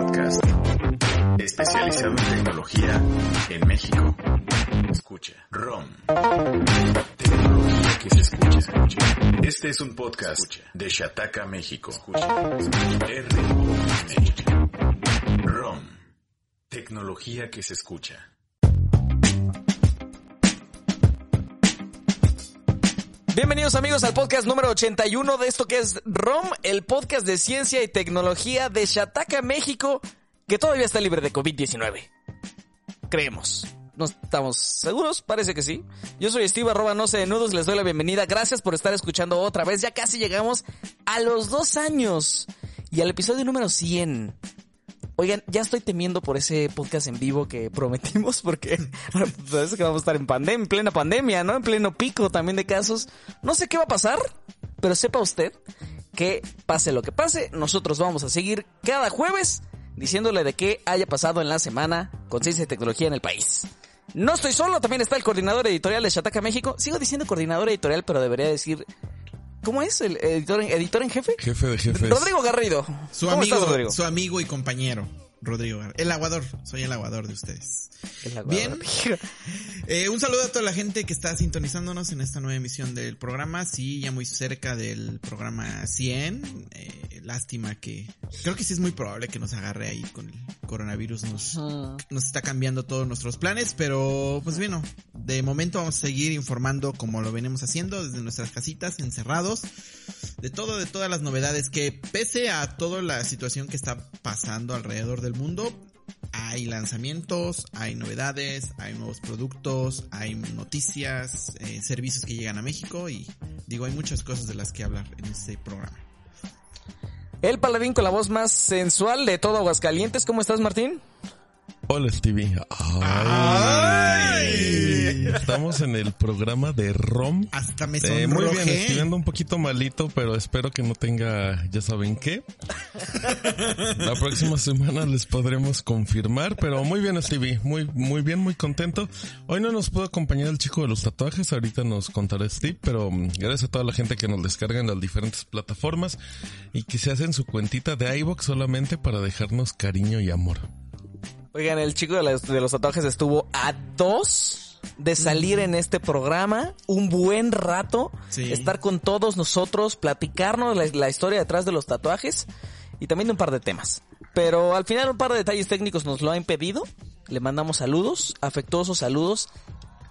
podcast especializado en tecnología en México. Escucha. ROM. Tecnología que se escucha. escucha. Este es un podcast de Shataka, México. Escucha. R-O-M. ROM. Tecnología que se escucha. Bienvenidos amigos al podcast número 81 de esto que es ROM, el podcast de ciencia y tecnología de Shataka, México, que todavía está libre de COVID-19. Creemos. No estamos seguros, parece que sí. Yo soy Steve, arroba no sé de nudos, les doy la bienvenida. Gracias por estar escuchando otra vez. Ya casi llegamos a los dos años y al episodio número 100. Oigan, ya estoy temiendo por ese podcast en vivo que prometimos porque parece que vamos a estar en pandemia, en plena pandemia, ¿no? En pleno pico también de casos. No sé qué va a pasar, pero sepa usted que pase lo que pase, nosotros vamos a seguir cada jueves diciéndole de qué haya pasado en la semana con ciencia y tecnología en el país. No estoy solo, también está el coordinador editorial de Shataka México. Sigo diciendo coordinador editorial, pero debería decir ¿Cómo es? ¿El editor en, editor en jefe? Jefe de jefes. Rodrigo Garrido. Su ¿Cómo amigo, estás, Rodrigo? su amigo y compañero, Rodrigo. El aguador, soy el aguador de ustedes. El aguador. Bien. Eh, un saludo a toda la gente que está sintonizándonos en esta nueva emisión del programa. Sí, ya muy cerca del programa 100. Eh, lástima que... Creo que sí es muy probable que nos agarre ahí con el coronavirus. Nos, nos está cambiando todos nuestros planes, pero pues bueno, de momento vamos a seguir informando como lo venimos haciendo desde nuestras casitas, encerrados, de todo, de todas las novedades que pese a toda la situación que está pasando alrededor del mundo, hay lanzamientos, hay novedades, hay nuevos productos, hay noticias, eh, servicios que llegan a México y digo, hay muchas cosas de las que hablar en este programa. El paladín con la voz más sensual de todo Aguascalientes. ¿Cómo estás, Martín? Hola Stevie. Ay. Estamos en el programa de ROM. Hasta me Eh, muy bien, sonrojé. estoy un poquito malito, pero espero que no tenga, ya saben qué. La próxima semana les podremos confirmar, pero muy bien Stevie, muy, muy bien, muy contento. Hoy no nos pudo acompañar el chico de los tatuajes, ahorita nos contará Steve, pero mm, gracias a toda la gente que nos descarga en las diferentes plataformas y que se hacen su cuentita de iVoox solamente para dejarnos cariño y amor. Oigan, el chico de, las- de los tatuajes estuvo a dos de salir en este programa un buen rato, Sí. estar con todos nosotros, platicarnos la, la historia detrás de los tatuajes y también de un par de temas. Pero al final un par de detalles técnicos nos lo ha impedido. Le mandamos saludos, afectuosos saludos.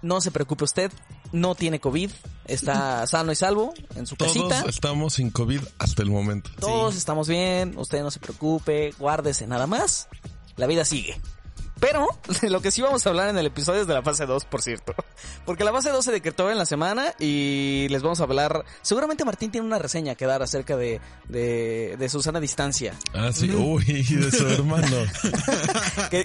No se preocupe usted, no tiene COVID, está sano y salvo en su Todos casita. estamos sin COVID hasta el momento. Todos estamos bien, usted no se preocupe, guárdese nada más. La vida sigue. Pero de lo que sí vamos a hablar en el episodio es de la fase 2, por cierto. Porque la fase 2 se decretó en la semana y les vamos a hablar... Seguramente Martín tiene una reseña que dar acerca de, de, de Susana Distancia. Ah, sí, uy, de su hermano. que,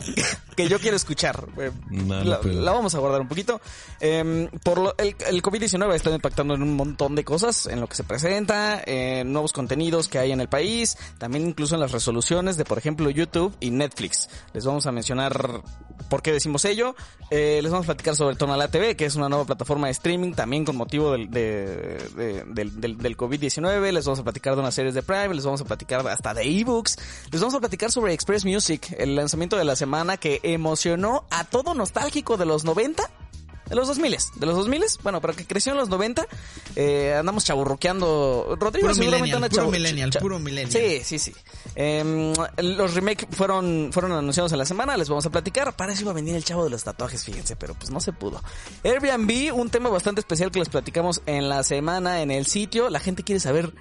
que yo quiero escuchar. Eh, No, la, vamos a guardar un poquito. Eh, por lo- el, el COVID-19 está impactando en un montón de cosas, en lo que se presenta, en nuevos contenidos que hay en el país, también incluso en las resoluciones de, por ejemplo, YouTube y Netflix. Les vamos a mencionar por qué decimos ello. Eh, les vamos a platicar sobre Tonalá TV, que es una nueva plataforma de streaming también con motivo del, de- de- del, del, del COVID-19. Les vamos a platicar de unas series de Prime, les vamos a platicar hasta de ebooks. Les vamos a platicar sobre Express Music, el lanzamiento de la semana que emocionó a todo nostálgico de los 90. De los 2000, de los 2000, bueno, pero que creció en los 90, eh, andamos chaburruqueando. Rodrigo Puro seguramente anda puro millennial, puro millennial. Sí, sí, sí. Em, los remakes fueron, fueron anunciados en la semana, les vamos a platicar. Para eso iba a venir el chavo de los tatuajes, fíjense, pero pues no se pudo. Airbnb, un tema bastante especial que les platicamos en la semana en el sitio. La gente quiere saber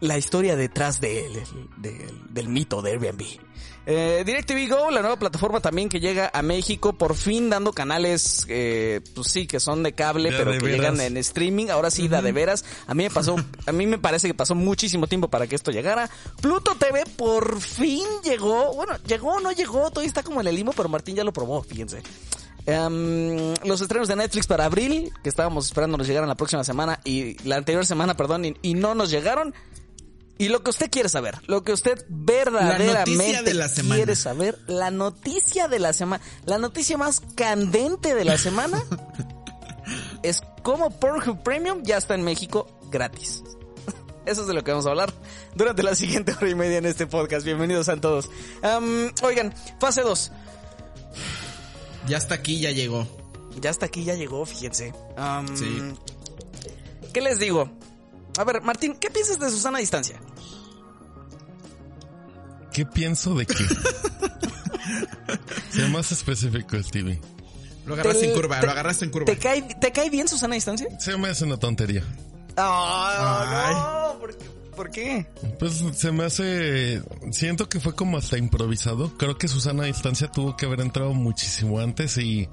la historia detrás de él, el- del- del mito de Airbnb. Eh, DirecTV Go, la nueva plataforma también que llega a México, por fin dando canales, eh, pues sí, que son de cable, pero de que veras. llegan en streaming. Ahora sí, da de veras. A mí me pasó, a mí me parece que pasó muchísimo tiempo para que esto llegara. Pluto TV por fin llegó. Bueno, llegó o no llegó, todavía está como en el limbo, pero Martín ya lo probó, fíjense. Em, los estrenos de Netflix para abril, que estábamos esperando nos llegaran la próxima semana y la anterior semana, perdón, y, y no nos llegaron. Y lo que usted quiere saber, lo que usted verdaderamente de la semana. quiere saber, la noticia de la semana, la noticia más candente de la semana es cómo Pornhub Premium ya está en México gratis. Eso es de lo que vamos a hablar durante la siguiente hora y media en este podcast. Bienvenidos a todos. Oigan, fase 2. Ya hasta aquí, ya llegó. Ya hasta aquí, ya llegó, fíjense. Sí. ¿Qué les digo? A ver, Martín, ¿qué piensas de Susana a distancia? ¿Qué pienso de qué? Sea más específico, Stevie. Lo agarraste Te- en curva, te- lo agarraste en curva. ¿Te cae, ¿Te cae bien Susana a distancia? Se me hace una tontería. Ah, no. ¿Por qué? ¿Por qué? Pues se me hace... Siento que fue como hasta improvisado. Creo que Susana a distancia tuvo que haber entrado muchísimo antes y...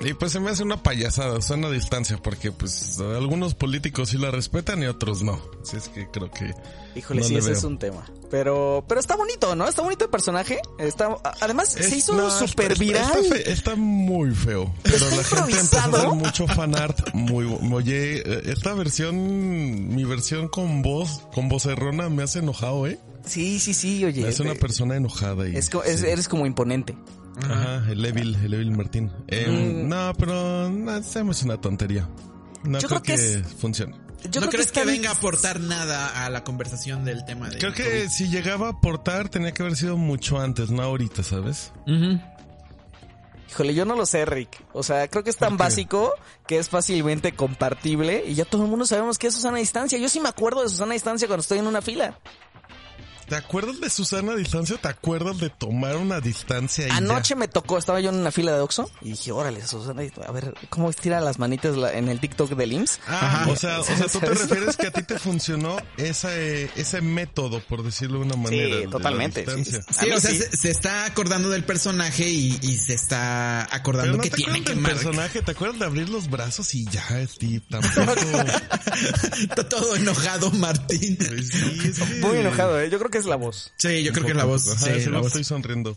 Y pues se me hace una payasada, Susana a distancia, porque pues algunos políticos sí la respetan y otros no. Así es que creo que... Híjole, no sí, ese veo. es un tema. Pero, pero está bonito, ¿no? Está bonito el personaje. Está, además, se Es- hizo no, está- viral. Está, fe- está muy feo. Pero la gente empezó a hacer mucho fanart. Muy, oye, eh, esta versión, mi versión con voz, con voz errona me hace enojado, ¿eh? Sí, sí, sí, oye. Hace una persona enojada. Y, es es-. Eres como imponente. Ajá, el Evil, el Evil Martín. Eh, Mm. No, pero no, se me hace una tontería. No Yo creo, creo que que, es- funcione. Yo ¿No creo crees que, venga a aportar nada a la conversación del tema de Creo que si llegaba a aportar tenía que haber sido mucho antes, no ahorita, ¿sabes? Híjole, yo no lo sé, Rick. O sea, creo que es tan básico que es fácilmente compartible y ya todo el mundo sabemos que es Susana a distancia. Yo sí me acuerdo de Susana a distancia cuando estoy en una fila. ¿Te acuerdas de Susana a distancia te acuerdas de tomar una distancia y ya? Anoche me tocó, estaba yo en una fila de Oxxo y dije, órale, Susana, a ver, ¿cómo estira las manitas en el TikTok del IMSS? Ah, Ajá. o sea, o sea, tú te refieres que a ti te funcionó ese, ese método, por decirlo de una manera. de la totalmente, sí, Sí, o sea, sí. se, se está acordando del personaje y, y se está Pero acordando no que te tiene que marcar. personaje, ¿te acuerdas de abrir los brazos y ya, Steve? Tampoco. Está todo enojado, Martín. Pues sí, Muy enojado, ¿eh? Yo creo que es la voz. Sí, yo creo que es la voz. Ajá, sí, la voz. estoy sonriendo.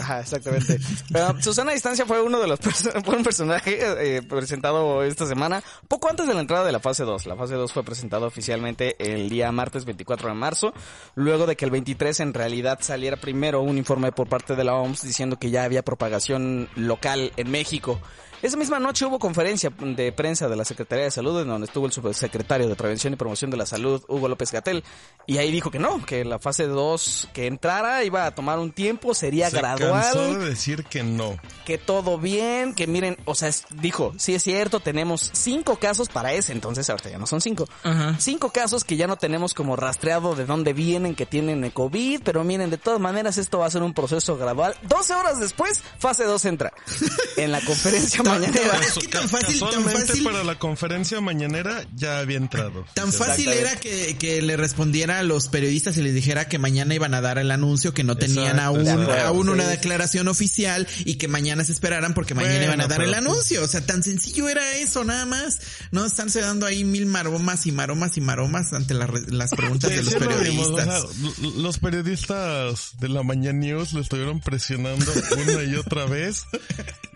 Ajá, exactamente. Pero Susana Distancia fue uno de los perso- fue un personaje eh, presentado esta semana, poco antes de la entrada de la fase 2. La fase 2 fue presentada oficialmente el día martes 24 de marzo, luego de que el 23 en realidad saliera primero un informe por parte de la OMS diciendo que ya había propagación local en México. Esa misma noche hubo conferencia de prensa de la Secretaría de Salud en donde estuvo el subsecretario de Prevención y Promoción de la Salud, Hugo López Gatel, y ahí dijo que no, que la fase 2 que entrara iba a tomar un tiempo, sería Se gradual cansó de decir que no. que todo bien, que miren, o sea, es- dijo, sí es cierto, tenemos cinco casos para ese entonces, ahorita ya no son cinco. Ajá. Cinco casos que ya no tenemos como rastreado de dónde vienen, que tienen el COVID, pero miren, de todas maneras esto va a ser un proceso gradual. 12 horas después, fase 2 entra. En la conferencia mañanera. Es que tan fácil, tan fácil. para la conferencia mañanera ya había entrado. Tan fácil era que, que le respondiera a los periodistas y les dijera que mañana iban a dar el anuncio, que no tenían Exacto, aún, aún una sí. declaración oficial y que mañana se esperaran porque mañana Bueno, iban a dar el pues- anuncio. O sea, tan sencillo era eso, nada más. No están dando ahí mil maromas y maromas y maromas ante las re- las preguntas de los Sí, lo vimos, o periodistas. sea, los periodistas de la Mañana News le estuvieron presionando una y otra vez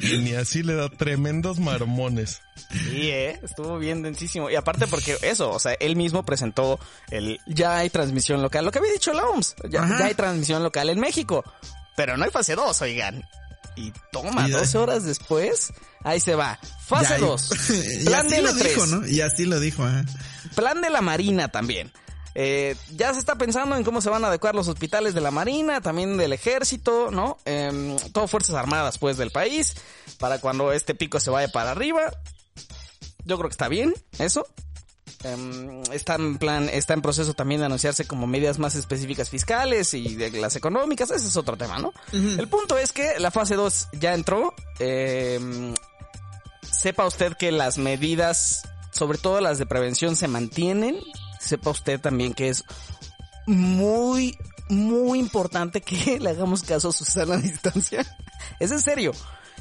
y ni así le da tremendos marmones. Sí, eh, estuvo bien densísimo. Y aparte porque eso, o sea, él mismo presentó el ya hay transmisión local, lo que había dicho la OMS, ya, hay transmisión local en México, pero no hay fase 2, oigan. Y toma, Y- 12 horas después, ahí se va. Fase Ya, y- 2. y Plan así de lo L3. dijo, ¿no? Y así lo dijo, ajá. Plan de la Marina también. Eh, ya se está pensando en cómo se van a adecuar los hospitales de la Marina, también del Ejército, ¿no? Em, todo Fuerzas Armadas, pues, del país, para cuando este pico se vaya para arriba. Yo creo que está bien, eso. Em, está en plan, está en proceso también de anunciarse como medidas más específicas fiscales y de las económicas, ese es otro tema, ¿no? El punto es que la fase 2 ya entró. em, sepa usted que las medidas, sobre todo las de prevención, se mantienen. Sepa usted también que es muy, muy importante que le hagamos caso a Susana a distancia. Es en serio.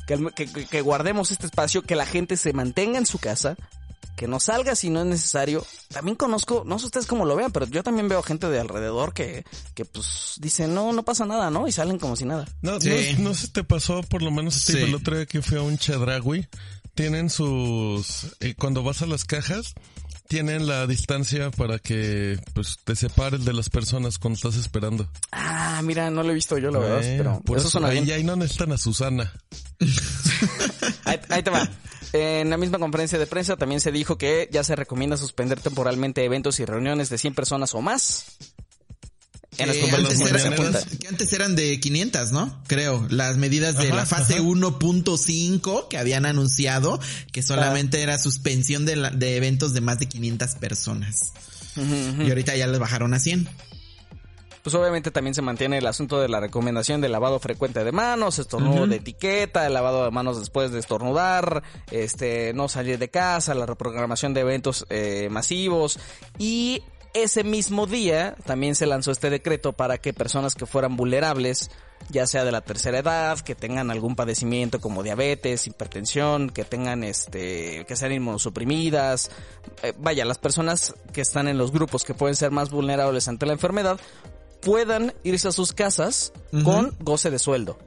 Que, que- que- guardemos este espacio, que la gente se mantenga en su casa, que no salga si no es necesario. También conozco, no sé ustedes cómo lo vean, pero yo también veo gente de alrededor que, que pues dicen, no, no pasa nada, ¿no? Y salen como si nada. No, Sí. no, no se te pasó, por lo menos, Sí. el otro día que fui a un Chedragui, tienen sus, eh, cuando vas a las cajas, tienen la distancia para que, pues, te separes de las personas cuando estás esperando. Ah, mira, no lo he visto yo, la verdad, pero por eso suena ahí, bien. ahí no necesitan a Susana. Ahí, ahí te va. En la misma conferencia de prensa también se dijo que ya se recomienda suspender temporalmente eventos y reuniones de 100 personas o más. En las antes, de eran, que antes eran de 500, ¿no? Creo. Las medidas de Ajá, la fase ajá. 1.5 que habían anunciado que solamente Ah. era suspensión de, la- de eventos de más de 500 personas. Y ahorita ya les bajaron a 100. Pues obviamente también se mantiene el asunto de la recomendación del lavado frecuente de manos, estornudo de etiqueta, el lavado de manos después de estornudar, este, no salir de casa, la reprogramación de eventos eh, masivos y ese mismo día también se lanzó este decreto para que personas que fueran vulnerables, ya sea de la tercera edad, que tengan algún padecimiento como diabetes, hipertensión, que tengan este, que sean inmunosuprimidas, eh, vaya, las personas que están en los grupos que pueden ser más vulnerables ante la enfermedad, puedan irse a sus casas con goce de sueldo.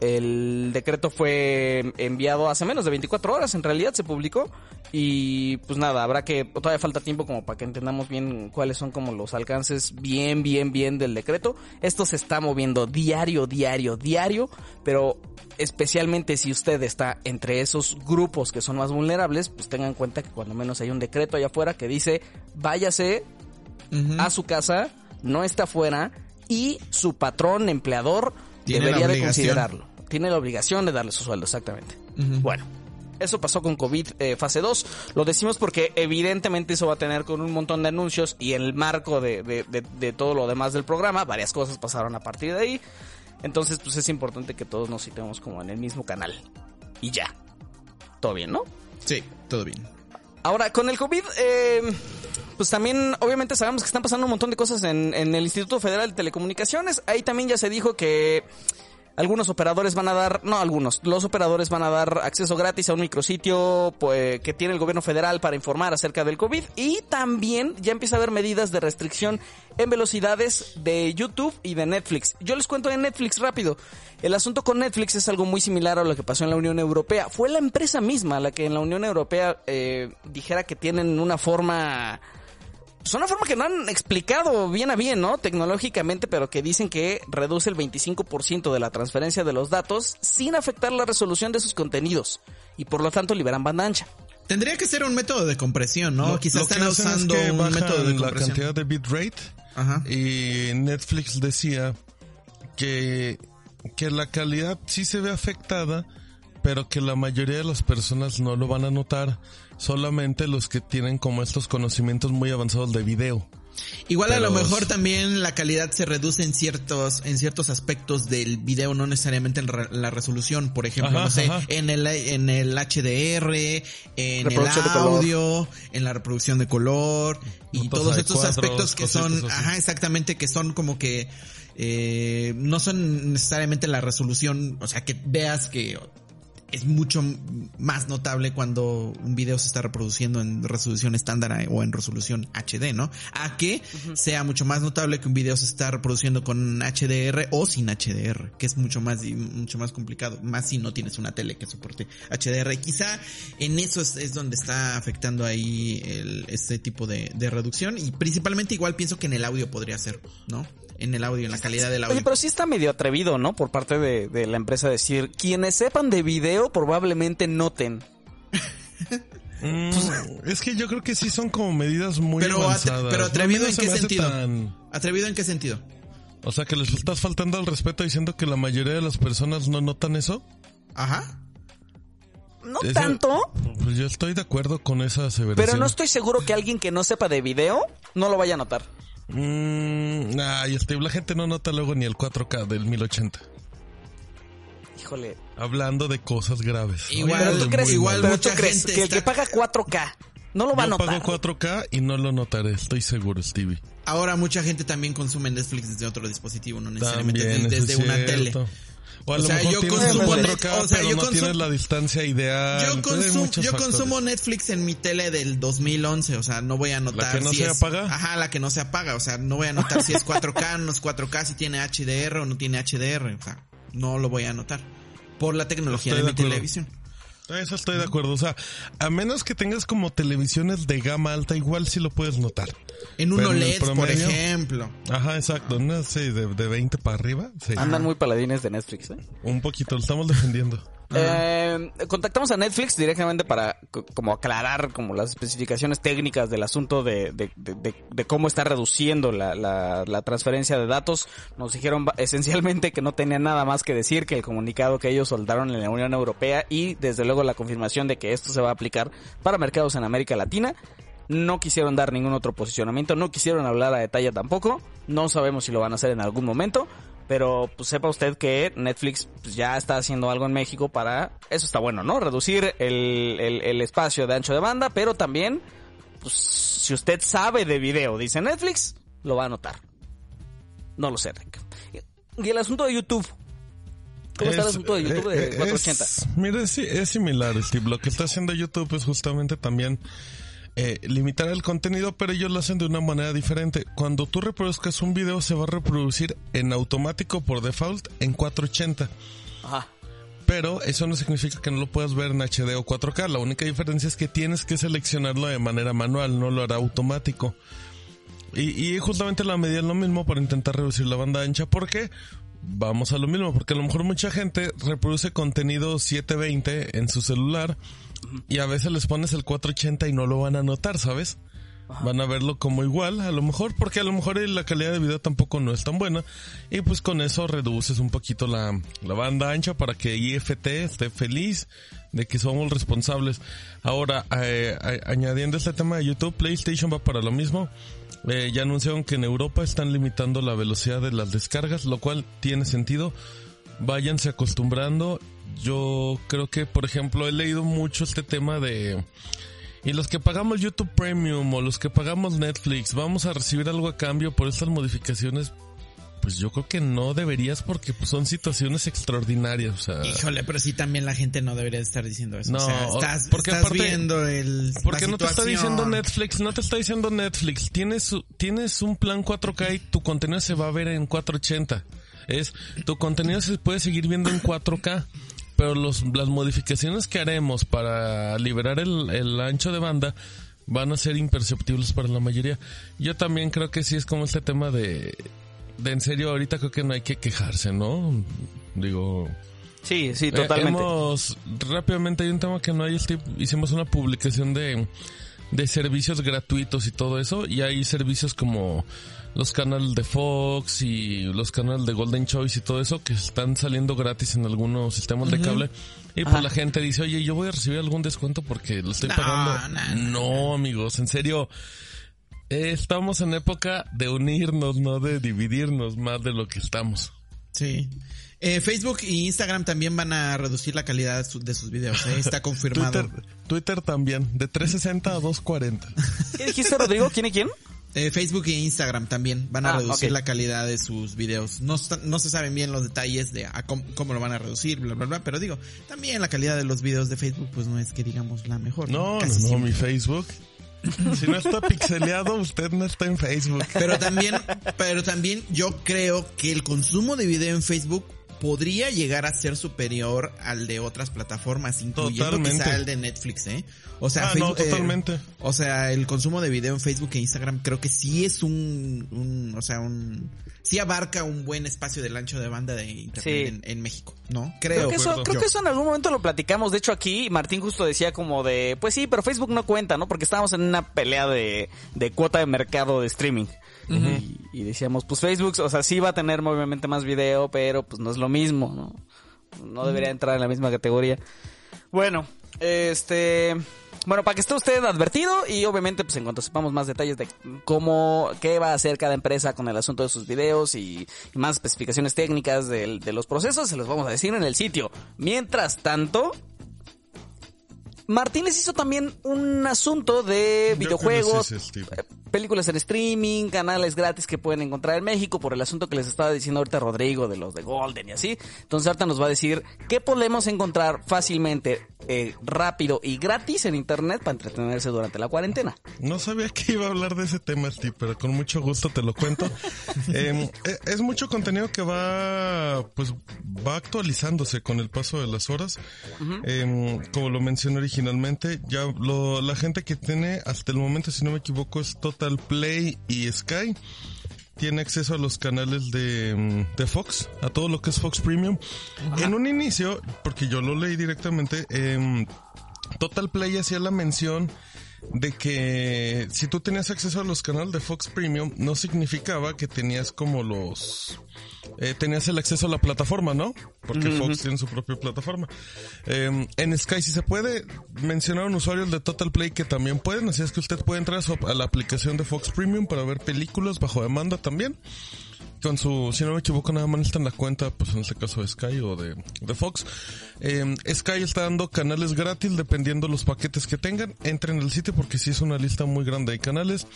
El decreto fue enviado hace menos de 24 horas, en realidad se publicó. Y pues nada, habrá que, todavía falta tiempo como para que entendamos bien cuáles son como los alcances bien, bien, bien del decreto. Esto se está moviendo diario, diario, diario, pero especialmente si usted está entre esos grupos que son más vulnerables, pues tengan en cuenta que cuando menos hay un decreto allá afuera que dice, váyase a su casa, no está afuera y su patrón, empleador, debería de considerarlo. Tiene la obligación de darle su sueldo, exactamente. Bueno, eso pasó con COVID eh, fase 2. Lo decimos porque evidentemente eso va a tener con un montón de anuncios y en el marco de, de- de- de todo lo demás del programa, varias cosas pasaron a partir de ahí. Entonces, pues es importante que todos nos citemos como en el mismo canal. Y ya. Todo bien, ¿no? Sí, todo bien. Ahora, con el COVID, eh, pues también obviamente sabemos que están pasando un montón de cosas en, en el Instituto Federal de Telecomunicaciones. Ahí también ya se dijo que algunos operadores van a dar, no algunos, los operadores van a dar acceso gratis a un micrositio pues, que tiene el gobierno federal para informar acerca del COVID y también ya empieza a haber medidas de restricción en velocidades de YouTube y de Netflix. Yo les cuento de Netflix rápido. El asunto con Netflix es algo muy similar a lo que pasó en la Unión Europea. Fue la empresa misma la que en la Unión Europea eh, dijera que tienen una forma pues una forma que no han explicado bien a bien, ¿no? Tecnológicamente, pero que dicen que reduce el 25% de la transferencia de los datos sin afectar la resolución de sus contenidos y por lo tanto liberan banda ancha. Tendría que ser un método de compresión, ¿no? Lo- Quizás lo que están es usando que un bajan método de la compresión. cantidad de bitrate Ajá. y Netflix decía que, que la calidad sí se ve afectada, pero que la mayoría de las personas no lo van a notar, solamente los que tienen como estos conocimientos muy avanzados de video. Igual a lo mejor también la calidad se reduce en ciertos en ciertos aspectos del video, no necesariamente en re- la resolución, por ejemplo, Ajá, no sé, ajá. en el en el HDR, en el audio, en la reproducción de color y Notas todos estos cuadros, aspectos que son, ajá, exactamente, que son como que eh, no son necesariamente la resolución, o sea, que veas que es mucho más notable cuando un video se está reproduciendo en resolución estándar o en resolución HD, ¿no? A que sea mucho más notable que un video se está reproduciendo con HDR o sin HDR, que es mucho más mucho más complicado, más si no tienes una tele que soporte HDR. Quizá en eso es, es donde está afectando ahí el, este tipo de, de reducción y principalmente igual pienso que en el audio podría ser, ¿no? En el audio, en la calidad del audio. Oye, pero sí está medio atrevido, ¿no? Por parte de, de la empresa decir, quienes sepan de video probablemente noten. Mm, es que yo creo que sí son como medidas muy Pero atre- avanzadas. pero atrevido no en qué sentido? tan- ¿Atrevido en qué sentido? O sea, que les estás faltando al respeto diciendo que la mayoría de las personas no notan eso. Ajá. No Eso- tanto, Pues yo estoy de acuerdo con esa aseveración. pero no estoy seguro que alguien que no sepa de video no lo vaya a notar. Mm, ay, Steve, la gente no nota luego ni el 4K del 1080. Híjole. Hablando de cosas graves. Igual- tú crees, igual pero mucha tú crees gente que el que está- paga 4K no lo va a Yo notar. pago 4K y no lo notaré, estoy seguro, Stevie. Ahora mucha gente también consume Netflix desde otro dispositivo, no necesariamente También, desde, desde es una tele. O a O lo sea, mejor yo consumo el net- 4K, o sea, pero yo no consumo- la distancia ideal. Yo, consum- yo consumo Netflix en mi tele del 2011, o sea, no voy a notar que no si se es, apaga? Ajá, la que no se apaga, o sea, no voy a notar si es 4K, no es 4K, si tiene HDR o no tiene HDR, o sea, no lo voy a notar por la tecnología Estoy de de mi televisión. Eso estoy de acuerdo. O sea, a menos que tengas como televisiones de gama alta, igual sí lo puedes notar. En un Pero en el OLED, por ejemplo. Ajá, exacto. No sé, de, de 20 para arriba. Sí. Andan muy paladines de Netflix, ¿eh? Un poquito, lo estamos defendiendo. Eh, contactamos a Netflix directamente para co- como aclarar como las especificaciones técnicas del asunto de, de, de- cómo está reduciendo la, la, la transferencia de datos. Nos dijeron esencialmente que no tenían nada más que decir que el comunicado que ellos soldaron en la Unión Europea y desde luego la confirmación de que esto se va a aplicar para mercados en América Latina. No quisieron dar ningún otro posicionamiento, no quisieron hablar a detalle tampoco. No sabemos si lo van a hacer en algún momento. Pero pues sepa usted que Netflix pues, ya está haciendo algo en México para... Eso está bueno, ¿no? Reducir el, el, el espacio de ancho de banda, pero también, pues si usted sabe de video, dice Netflix, lo va a notar. No lo sé, Rick. Y el asunto de YouTube. ¿Cómo está el Es- asunto de YouTube eh, de eh, 480? Es, mire, sí, es similar, Steve. Lo que está haciendo YouTube es justamente también eh, limitar el contenido, pero ellos lo hacen de una manera diferente. Cuando tú reproduzcas un video, se va a reproducir en automático por default en 480. Ajá. Pero eso no significa que no lo puedas ver en HD o 4K. La única diferencia es que tienes que seleccionarlo de manera manual, no lo hará automático. Y, y justamente la medida es lo mismo para intentar reducir la banda ancha. ¿Por qué? Vamos a lo mismo, porque a lo mejor mucha gente reproduce contenido 720 en su celular y a veces les pones el 480 y no lo van a notar, ¿sabes? Van a verlo como igual, a lo mejor, porque a lo mejor la calidad de video tampoco no es tan buena. Y pues con eso reduces un poquito la, la banda ancha para que IFT esté feliz de que somos responsables. Ahora, eh, añadiendo este tema de YouTube, PlayStation va para lo mismo. Eh, ya anunciaron que en Europa están limitando la velocidad de las descargas, lo cual tiene sentido. Váyanse acostumbrando. Yo creo que, por ejemplo, he leído mucho este tema de... Y los que pagamos YouTube Premium o los que pagamos Netflix, ¿vamos a recibir algo a cambio por estas modificaciones? Pues yo creo que no deberías porque pues, son situaciones extraordinarias. O sea, Híjole, pero sí también la gente no debería estar diciendo eso. No, o sea, estás, porque estás aparte- viendo el. Porque no te está diciendo Netflix, no te está diciendo Netflix. Tienes, tienes un plan 4K y tu contenido se va a ver en 480. Es, tu contenido se puede seguir viendo en 4K. Pero los, las modificaciones que haremos para liberar el, el ancho de banda van a ser imperceptibles para la mayoría. Yo también creo que sí es como este tema de, de en serio ahorita creo que no hay que quejarse, ¿no? Digo, Sí, sí, eh, totalmente. hemos, rápidamente hay un tema que no hay. Hicimos una publicación de, de servicios gratuitos y todo eso. Y hay servicios como los canales de Fox y los canales de Golden Choice y todo eso que están saliendo gratis en algunos sistemas de cable. Y pues Ajá. la gente dice, oye, yo voy a recibir algún descuento porque lo estoy No, pagando. no, no, amigos, en serio. eh, Estamos en época de unirnos, no de dividirnos más de lo que estamos. Sí. Eh, Facebook y Instagram también van a reducir la calidad de, su- de sus videos. ¿eh? Está confirmado. Twitter, Twitter también, de 360 a 240. ¿Qué dijiste, Rodrigo? ¿Quién y quién? Eh, Facebook e Instagram también van a Ah, reducir la calidad de sus videos. No, no se saben bien los detalles de a cómo, cómo lo van a reducir, bla, bla, bla. Pero digo, también la calidad de los videos de Facebook, pues no es que digamos la mejor. No, no, no, siempre. mi Facebook. Si no está pixeleado, usted no está en Facebook. Pero también, pero también yo creo que el consumo de video en Facebook podría llegar a ser superior al de otras plataformas, incluyendo Totalmente. quizá el de Netflix, ¿eh? O sea, Ah, no, Facebook, eh, totalmente. o sea, el consumo de video en Facebook e Instagram creo que sí es un, un o sea, un, sí abarca un buen espacio del ancho de banda de internet Sí. en, en México, ¿no? Creo, Creo. que eso, creo Yo. que eso en algún momento lo platicamos. De hecho, aquí Martín justo decía como de, pues sí, pero Facebook no cuenta, ¿no? Porque estábamos en una pelea de, de cuota de mercado de streaming. y, y decíamos, pues Facebook, o sea, sí va a tener obviamente más video, pero pues no es lo mismo, ¿no? No debería entrar en la misma categoría. Bueno, este... Bueno, para que esté usted advertido y obviamente pues en cuanto sepamos más detalles de cómo, qué va a hacer cada empresa con el asunto de sus videos y, y más especificaciones técnicas del- de los procesos, se los vamos a decir en el sitio. Mientras tanto, Martínez hizo también un asunto de videojuegos, eh, películas en streaming, canales gratis que pueden encontrar en México por el asunto que les estaba diciendo ahorita Rodrigo de los de Golden y así. Entonces ahorita nos va a decir qué podemos encontrar fácilmente, eh, rápido y gratis en internet para entretenerse durante la cuarentena. No sabía que iba a hablar de ese tema, Steve, pero con mucho gusto te lo cuento. Eh, eh, es mucho contenido que va, pues, va actualizándose con el paso de las horas. Eh, como lo mencioné originalmente, ya lo, la gente que tiene hasta el momento, si no me equivoco, es Total Play y Sky. tiene acceso a los canales de, mm, de Fox, a todo lo que es Fox Premium. En un inicio, porque yo lo leí directamente, em, Total Play hacía la mención de que si tú tenías acceso a los canales de Fox Premium, no significaba que tenías como los... eh, tenías el acceso a la plataforma, ¿no? Porque Fox tiene su propia plataforma. Eh, en Sky si se puede mencionar a un usuario de Total Play que también pueden, así es que usted puede entrar a, su- a la aplicación de Fox Premium para ver películas bajo demanda también. Con su, si no me equivoco, nada más está en la cuenta, pues en este caso de Sky o de, de Fox. Eh, Sky está dando canales gratis dependiendo los paquetes que tengan. Entren al sitio porque sí es una lista muy grande de canales.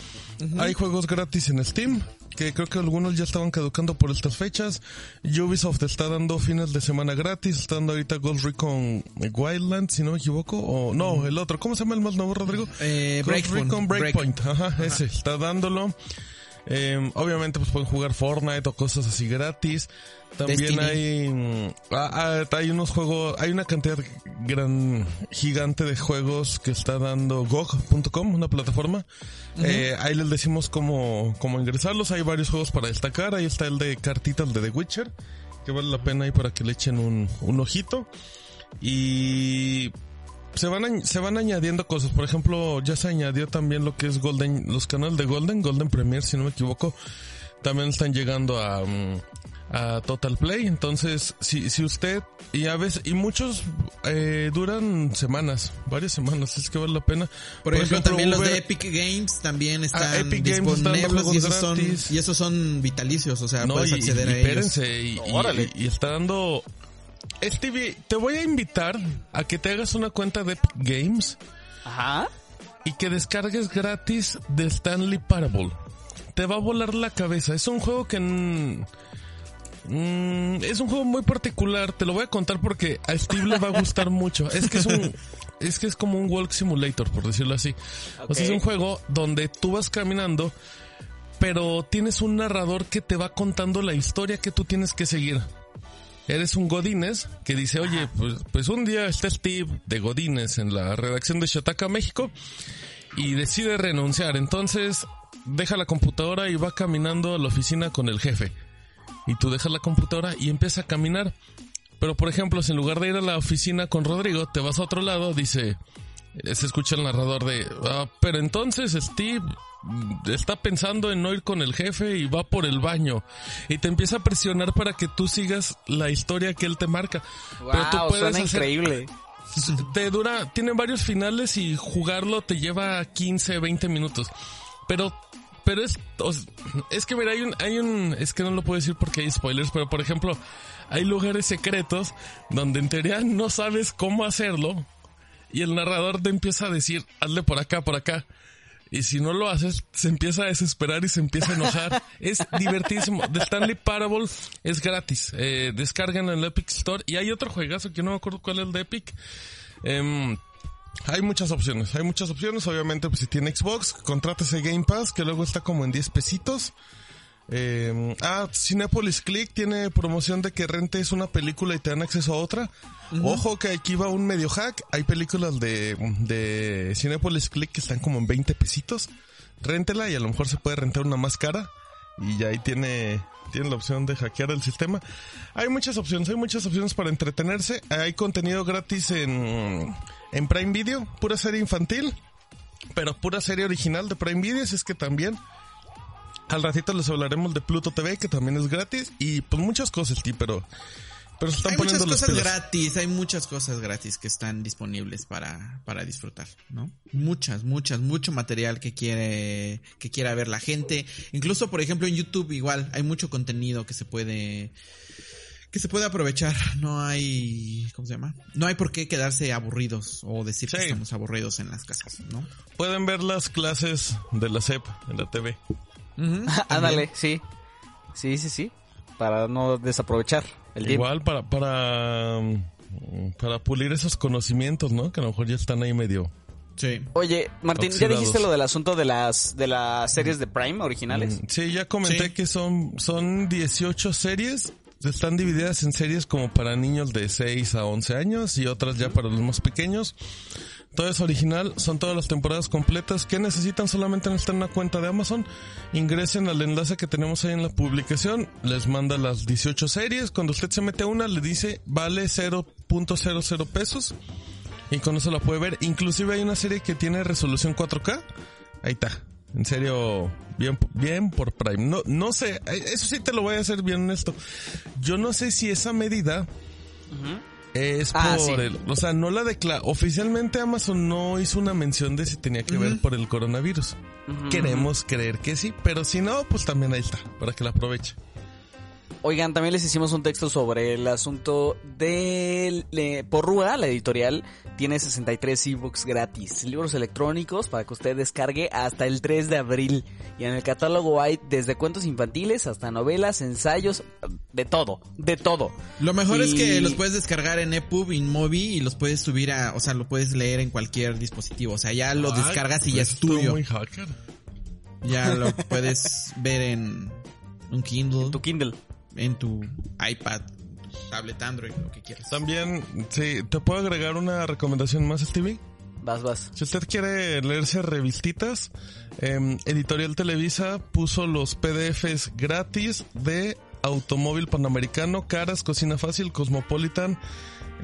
Hay juegos gratis en Steam, que creo que algunos ya estaban caducando por estas fechas. Ubisoft está dando fines de semana gratis, está dando ahorita Ghost Recon Wildlands, si no me equivoco, o no, el otro, ¿cómo se llama el más nuevo, Rodrigo? Eh, Ghost Breakpoint. Recon Breakpoint, ajá, ese, está dándolo. Eh, obviamente pues pueden jugar Fortnite o cosas así gratis. También Destiny. hay mm, ah, ah, hay unos juegos, hay una cantidad gran gigante de juegos que está dando GOG.com, una plataforma. Eh, ahí les decimos cómo, cómo ingresarlos. Hay varios juegos para destacar. Ahí está el de cartitas de The Witcher, que vale la pena ahí para que le echen un, un ojito. Y se van, se van añadiendo cosas. Por ejemplo, ya se añadió también lo que es Golden, los canales de Golden, Golden Premier, si no me equivoco. También están llegando a, mm, a Total Play. Entonces, si, si usted, y a veces, y muchos eh, duran semanas, varias semanas, es que vale la pena. Por, ejemplo, también los de Epic Games también están Ah, Epic Games está dando disponibles y juegos esos, son, gratis. y esos son vitalicios, o sea, No, puedes y, acceder y a ellos. espérense, y, y- Órale. y- y está dando... Stevie, te voy a invitar a que te hagas una cuenta de Epic Games Ajá. y que descargues gratis de Stanley Parable. Te va a volar la cabeza. Es un juego que... mm, es un juego muy particular. Te lo voy a contar porque a Steve le va a gustar mucho. Es que es un... Es que es como un walk simulator, por decirlo así. O sea, es un juego donde tú vas caminando, pero tienes un narrador que te va contando la historia que tú tienes que seguir. Eres un Godínez que dice, oye, pues, pues un día está Steve de Godínez en la redacción de Shataka, México, y decide renunciar. Entonces deja la computadora y va caminando a la oficina con el jefe. Y tú dejas la computadora y empieza a caminar. Pero por ejemplo, si en lugar de ir a la oficina con Rodrigo, te vas a otro lado, dice, se escucha el narrador de, "Ah, pero entonces Steve está pensando en no ir con el jefe y va por el baño y te empieza a presionar para que tú sigas la historia que él te marca. pero tú Wow, puedes suena hacer, increíble. te dura, tiene varios finales y jugarlo te lleva 15, 20 minutos. Pero, pero es, es que mira, hay un, hay un, es que no lo puedo decir porque hay spoilers, pero por ejemplo, hay lugares secretos donde en teoría no sabes cómo hacerlo y el narrador te empieza a decir, hazle por acá, por acá. Y si no lo haces, se empieza a desesperar y se empieza a enojar. es divertísimo. The Stanley Parable es gratis. Eh, descargan en el Epic Store. Y hay otro juegazo que no me acuerdo cuál es el de Epic. Em, hay muchas opciones, hay muchas opciones. Obviamente, pues si tiene Xbox, contrátese Game Pass, que luego está como en 10 pesitos. Eh, ah, Cinepolis Click tiene promoción de que rentes una película y te dan acceso a otra. Ojo que aquí va un medio hack. Hay películas de, de Cinepolis Click que están como en 20 pesitos. Réntela y a lo mejor se puede rentar una más cara. Y ya ahí tiene, tiene la opción de hackear el sistema. Hay muchas opciones, hay muchas opciones para entretenerse. Hay contenido gratis en, en Prime Video, pura serie infantil. Pero pura serie original de Prime Video, así es que también al ratito les hablaremos de Pluto TV, que también es gratis. Y pues muchas cosas, sí, pero, pero se están Hay muchas cosas pilas. gratis, hay muchas cosas gratis que están disponibles para, para disfrutar, ¿no? Muchas, muchas, mucho material que quiere, que quiera ver la gente. Incluso, por ejemplo, en YouTube igual hay mucho contenido que se puede, que se puede aprovechar. No hay, ¿cómo se llama? No hay por qué quedarse aburridos o decir que Sí. estamos aburridos en las casas, ¿no? Pueden ver las clases de la SEP en la TV. Ándale, sí. Sí, sí, sí. Para no desaprovechar el tiempo. Igual para, para, para pulir esos conocimientos, ¿no? Que a lo mejor ya están ahí medio. Sí. Oye, Martín, ¿ya Oxidados. dijiste lo del asunto de las de las series de Prime originales? Mm, Sí, ya comenté Sí. que son, son 18 series. Están divididas en series como para niños de 6 a 11 años y otras ya para los más pequeños. Todo es original, son todas las temporadas completas. que necesitan? Solamente necesitan una cuenta de Amazon. Ingresen al enlace que tenemos ahí en la publicación. Les manda las 18 series. Cuando usted se mete a una, le dice vale 0.00 pesos. Y con eso la puede ver. Inclusive hay una serie que tiene resolución 4K. Ahí está. En serio, bien, bien por Prime. No, no sé, eso sí te lo voy a hacer bien honesto. Yo no sé si esa medida es Ah, por sí. el, o sea, no la declara. Oficialmente Amazon no hizo una mención de si tenía que ver por el coronavirus. Queremos creer que sí, pero si no, pues también ahí está, para que la aproveche. Oigan, también les hicimos un texto sobre el asunto de Porrúa, la editorial, tiene 63 ebooks gratis, libros electrónicos para que usted descargue hasta el 3 de abril. Y en el catálogo hay desde cuentos infantiles hasta novelas, ensayos, de todo, de todo. Lo mejor es que los puedes descargar en EPUB, en Mobi y los puedes subir a, o sea, lo puedes leer en cualquier dispositivo. O sea, ya lo Ay, descargas y ya pues es estuvo tuyo. Ya lo puedes ver en un Kindle, Tu Kindle. En tu iPad, tablet Android, lo que quieras. También, sí, te puedo agregar una recomendación más, Stevie. Vas, vas. Si usted quiere leerse revistitas, em, Editorial Televisa puso los PDFs gratis de Automóvil Panamericano, Caras, Cocina Fácil, Cosmopolitan,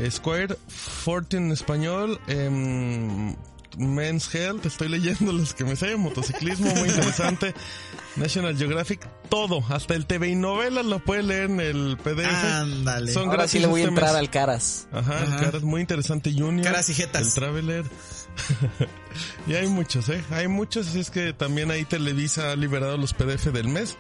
Square, Fortune en español, em, Men's Health, estoy leyendo los que me sé, motociclismo, muy interesante, National Geographic, todo, hasta el TV y novelas lo puede leer en el PDF. Ándale. Son Ahora sí gratis le voy a este entrar mes. al Caras. Ajá, Ajá. Caras muy interesante Junior. Caras y jetas. El Traveler. y hay muchos, ¿eh? Hay muchos, así es que también ahí Televisa ha liberado los PDF del mes.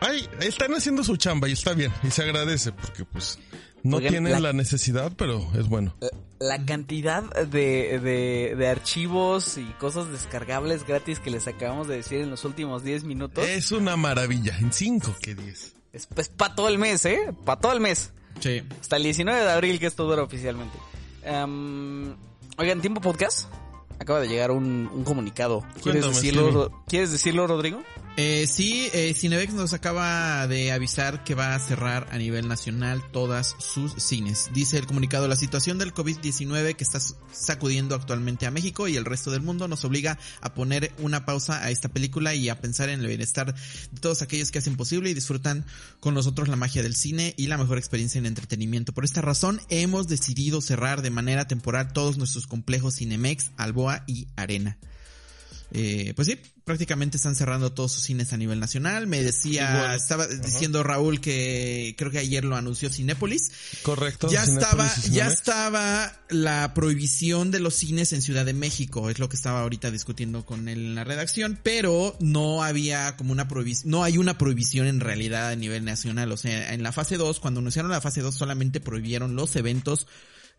Ay, están haciendo su chamba y está bien, y se agradece, porque pues no Oigan, tienen la- la... necesidad, pero es bueno. La cantidad de, de, de archivos y cosas descargables gratis que les acabamos de decir en los últimos 10 minutos Es una maravilla, en 5 que 10. es, para todo el mes, ¿eh? Para todo el mes. Sí. Hasta el 19 de abril que esto dura oficialmente. Em, oigan, tiempo podcast. Acaba de llegar un, un comunicado. ¿Quieres Cuéntame, decirlo, ¿Quieres decirlo, Rodrigo? Eh, sí, eh, Cinebex nos acaba de avisar que va a cerrar a nivel nacional todas sus cines. Dice el comunicado, la situación del COVID-19 que está sacudiendo actualmente a México y el resto del mundo nos obliga a poner una pausa a esta película y a pensar en el bienestar de todos aquellos que hacen posible y disfrutan con nosotros la magia del cine y la mejor experiencia en entretenimiento. Por esta razón hemos decidido cerrar de manera temporal todos nuestros complejos Cinemex, Alboa y Arena. Eh, pues sí, prácticamente están cerrando todos sus cines a nivel nacional. Me decía, Igual. estaba diciendo Raúl que creo que ayer lo anunció Cinépolis. Correcto. Ya Cinépolis estaba, ya estaba la prohibición de los cines en Ciudad de México, es lo que estaba ahorita discutiendo con él en la redacción, pero no había como una prohibición, no hay una prohibición en realidad a nivel nacional, o sea, en la fase 2, cuando anunciaron la fase 2 solamente prohibieron los eventos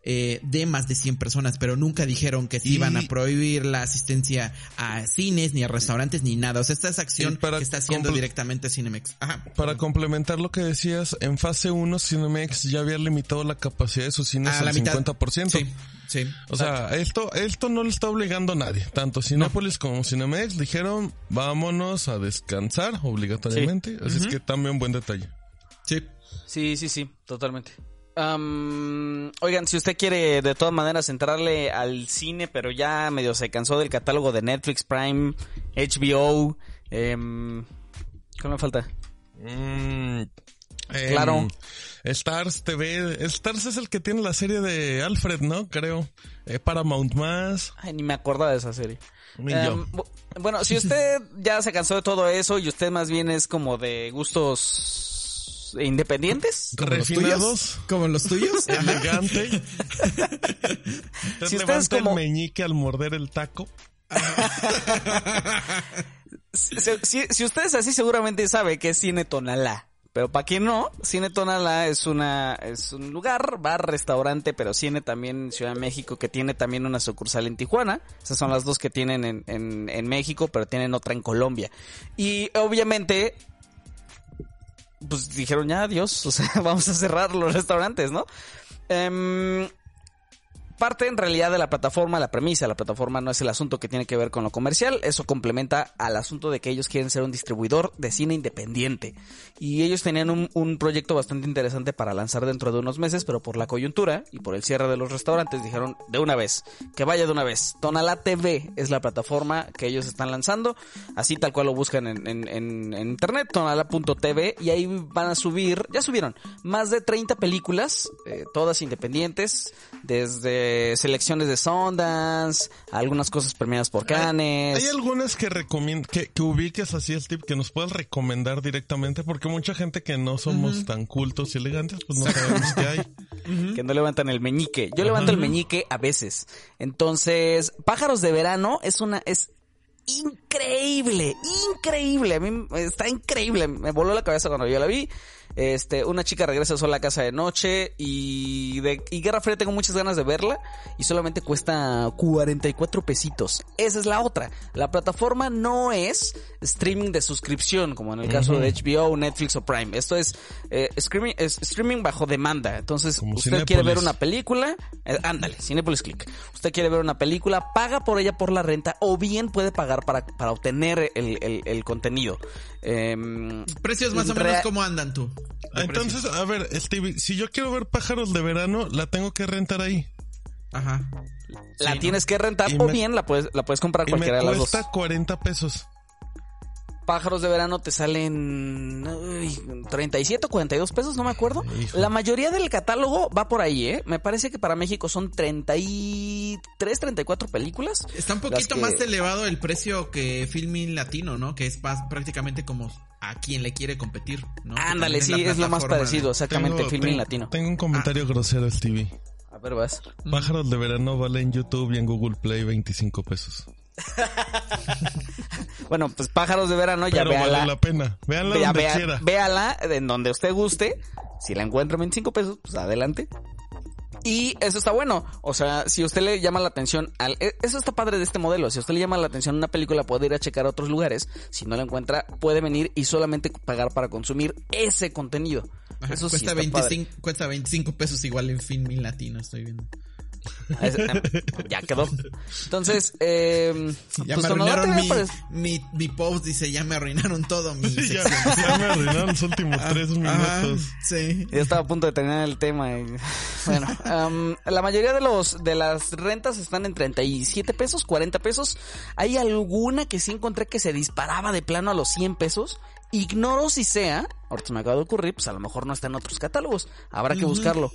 eh, de más de 100 personas, pero nunca dijeron que se Y- iban a prohibir la asistencia a cines, ni a restaurantes, ni nada. O sea, esta es acción para que está haciendo directamente Cinemex. Ajá. Para complementar lo que decías, en fase 1 Cinemex ya había limitado la capacidad de sus cines A al la mitad. 50%. Sí, sí. O sea, esto, esto no le está obligando a nadie. Tanto Cinépolis como Cinemex dijeron, vámonos a descansar obligatoriamente. Así es que también buen detalle. Sí. Sí, sí, sí, totalmente. Am, oigan, si usted quiere de todas maneras entrarle al cine, pero ya medio se cansó del catálogo de Netflix, Prime, HBO, em, ¿qué me falta? Mm, em, Claro. Stars TV. Stars es el que tiene la serie de Alfred, ¿no? Creo. Eh, Paramount más. Ay, ni me acordaba de esa serie. Em, bueno, si usted ya se cansó de todo eso y usted más bien es como de gustos independientes, ¿Como Refinados. ¿Como los tuyos? Elegante. Si usted es levanta como- el meñique al morder el taco. si, si- si usted es así seguramente sabe que es Cine Tonalá. Pero para quien no, Cine Tonalá es una es un lugar, bar, restaurante, pero cine también en Ciudad de México que tiene también una sucursal en Tijuana. Esas son las dos que tienen en, en, en México, pero tienen otra en Colombia. Y obviamente, pues dijeron ya adiós, o sea, vamos a cerrar los restaurantes, ¿no? Em, parte en realidad de la plataforma, la premisa, la plataforma no es el asunto que tiene que ver con lo comercial, eso complementa al asunto de que ellos quieren ser un distribuidor de cine independiente. Y ellos tenían un, proyecto bastante interesante para lanzar dentro de unos meses, pero por la coyuntura y por el cierre de los restaurantes dijeron de una vez, que vaya de una vez. Tonala TV es la plataforma que ellos están lanzando, así tal cual lo buscan en, en, en, en internet, tonala.tv, y ahí van a subir, ya subieron, más de 30 películas, eh, todas independientes, desde selecciones de Sundance, algunas cosas premiadas por Cannes. ¿Hay algunas que que, que ubiques así, Steve, que nos puedas recomendar directamente? Porque mucha gente que no somos tan cultos y elegantes, pues no sabemos qué hay. que no levantan el meñique. Yo levanto el meñique a veces. Entonces, Pájaros de Verano es una, es increíble, increíble. A mí está increíble. Me voló la cabeza cuando yo la vi. Este, una chica regresa sola a casa de noche y de y Guerra Fría tengo muchas ganas de verla y solamente cuesta 44 pesitos. Esa es la otra. La plataforma no es streaming de suscripción como en el caso de HBO, Netflix o Prime. Esto es, eh, streaming, es streaming bajo demanda. Entonces, Como usted Cinépolis. quiere ver una película, eh, ándale, Cinepolis Click. Usted quiere ver una película, paga por ella por la renta o bien puede pagar para, para obtener el, el- el contenido. Em, Precios más o menos, ¿cómo andan tú? Entonces, a ver, Steve, si yo quiero ver pájaros de verano, la tengo que rentar ahí. Ajá. la Sí, tienes que rentar Y o me- bien la puedes, la puedes comprar Y me cualquiera de las dos. cuesta 40 pesos. Pájaros de verano te salen uy, 37 o 42 pesos, no me acuerdo. Hijo. La mayoría del catálogo va por ahí, ¿eh? Me parece que para México son 33, 34 películas. Está un poquito que- más elevado el precio que Filmin Latino, ¿no? Que es prácticamente como a quien le quiere competir, ¿no? Ándale, sí, es lo más parecido, exactamente, Tengo- Filmin tengo- Latino. Tengo un comentario grosero, Stevie. A ver, vas. Pájaros de verano vale en YouTube y en Google Play 25 pesos. Bueno, pues Pájaros de verano, ya Pero véala. vale la pena. Véanla Vea- donde vea- quiera. véala en donde usted guste. Si la encuentra en 25 pesos, pues adelante. Y eso está bueno. O sea, si usted le llama la atención al... e- Eso está padre de este modelo. Si a usted le llama la atención una película, puede ir a checar a otros lugares. Si no la encuentra, puede venir y solamente pagar para consumir ese contenido. Ajá, Eso sí cuesta, está padre. 25, cuesta 25 pesos igual en Filmin Latino, estoy viendo. Ah, em, ya quedó. Entonces, eh, Ya pues me arruinaron mi, mi, mi post, dice, ya me arruinaron todo mi ya, me arruinaron los últimos tres Ajá, minutos. sí. Ya estaba a punto de terminar el tema. y- Bueno, am, la mayoría de los de las rentas están en 37 pesos, 40 pesos. Hay alguna que sí encontré que se disparaba de plano a los 100 pesos. Ignoro si sea, ahorita se me acaba de ocurrir, pues a lo mejor no está en otros catálogos. Habrá que buscarlo.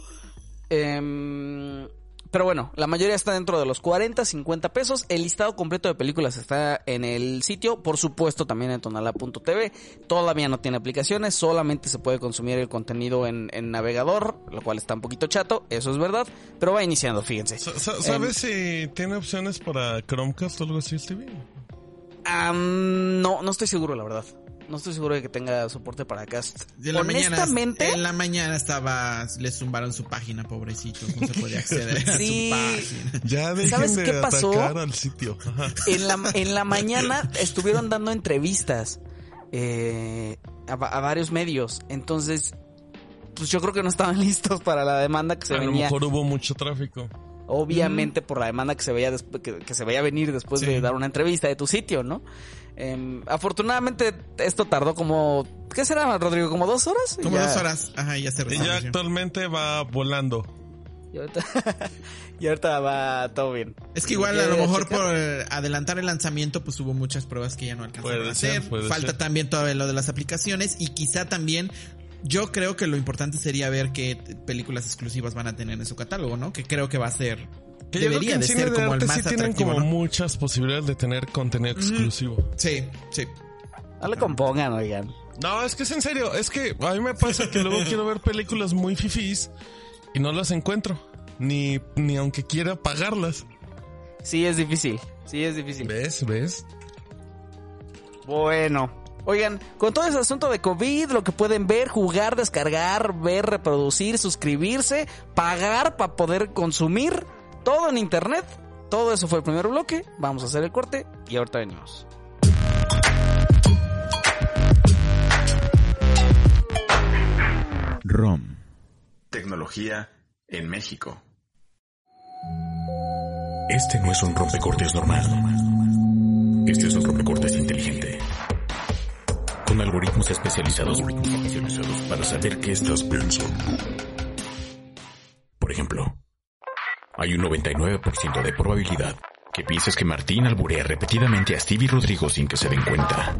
Em, pero bueno, la mayoría está dentro de los 40, 50 pesos. El listado completo de películas está en el sitio, por supuesto también en tonala.tv. Todavía no tiene aplicaciones, solamente se puede consumir el contenido en, en navegador, lo cual está un poquito chato, eso es verdad, pero va iniciando, fíjense. Sa- sa- ¿Sabes si tiene opciones para Chromecast o algo así, Stevie? No, no estoy seguro, la verdad. No estoy seguro de que tenga soporte para cast. De la mañana, Honestamente, en la mañana estaba, le zumbaron su página, pobrecito, no se podía acceder a su página. Ya dejen ¿Sabes de qué pasó? al sitio. En la, en la mañana estuvieron dando entrevistas eh, a, va- a varios medios. Entonces, pues yo creo que no estaban listos para la demanda que se A lo venía. mejor hubo mucho tráfico. Obviamente por la demanda que se veía después, que, que se veía venir después Sí. de dar una entrevista de tu sitio, ¿no? Em, afortunadamente esto tardó como, ¿qué será, Rodrigo? ¿Como dos horas? Como Ya- dos horas, ajá, y ya se Y ya restableció. actualmente va volando. Y ahorita, y ahorita va todo bien. Es que igual ¿Lo a lo quiere mejor checar? por eh, adelantar el lanzamiento pues hubo muchas pruebas que ya no alcanzaron Puede a ser, hacer. puede Falta ser. también todavía lo de las aplicaciones y quizá también yo creo que lo importante sería ver qué películas exclusivas van a tener en su catálogo, ¿no? Que creo que va a ser Que yo creo que debería en de cine ser de como el más sí tienen atractivo, como ¿no? muchas posibilidades de tener contenido exclusivo. Sí, sí. No le compongan, oigan. No, es que es en serio. Es que a mí me pasa que luego quiero ver películas muy fifís y no las encuentro. Ni, ni aunque quiera pagarlas. Sí, es difícil. Sí, es difícil. ¿Ves? ¿Ves? Bueno. Oigan, con todo ese asunto de COVID, lo que pueden ver, jugar, descargar, ver, reproducir, suscribirse, pagar para poder consumir, todo en internet. Todo eso fue el primer bloque. Vamos a hacer el corte y ahorita venimos. ROM. Tecnología en México. Este no es un rompecortes normal. Este es un rompecortes inteligente. Con algoritmos especializados para saber qué estás pensando. Por ejemplo, hay un 99% de probabilidad que pienses que Martín alburea repetidamente a Stevie Rodrigo sin que se den cuenta.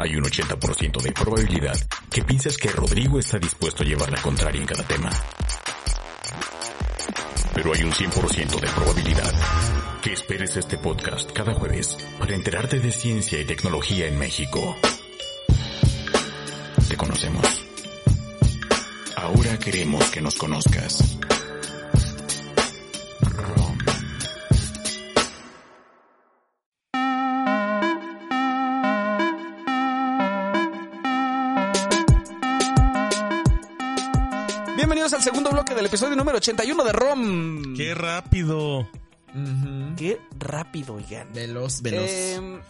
Hay un 80% de probabilidad que pienses que Rodrigo está dispuesto a llevar la contraria en cada tema. Pero hay un 100% de probabilidad que esperes este podcast cada jueves para enterarte de ciencia y tecnología en México. Te conocemos. Ahora queremos que nos conozcas. Bienvenidos al segundo bloque del episodio número 81 de ROM. ¡Qué rápido! Qué rápido, oigan. Veloz, veloz. Eh,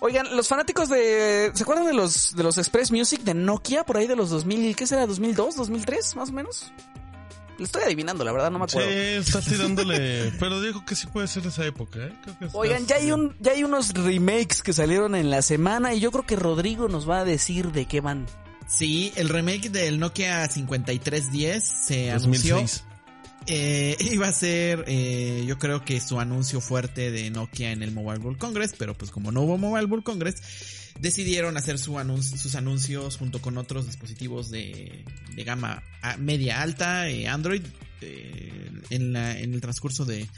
oigan, los fanáticos de... ¿Se acuerdan de los, de los Express Music de Nokia por ahí de los 2000? ¿Qué será? ¿2002? ¿2003? Más o menos. Le estoy adivinando, la verdad, no me Sí, acuerdo. estás tirándole. Pero digo que sí puede ser esa época, ¿eh? Creo que Oigan, ya hay, un, ya hay unos remakes que salieron en la semana y yo creo que Rodrigo nos va a decir de qué van. Sí, el remake del Nokia 5310 se anunció. 2006. Eh, iba a ser, eh, yo creo que su anuncio fuerte de Nokia en el Mobile World Congress, pero pues como no hubo Mobile World Congress, decidieron hacer su anuncio, sus anuncios junto con otros dispositivos de, de gama media alta, eh, Android, eh, en, la- en el transcurso de,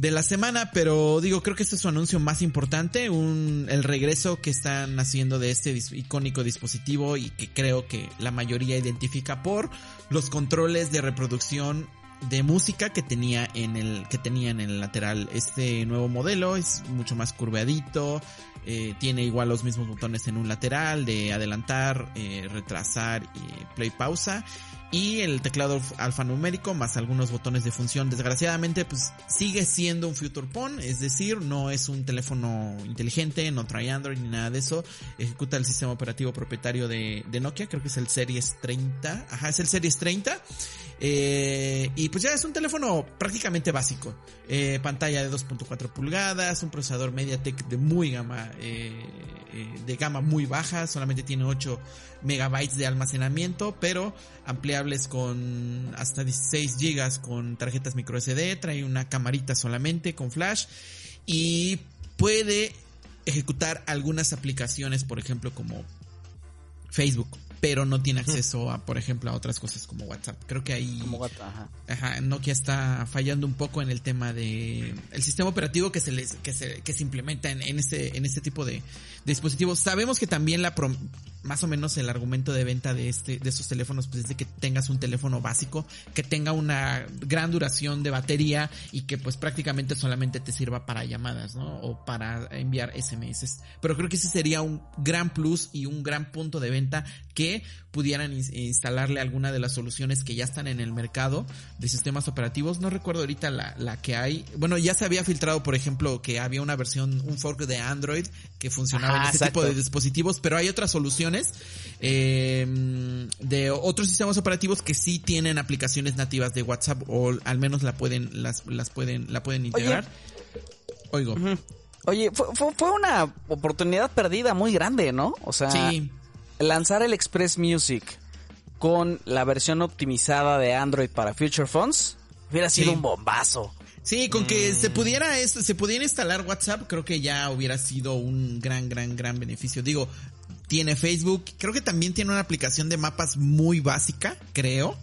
de la semana, pero digo, creo que este es su anuncio más importante, un, el regreso que están haciendo de este icónico dispositivo y que creo que la mayoría identifica por los controles de reproducción de música que tenía en el que tenían en el lateral. Este nuevo modelo es mucho más curveadito eh, tiene igual los mismos botones en un lateral de adelantar eh, retrasar y play pausa y el teclado alfanumérico más algunos botones de función. Desgraciadamente, pues sigue siendo un Future Phone, es decir, no es un teléfono inteligente, no trae Android ni nada de eso. Ejecuta el sistema operativo propietario de, de Nokia, creo que es el Series 30. Ajá, es el Series 30. Eh, y pues ya es un teléfono prácticamente básico. Eh, pantalla de 2.4 pulgadas, un procesador MediaTek de muy gama, eh, eh, de gama muy baja, solamente tiene 8 megabytes de almacenamiento, pero ampliables con hasta 16 gigas con tarjetas micro SD, trae una camarita solamente con flash y puede ejecutar algunas aplicaciones, por ejemplo, como Facebook, pero no tiene acceso a, por ejemplo, a otras cosas como WhatsApp. Creo que ahí Como ajá. Ajá, Nokia está fallando un poco en el tema de el sistema operativo que se les que se que se implementa en, en este en este tipo de, de dispositivos. Sabemos que también la prom- más o menos el argumento de venta de este de estos teléfonos pues es de que tengas un teléfono básico que tenga una gran duración de batería y que pues prácticamente solamente te sirva para llamadas, ¿no? O para enviar SMS. Pero creo que ese sería un gran plus y un gran punto de venta que pudieran ins- instalarle alguna de las soluciones que ya están en el mercado de sistemas operativos. No recuerdo ahorita la, la que hay. Bueno, ya se había filtrado, por ejemplo, que había una versión, un fork de Android que funcionaba Ajá, en ese exacto. tipo de dispositivos, pero hay otras soluciones eh, de otros sistemas operativos que sí tienen aplicaciones nativas de WhatsApp o al menos la pueden, las, las pueden, la pueden integrar. Oigo. Oye, fue, fue, fue una oportunidad perdida muy grande, ¿no? O sea, Sí. Lanzar el Express Music con la versión optimizada de Android para Future Phones hubiera sido Sí. un bombazo. Sí, con que Mm. se pudiera esto, se pudiera instalar WhatsApp, creo que ya hubiera sido un gran, gran, gran beneficio. Digo, tiene Facebook, creo que también tiene una aplicación de mapas muy básica, creo.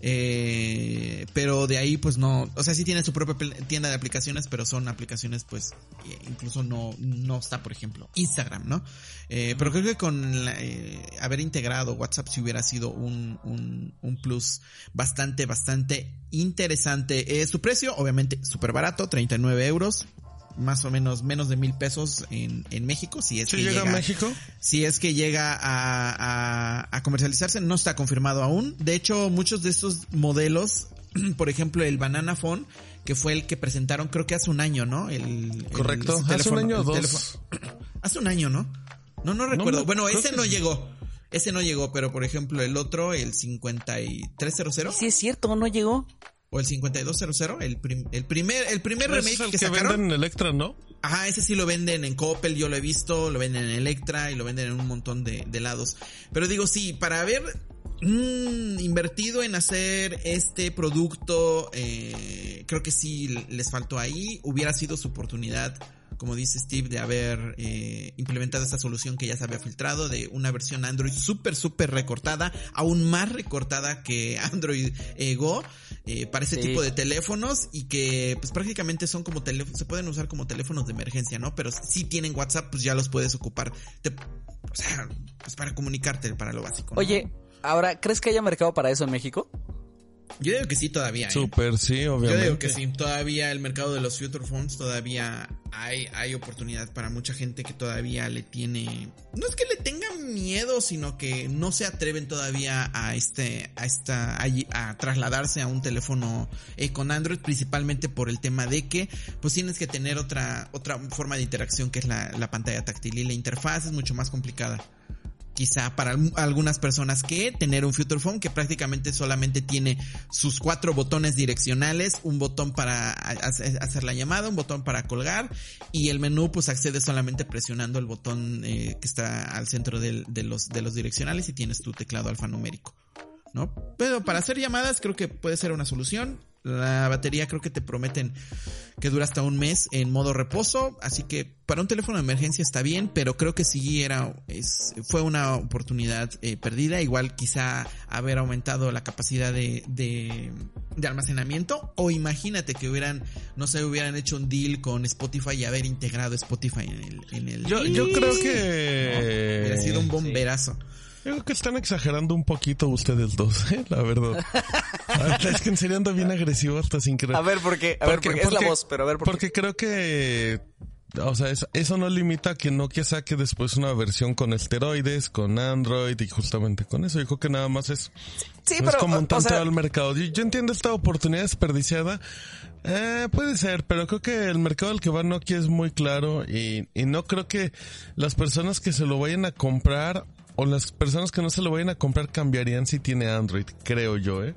Eh, pero de ahí pues no, o sea, sí tiene su propia tienda de aplicaciones, pero son aplicaciones pues eh, incluso no, no está, por ejemplo, Instagram, ¿no? Eh, pero creo que con la- eh, haber integrado WhatsApp sí hubiera sido un, un, un plus bastante, bastante interesante. Eh, su precio, obviamente, súper barato, 39 euros. Más o menos menos de mil pesos en, en México, si es ¿Sí que llega llega, a México? si es que llega a, a, a comercializarse, no está confirmado aún. De hecho, muchos de estos modelos, por ejemplo, el Banana Phone, que fue el que presentaron creo que hace un año, ¿no? El, el- Correcto. ese Hace un año o el dos. Hace un año, ¿no? No, no recuerdo. bueno, ese no sí. llegó. Ese no llegó, pero por ejemplo el otro, el 5300 Sí es cierto, no llegó. O el 5200, el, prim- el primer el primer remake es el que, que sacaron. venden en Electra, ¿no? Ajá, ese sí lo venden en Coppel, yo lo he visto, lo venden en Electra y lo venden en un montón de, de lados. Pero digo, sí, para haber mm, invertido en hacer este producto, eh, creo que sí les faltó ahí. Hubiera sido su oportunidad, como dice Steve, de haber eh, implementado esta solución que ya se había filtrado, de una versión Android súper, súper recortada, aún más recortada que Android eh, Go. eh, para ese Sí. tipo de teléfonos y que pues prácticamente son como teléfonos, se pueden usar como teléfonos de emergencia, ¿no? Pero si tienen WhatsApp, pues ya los puedes ocupar, te- o sea, pues para comunicarte, para lo básico. ¿no? Oye, ahora, ¿crees que haya mercado para eso en México? Yo digo que sí todavía. ¿eh? Super, sí, Yo obviamente. digo que sí, todavía el mercado de los future phones todavía hay, hay oportunidad para mucha gente que todavía le tiene, no es que le tengan miedo, sino que no se atreven todavía a este, a esta, a, a trasladarse a un teléfono eh, con Android, principalmente por el tema de que, pues tienes que tener otra, otra forma de interacción que es la, la pantalla táctil y la interfaz es mucho más complicada quizá para al- algunas personas que tener un Future Phone que prácticamente solamente tiene sus cuatro botones direccionales, un botón para hacer la llamada, un botón para colgar y el menú pues accede solamente presionando el botón eh, que está al centro de, los, de los direccionales y tienes tu teclado alfanumérico. ¿No? Pero para hacer llamadas creo que puede ser una solución. La batería creo que te prometen que dura hasta un mes en modo reposo, así que para un teléfono de emergencia está bien, pero creo que sí era, es, fue una oportunidad eh, perdida, igual quizá haber aumentado la capacidad de, de, de almacenamiento, o imagínate que hubieran, no sé, hubieran hecho un deal con Spotify y haber integrado Spotify en el... En el Yo, yo creo que... Hubiera sido un bomberazo. Yo creo que están exagerando un poquito ustedes dos, ¿eh? la verdad. Ahorita es que en serio ando bien agresivo hasta sin querer. A ver, porque, a ver, porque, es la voz, pero a ver, ¿por qué? Porque creo que... O sea, es- eso no limita a que Nokia saque después una versión con esteroides, con Android y justamente con eso. Yo creo que nada más es, Sí, es pero, como un tanto sea, al mercado. Yo, yo entiendo esta oportunidad desperdiciada. Eh, puede ser, pero creo que el mercado al que va Nokia es muy claro y, y no creo que las personas que se lo vayan a comprar o las personas que no se lo vayan a comprar cambiarían si tiene Android, creo yo, ¿eh?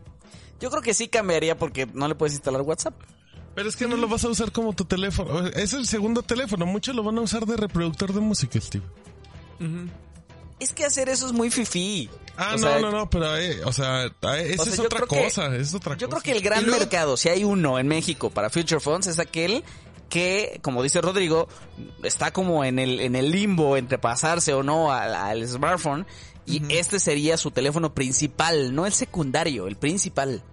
yo creo que sí cambiaría porque no le puedes instalar WhatsApp. Pero es que no lo vas a usar como tu teléfono. Es el segundo teléfono. Muchos lo van a usar de reproductor de música, Steve. Es que hacer eso es muy fifí. Ah, O no, sea, no, no, pero eh, o sea, eh, esa O sea, es yo otra que- cosa, es otra Yo cosa. creo que el gran luego- mercado, si hay uno en México para Future Phones, es aquel que, como dice Rodrigo, está como en el, en el limbo entre pasarse o no al, al smartphone. Y este sería su teléfono principal, no el secundario, el principal.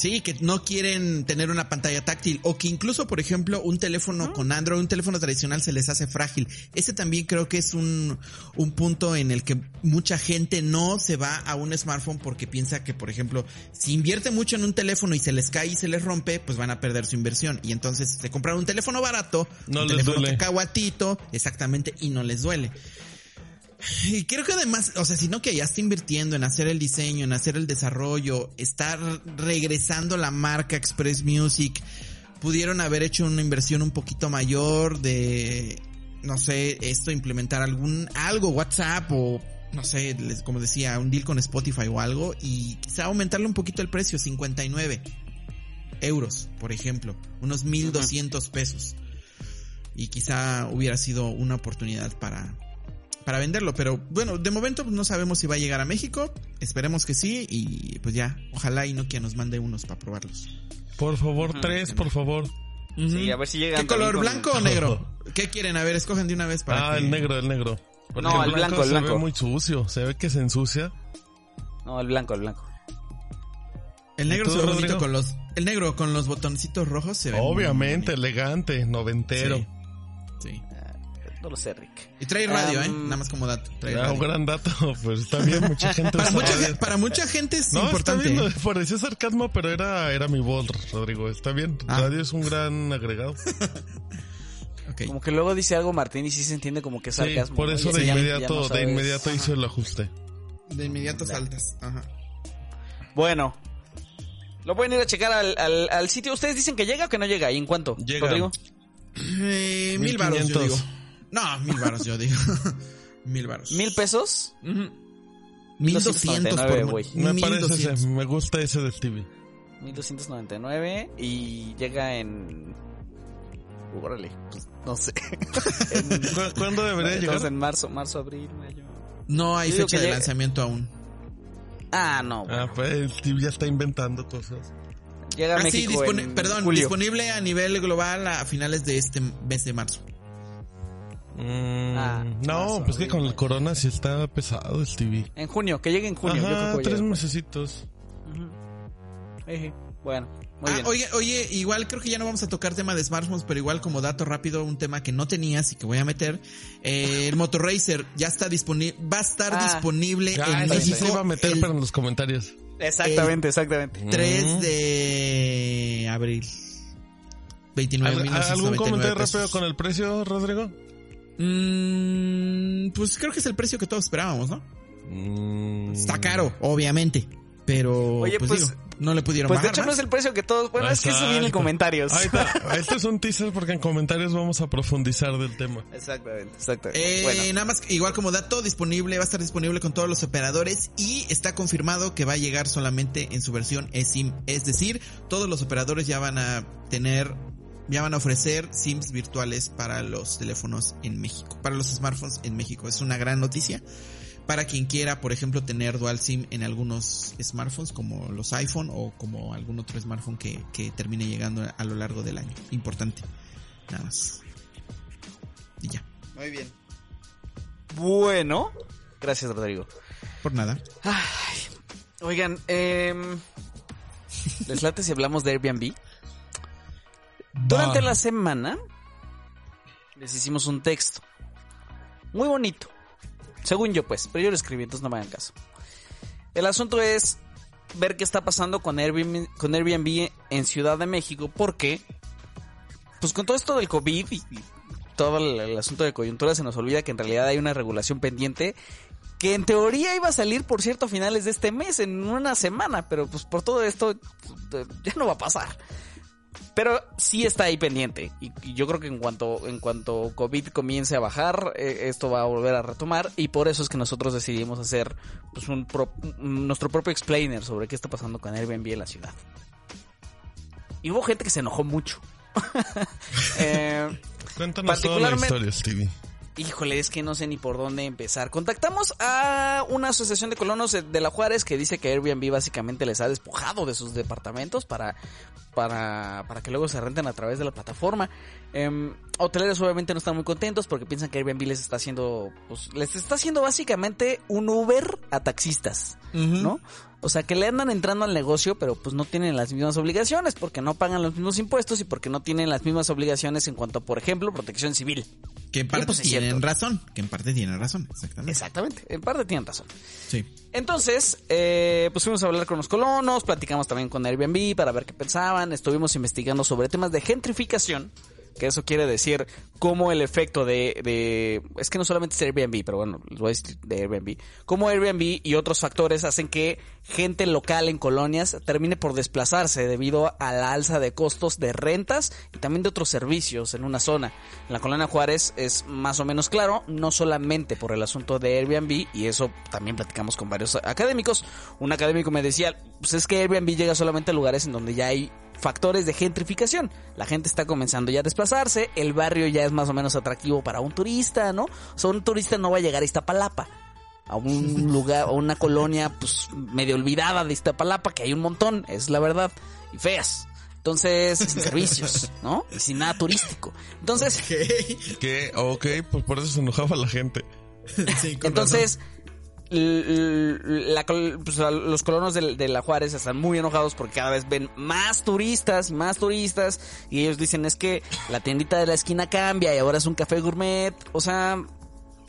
Sí, que no quieren tener una pantalla táctil o que incluso, por ejemplo, un teléfono con Android, un teléfono tradicional se les hace frágil. Ese también creo que es un, un punto en el que mucha gente no se va a un smartphone porque piensa que, por ejemplo, si invierte mucho en un teléfono y se les cae y se les rompe, pues van a perder su inversión. Y entonces se compran un teléfono barato, No un les teléfono duele. cacahuatito, exactamente, y no les duele. Y creo que además, o sea, sino que ya está invirtiendo en hacer el diseño, en hacer el desarrollo, estar regresando la marca Express Music, pudieron haber hecho una inversión un poquito mayor de, no sé, esto, implementar algún, algo, WhatsApp o, no sé, les- como decía, un deal con Spotify o algo y quizá aumentarle un poquito el precio, 59 euros, por ejemplo, unos 1200 pesos. Y quizá hubiera sido una oportunidad para, para venderlo, pero bueno, de momento pues, no sabemos si va a llegar a México, esperemos que sí y pues ya, ojalá y Nokia nos mande unos para probarlos. Por favor, tres, por favor. Sí, a ver si llegan ¿Qué color, con- blanco o negro? ¿Qué quieren? A ver, escogen de una vez para Ah, que- el negro, el negro. Porque No, el blanco, el se blanco. ve muy sucio, se ve que se ensucia. No, el blanco, el blanco. El ¿Y negro se ve bonito con los el negro con los botoncitos rojos se ve Obviamente, elegante, noventero. Sí. Sí. No lo sé, Rick. Y trae radio, Um, eh, nada más como dato, trae Ah, un gran dato, pues está bien, mucha gente Para mucha, para mucha gente es No, importante. está bien, ¿eh? parecía sarcasmo, pero era, era mi voz, Rodrigo. Está bien, Ah. radio es un gran agregado. Ok. Como que luego dice algo Martín y sí se entiende como que es Sí, sarcasmo. por eso de ya- ya inmediato, no de inmediato Ajá. hizo el ajuste. De inmediato saltas. Ajá. Bueno. Lo pueden ir a checar al, al, al sitio. ¿Ustedes dicen que llega o que no llega? ¿Y en cuánto? Llega. Rodrigo. Eh, mil varos, yo 1500. digo. No, mil varos, yo digo. mil varos. ¿Mil pesos? Ujú. 1200 por 1299, mo- güey. Me 1200. parece ese, me gusta ese de Stevie. 1299 y llega en... Órale, pues, no sé. En- ¿Cu- ¿Cuándo debería Estamos llegar? en marzo, marzo, abril, mayo. No hay Yo fecha de llegue- lanzamiento aún. Ah, no. Ah, pues el Stevie ya está inventando cosas. Llega a Ah, sí, México dispone- en perdón, julio. disponible a nivel global a finales de este mes de marzo. Mm, Ah, no, pues que con el corona sí está pesado Stevie. En junio, que llegue en junio. yo creo que tres llegar. mesecitos. Eje. Bueno, muy Ah, bien. oye, oye, igual creo que ya no vamos a tocar tema de smartphones, pero igual como dato rápido, un tema que no tenías y que voy a meter. Eh, el Motorracer ya está disponible, va a estar Ah. disponible Ah, en México se iba a meter, el pero en los comentarios. Exactamente, exactamente. 3 Mm. de abril. 29 ¿Al- ¿Algún comentario rápido con el precio, Rodrigo? Mm, pues creo que es el precio que todos esperábamos, ¿no? Mm, Está caro, obviamente. Pero, Oye, pues, pues- digo, no le pudieron Pues de hecho no es el precio que todos... Bueno, es que eso viene en comentarios. Ahí está. Este es un teaser porque en comentarios vamos a profundizar del tema. Exactamente, exactamente. Eh, bueno, Nada más, igual como dato disponible, va a estar disponible con todos los operadores y está confirmado que va a llegar solamente en su versión eSIM. Es decir, todos los operadores ya van a tener, ya van a ofrecer SIMs virtuales para los teléfonos en México, para los smartphones en México. Es una gran noticia. Para quien quiera, por ejemplo, tener dual SIM en algunos smartphones como los iPhone o como algún otro smartphone que, que termine llegando a lo largo del año. Importante. Nada más. Y ya. muy bien. Bueno, gracias Rodrigo. Por nada. Oigan, eh, ¿les late si hablamos de Airbnb? Durante la semana les hicimos un texto. Muy bonito. Según yo, pues. Pero yo lo escribí, entonces no me hagan caso. El asunto es ver qué está pasando con Airbnb, con Airbnb en Ciudad de México. Porque, pues con todo esto del COVID y, y todo el, el asunto de coyuntura, se nos olvida que en realidad hay una regulación pendiente que en teoría iba a salir, por cierto, a finales de este mes, en una semana, pero pues por todo esto eh, ya no va a pasar. Pero sí está ahí pendiente. Y, y yo creo que en cuanto, en cuanto COVID comience a bajar, eh, esto va a volver a retomar. Y por eso es que nosotros decidimos hacer pues, un pro- nuestro propio explainer sobre qué está pasando con Airbnb en la ciudad. Y hubo gente que se enojó mucho. Eh, Cuéntanos toda la Particularmente- historia, Stevie. Híjole, es que no sé ni por dónde empezar. Contactamos a una asociación de colonos de- La Juárez que dice que Airbnb básicamente les ha despojado de sus departamentos para, para, para que luego se renten a través de la plataforma. Em, hoteleros obviamente no están muy contentos porque piensan que Airbnb les está haciendo, pues, les está haciendo básicamente un Uber a taxistas, ¿no? O sea, que le andan entrando al negocio, pero pues no tienen las mismas obligaciones porque no pagan los mismos impuestos y porque no tienen las mismas obligaciones en cuanto a, por ejemplo, protección civil. Que en parte pues, es tienen razón. Que en parte tienen razón, exactamente. Exactamente, en parte tienen razón. Sí. Entonces, eh, pues fuimos a hablar con los colonos, platicamos también con Airbnb para ver qué pensaban, estuvimos investigando sobre temas de gentrificación, que eso quiere decir cómo el efecto de, de es que no solamente es Airbnb, pero bueno, les de Airbnb, cómo Airbnb y otros factores hacen que gente local en colonias termine por desplazarse debido a la alza de costos de rentas y también de otros servicios en una zona. En la colonia Juárez es más o menos claro, no solamente por el asunto de Airbnb, y eso también platicamos con varios académicos. Un académico me decía, pues es que Airbnb llega solamente a lugares en donde ya hay factores de gentrificación. La gente está comenzando ya a desplazarse, el barrio ya es más o menos atractivo para un turista, ¿no? O sea, un turista no va a llegar a Iztapalapa a un lugar, a una colonia pues medio olvidada de Iztapalapa, que hay un montón, es la verdad, y feas. Entonces, sin servicios, ¿no? Y sin nada turístico. Entonces, Que, ok, pues por eso se enojaba la gente. Sí, con entonces la pues, a- los colonos de, de la Juárez están muy enojados porque cada vez ven más turistas y más turistas y ellos dicen es que la tiendita de la esquina cambia y ahora es un café gourmet, o sea,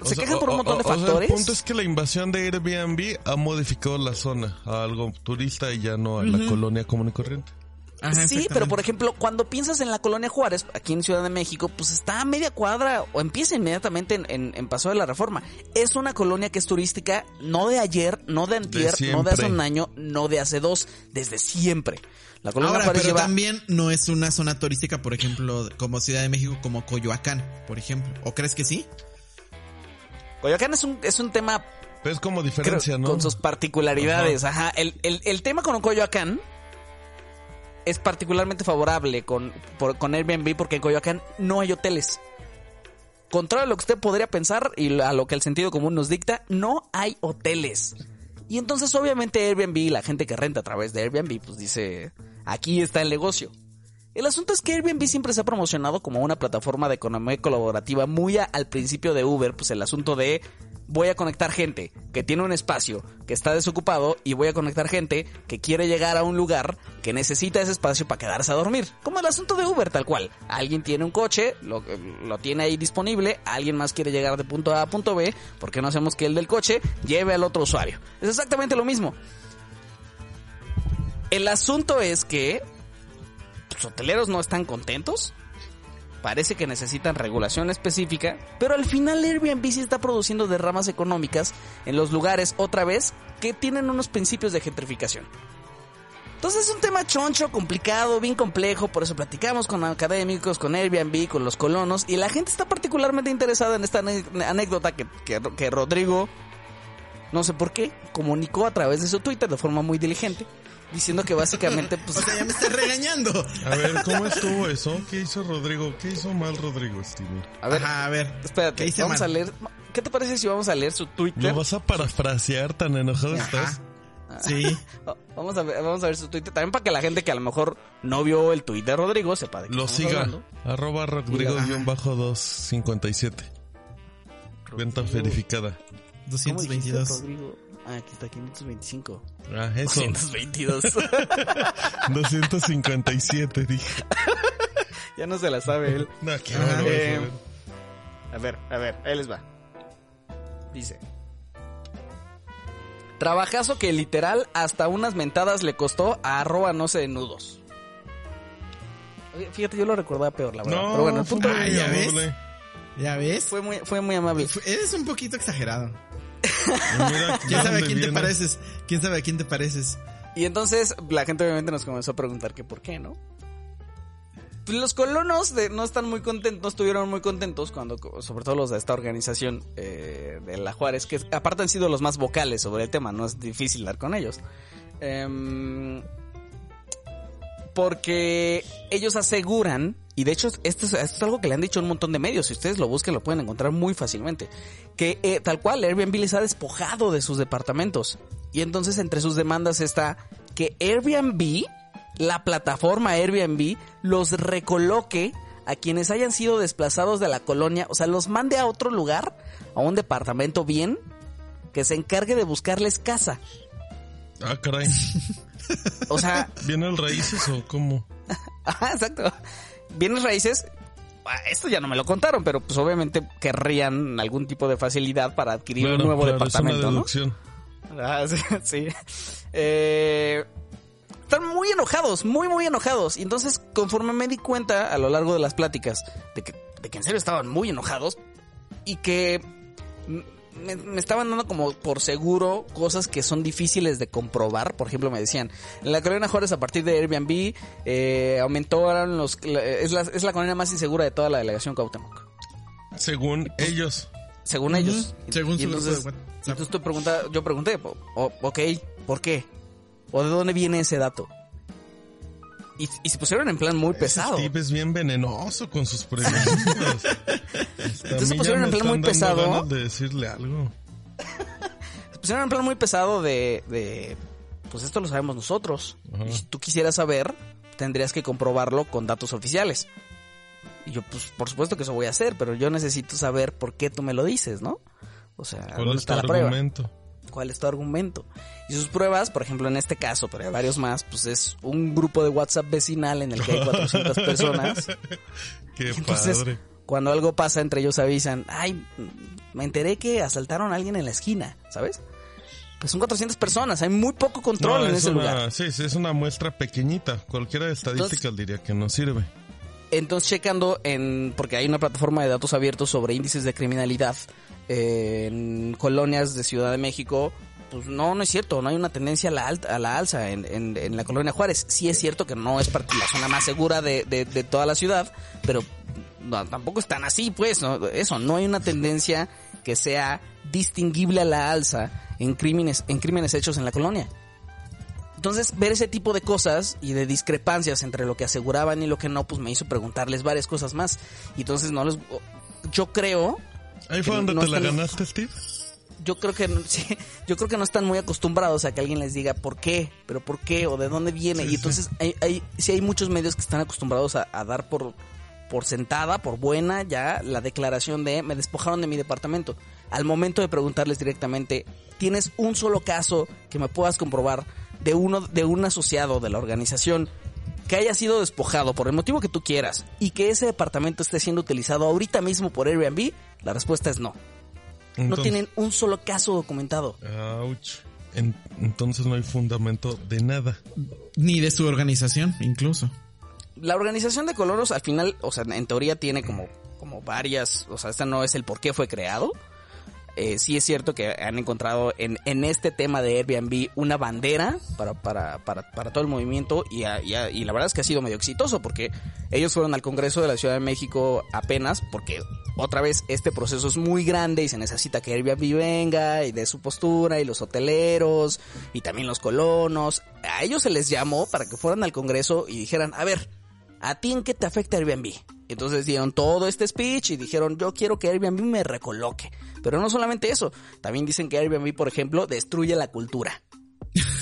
O se sea, quejan por un o- montón de o- o sea, factores. el punto es que la invasión de Airbnb ha modificado la zona a algo turista y ya no a la colonia común y corriente. Ajá, sí, pero por ejemplo, cuando piensas en la colonia Juárez, aquí en Ciudad de México, pues está a media cuadra o empieza inmediatamente en, en, en Paso de la Reforma. Es una colonia que es turística no de ayer, no de antier, no de hace un año, no de hace dos, desde siempre. La colonia Ahora, Juárez pero lleva... también no es una zona turística, por ejemplo, como Ciudad de México, como Coyoacán, por ejemplo. ¿O crees que sí? Coyoacán es un, es un tema Pero es como creo, diferencia, ¿no? con sus particularidades. Ajá. El, el- el tema con Coyoacán es particularmente favorable con, con Airbnb porque en Coyoacán no hay hoteles. Contrario a lo que usted podría pensar y a lo que el sentido común nos dicta, no hay hoteles. Y entonces obviamente Airbnb, la gente que renta a través de Airbnb, pues dice, aquí está el negocio. El asunto es que Airbnb siempre se ha promocionado como una plataforma de economía colaborativa muy al principio de Uber, pues el asunto de voy a conectar gente que tiene un espacio que está desocupado y voy a conectar gente que quiere llegar a un lugar que necesita ese espacio para quedarse a dormir. Como el asunto de Uber tal cual. Alguien tiene un coche, lo, lo tiene ahí disponible, alguien más quiere llegar de punto A a punto B, porque no hacemos que el del coche lleve al otro usuario. Es exactamente lo mismo. El asunto es que los hoteleros no están contentos. Parece que necesitan regulación específica, pero al final Airbnb sí está produciendo derramas económicas en los lugares, otra vez, que tienen unos principios de gentrificación. Entonces es un tema choncho, complicado, bien complejo, por eso platicamos con académicos, con Airbnb, con los colonos, y la gente está particularmente interesada en esta anécdota que, que- que Rodrigo, no sé por qué, comunicó a través de su Twitter de forma muy diligente, diciendo que básicamente pues, O sea, ya me estás regañando. A ver, ¿cómo estuvo eso? ¿Qué hizo Rodrigo? ¿Qué hizo mal Rodrigo, Stevie? A ver, Ajá, a ver. espérate, ¿Qué hice vamos mal? a leer. ¿Qué te parece si vamos a leer su Twitter? ¿Lo vas a parafrasear tan enojado estás? Sí. Oh, Vamos a ver, vamos a ver su Twitter también para que la gente que a lo mejor no vio el tweet de Rodrigo sepa de qué Lo estamos siga. hablando. Arroba Rodrigo-257. Cuenta verificada. ¿Cómo dijiste, 222. Ah, aquí está 525. Ah, eso. 222. 257, dije. ya no se la sabe él. No, qué Ah, eh. A ver, a ver, ahí les va. Dice. Trabajazo que literal hasta unas mentadas le costó a arroba no sé de nudos. Fíjate, yo lo recordaba peor, la verdad. No, Pero bueno, el punto Ah, ¿ya ves? ¿Ya ves? fue muy, fue muy amable. Eres un poquito exagerado. Mira, ¿Quién sabe a quién te pareces? ¿Quién sabe a quién te pareces? Y entonces la gente obviamente nos comenzó a preguntar que por qué, ¿no? Pues los colonos de- no están muy contentos, no estuvieron muy contentos cuando, sobre todo los de esta organización eh, de la Juárez, que aparte han sido los más vocales sobre el tema, no es difícil dar con ellos. Em, porque ellos aseguran, y de hecho esto es, esto es algo que le han dicho un montón de medios, si ustedes lo buscan lo pueden encontrar muy fácilmente, que eh, tal cual Airbnb les ha despojado de sus departamentos. Y entonces entre sus demandas está que Airbnb, la plataforma Airbnb, los recoloque a quienes hayan sido desplazados de la colonia, o sea, los mande a otro lugar, a un departamento bien, que se encargue de buscarles casa. Ah, caray. O sea, ¿Viene el raíces o cómo? Ajá, exacto. Bienes raíces, ah, esto ya no me lo contaron, pero pues obviamente querrían algún tipo de facilidad para adquirir un nuevo claro, es una departamento, ¿no? Ah, sí. sí. Eh, están muy enojados, muy, muy enojados. Y entonces, conforme me di cuenta a lo largo de las pláticas de que, de que en serio estaban muy enojados y que me, me estaban dando como por seguro cosas que son difíciles de comprobar. Por ejemplo, me decían, la colonia Juárez a partir de Airbnb eh, aumentaron los... la- es, la, es la colonia más insegura de toda la delegación Cuauhtémoc. Según ellos. Según ellos. según Y su grupo de entonces, entonces tú pregunta, yo pregunté, ok, ¿por qué? ¿O de dónde viene ese dato? Y, y se pusieron en plan muy pesado. Steve es bien venenoso con sus preguntas. Entonces ya pusieron en plan muy pesado. de decirle algo. Se pusieron en plan muy pesado de, de, pues esto lo sabemos nosotros. Ajá. Y si tú quisieras saber, tendrías que comprobarlo con datos oficiales. Y yo, pues, por supuesto que eso voy a hacer, pero yo necesito saber por qué tú me lo dices, ¿no? O sea, ¿Cuál ¿dónde es tu está la prueba? Cuál es tu argumento. Y sus pruebas, por ejemplo, en este caso, pero hay varios más, pues es un grupo de WhatsApp vecinal en el que hay 400 personas. Qué Entonces, padre. cuando algo pasa, entre ellos avisan, ay, me enteré que asaltaron a alguien en la esquina, ¿sabes? Pues son 400 personas, hay muy poco control No, en es ese una, lugar. Sí, sí, es una muestra pequeñita. Cualquiera de estadísticas diría que no sirve. Entonces, checando en, porque hay una plataforma de datos abiertos sobre índices de criminalidad en colonias de Ciudad de México, pues no, no es cierto, no hay una tendencia a la, alta, a la alza en, la colonia Juárez. Sí es cierto que no es la zona más segura de, de- de toda la ciudad, pero tampoco es tan así, pues, eso, no hay una tendencia que sea distinguible a la alza en crímenes, en crímenes hechos en la colonia. Entonces, ver ese tipo de cosas y de discrepancias entre lo que aseguraban y lo que no, pues me hizo preguntarles varias cosas más. Entonces no les... Yo creo... Ahí fue donde no te la están- ganaste, Steve. yo creo que no- sí, yo creo que no están muy acostumbrados a que alguien les diga por qué, pero por qué o de dónde viene. y entonces hay, hay, sí hay muchos medios que están acostumbrados a, a dar por, por sentada, por buena, ya la declaración de me despojaron de mi departamento. Al momento de preguntarles directamente, ¿tienes un solo caso que me puedas comprobar de uno, de un asociado de la organización que haya sido despojado por el motivo que tú quieras y que ese departamento esté siendo utilizado ahorita mismo por Airbnb? La respuesta es no. No tienen un solo caso documentado. Ouch. En- entonces no hay fundamento de nada. Ni de su organización, incluso. La organización de colonos al final, o sea, en teoría tiene como, como varias, o sea, esta no es el por qué fue creado. Eh, sí es cierto que han encontrado en, en este tema de Airbnb una bandera para, para, para, para todo el movimiento y, a- y, a- y la verdad es que ha sido medio exitoso porque ellos fueron al Congreso de la Ciudad de México apenas porque otra vez este proceso es muy grande y se necesita que Airbnb venga y de su postura y los hoteleros y también los colonos. A ellos se les llamó para que fueran al Congreso y dijeran, a ver, ¿a ti en qué te afecta Airbnb? Entonces dieron todo este speech y dijeron, yo quiero que Airbnb me recoloque. Pero no solamente eso, también dicen que Airbnb, por ejemplo, destruye la cultura.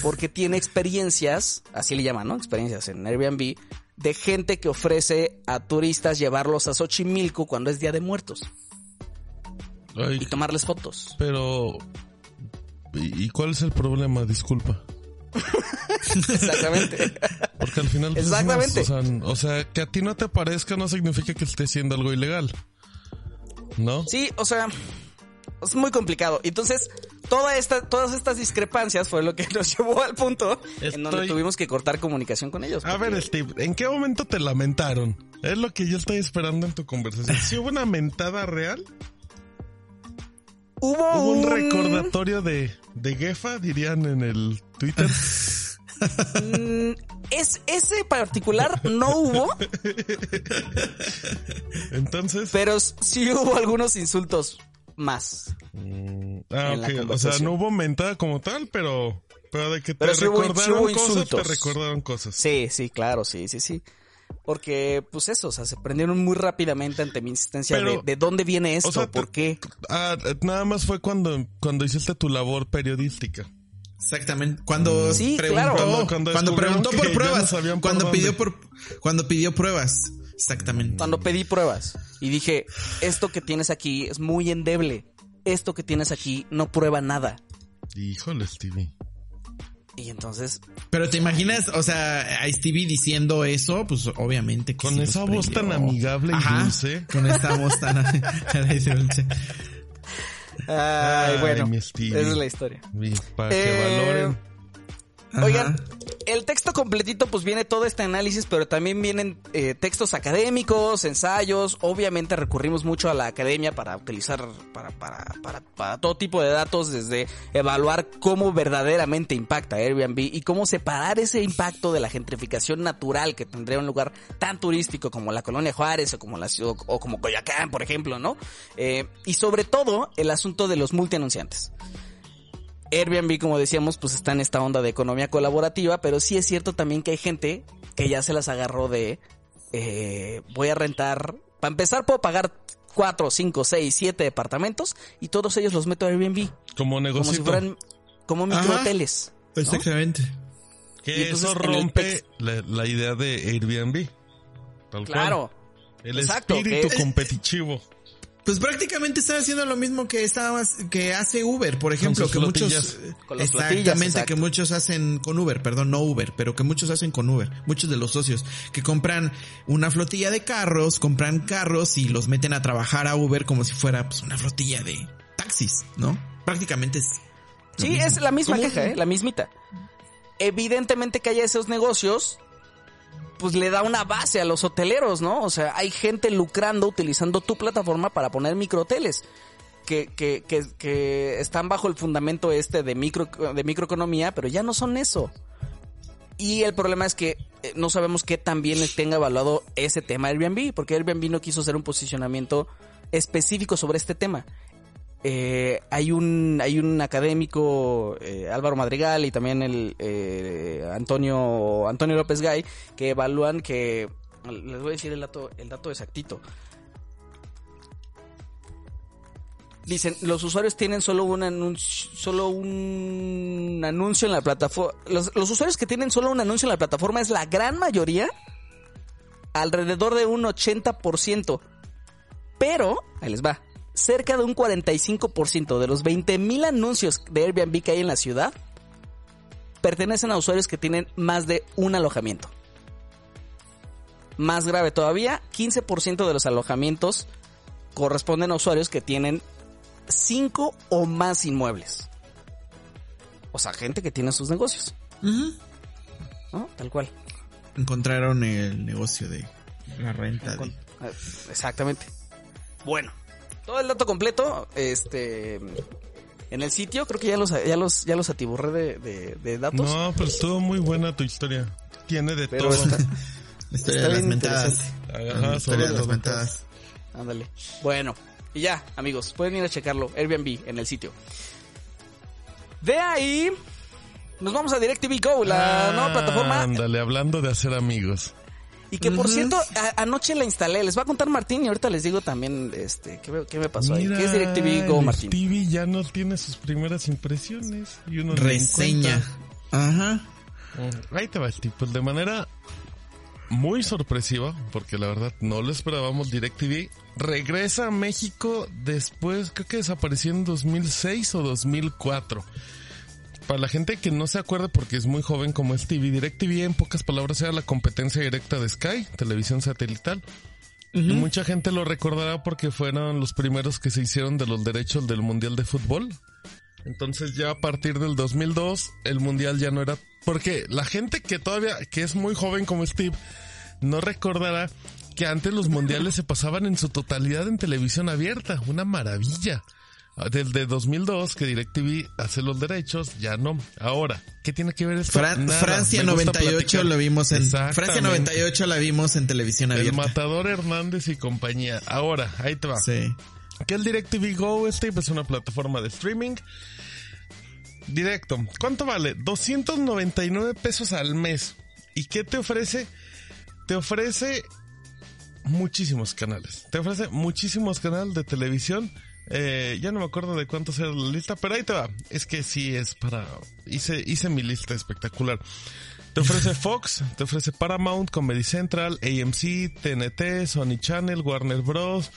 Porque tiene experiencias, así le llaman, ¿no? Experiencias en Airbnb, de gente que ofrece a turistas llevarlos a Xochimilco cuando es Día de Muertos Ay, y tomarles fotos. pero... ¿Y y cuál es el problema? Disculpa. Exactamente. Porque al final... pues, más, Exactamente. o, sea, o sea, que a ti no te parezca no significa que esté haciendo algo ilegal. ¿No? Sí, o sea, es muy complicado. Entonces, toda esta, todas estas discrepancias fue lo que nos llevó al punto en donde tuvimos que cortar comunicación con ellos. A ver, Steve, ¿en qué momento te lamentaron? Es lo que yo estoy esperando en tu conversación. ¿Sí hubo una mentada real? hubo, ¿Hubo un un recordatorio de, de Gefa, dirían en el Twitter? Mm, es, ese particular no hubo, Entonces... pero sí hubo algunos insultos más. Mm, ah, ok. O sea, no hubo mentada como tal, pero... Pero de que te Pero sí hubo- sí recordaron hubo cosas, te insultos. recordaron cosas. Sí, sí, claro, sí, sí, sí. Porque, pues eso, o sea, se prendieron muy rápidamente ante mi insistencia Pero, de, de dónde viene esto, o sea, te- por qué. Ah, nada más fue cuando, cuando hiciste tu labor periodística. Exactamente. Cuando Sí, preguntó, claro. Cuando- cuando, preguntó por no pruebas, por cuando dónde. pidió por cuando pidió pruebas. Exactamente. Cuando pedí pruebas y dije, esto que tienes aquí es muy endeble, esto que tienes aquí no prueba nada. Híjole, Stevie. Y entonces, Pero te imaginas, o sea, a Stevie diciendo eso, pues obviamente que Con sí esa voz tan amigable y Ajá, dulce. Con esa voz tan amigable y dulce. ay, Ay, bueno, mi Stevie. esa es la historia. Y Para que Eh, valoren. Oigan, el texto completito pues viene todo este análisis, pero también vienen eh, textos académicos, ensayos, obviamente recurrimos mucho a la academia para utilizar, para, para, para, para todo tipo de datos, desde evaluar cómo verdaderamente impacta Airbnb y cómo separar ese impacto de la gentrificación natural que tendría un lugar tan turístico como la Colonia Juárez o como la ciudad, o como Coyoacán, por ejemplo, ¿no? Eh, y sobre todo el asunto de los multianunciantes. Airbnb, como decíamos, pues está en esta onda de economía colaborativa, pero sí es cierto también que hay gente que ya se las agarró de eh, voy a rentar, para empezar puedo pagar cuatro, cinco, seis, siete departamentos y todos ellos los meto a Airbnb, Como como negocio. si fueran como microhoteles. ¿no? Exactamente. Y Que entonces, eso rompe la, la idea de Airbnb. Tal cual. Claro. El exacto, espíritu que- competitivo. Pues prácticamente está haciendo lo mismo que estaba, que hace Uber, por ejemplo, sus que muchos. Con exactamente, que muchos hacen con Uber, perdón, no Uber, pero que muchos hacen con Uber, muchos de los socios, que compran una flotilla de carros, compran carros y los meten a trabajar a Uber como si fuera pues, una flotilla de taxis, ¿no? Prácticamente es. lo Sí, mismo. es la misma queja, ¿eh? la mismita. Evidentemente que haya esos negocios, pues le da una base a los hoteleros, ¿no? O sea, hay gente lucrando utilizando tu plataforma para poner microhoteles. Que, que, que, están bajo el fundamento este de micro de microeconomía, pero ya no son eso. Y el problema es que eh, no sabemos qué tan bien tenga evaluado ese tema Airbnb, porque Airbnb no quiso hacer un posicionamiento específico sobre este tema. Eh, hay un hay un académico eh, Álvaro Madrigal y también el eh, Antonio Antonio López Gay que evalúan que les voy a decir el dato el dato exactito. Dicen los usuarios tienen solo un anuncio solo un anuncio en la plataforma los, los usuarios que tienen solo un anuncio en la plataforma es la gran mayoría alrededor de un 80% pero ahí les va cerca de un 45% de los 20.000 anuncios de Airbnb que hay en la ciudad pertenecen a usuarios que tienen más de un alojamiento. Más grave todavía, 15% de los alojamientos corresponden a usuarios que tienen 5 o más inmuebles. O sea, gente que tiene sus negocios. ¿No? Tal cual. Encontraron el negocio de la renta. de- Eh, Exactamente. Bueno, todo el dato completo, este, en el sitio, creo que ya los, ya los, ya los atiburré de, de, de datos. No, pero estuvo muy buena tu historia. Tiene de pero todo. está, Está de las bien mentadas. Ajá, historia de las mentadas. ándale. Bueno, y ya, amigos, pueden ir a checarlo, Airbnb, en el sitio. De ahí, nos vamos a DirecTV Go, la Ah, nueva plataforma. Ándale, hablando de hacer amigos. Y que por cierto, a- anoche la instalé. Les va a contar Martín y ahorita les digo también, este, qué, me- qué me pasó ahí. ¿Qué es DirecTV Go, el Martín? TV ya no tiene sus primeras impresiones. Y uno Reseña. Ajá. cuenta. Ahí te va, Steve. Pues de manera muy sorpresiva, porque la verdad no lo esperábamos, DirecTV regresa a México después, creo que desapareció en 2006 o 2004. Para la gente que no se acuerda porque es muy joven como es TV, DirecTV en pocas palabras era la competencia directa de Sky, televisión satelital. Y mucha gente lo recordará porque fueron los primeros que se hicieron de los derechos del Mundial de Fútbol. Entonces ya a partir del 2002 el Mundial ya no era... Porque la gente que todavía, que es muy joven como Steve, no recordará que antes los mundiales se pasaban en su totalidad en televisión abierta. Una maravilla. Desde 2002 que DirecTV hace los derechos, ya no. Ahora, ¿qué tiene que ver esto? Fran- Nada, Francia me gusta 98 platicar. lo vimos en. Francia 98 la vimos en televisión El abierta. Matador Hernández y compañía. Ahora, ahí te va. Sí. ¿Qué es DirecTV Go? Steve es una plataforma de streaming. Directo. ¿Cuánto vale? 299 pesos al mes. ¿Y qué te ofrece? Te ofrece muchísimos canales. Te ofrece muchísimos canales de televisión. Eh, ya no me acuerdo de cuántos era la lista, pero ahí te va. Es que sí es para... Hice, hice mi lista espectacular. Te ofrece Fox, te ofrece Paramount, Comedy Central, AMC, TNT, Sony Channel, Warner Bros.,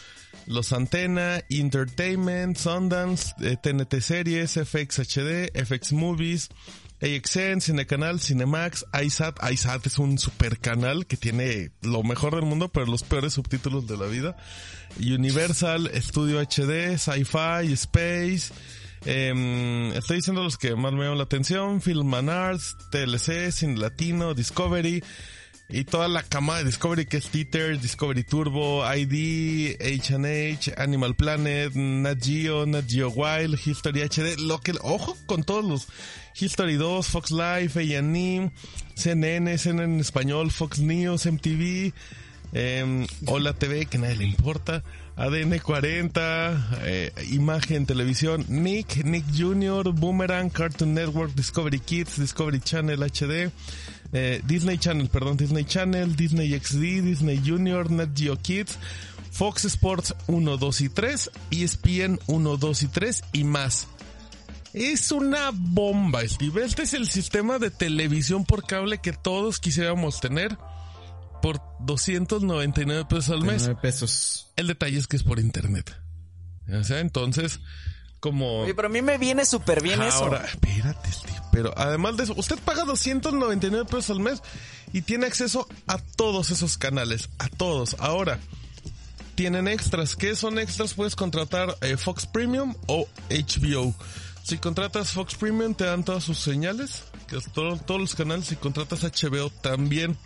Los Antena, Entertainment, Sundance, eh, TNT Series, FX HD, FX Movies, AXN, Cinecanal, Cinemax, iSat. iSat es un super canal que tiene lo mejor del mundo, pero los peores subtítulos de la vida. Universal, Studio HD, Sci-Fi, Space. em, estoy diciendo los que más me llaman la atención. Film and Arts, TLC, Cine Latino, Discovery. Y toda la cama de Discovery que es Theater, Discovery Turbo, ID, H&H, Animal Planet, Nat Geo, Nat Geo Wild, History HD, lo que, ojo con todos los History 2, Fox Life, A&E, CNN, CNN en español, Fox News, MTV, eh, Hola TV, que nadie le importa, ADN 40, eh, Imagen Televisión, Nick, Nick Jr., Boomerang, Cartoon Network, Discovery Kids, Discovery Channel HD, eh, Disney Channel, perdón, Disney Channel, Disney XD, Disney Junior, Net Geo Kids, Fox Sports 1, 2 y 3, ESPN 1, 2 y 3 y más. Es una bomba, Steve. Este es el sistema de televisión por cable que todos quisiéramos tener por 299 pesos al mes. 9 pesos. El detalle es que es por internet. O sea, entonces, como... Oye, pero a mí me viene súper bien eso. Ahora, espérate. Pero además de eso, usted paga 299 pesos al mes y tiene acceso a todos esos canales. A todos. Ahora, tienen extras. ¿Qué son extras? Puedes contratar eh, Fox Premium o HBO. Si contratas Fox Premium te dan todas sus señales, que es todo- todos los canales. Si contratas HBO también.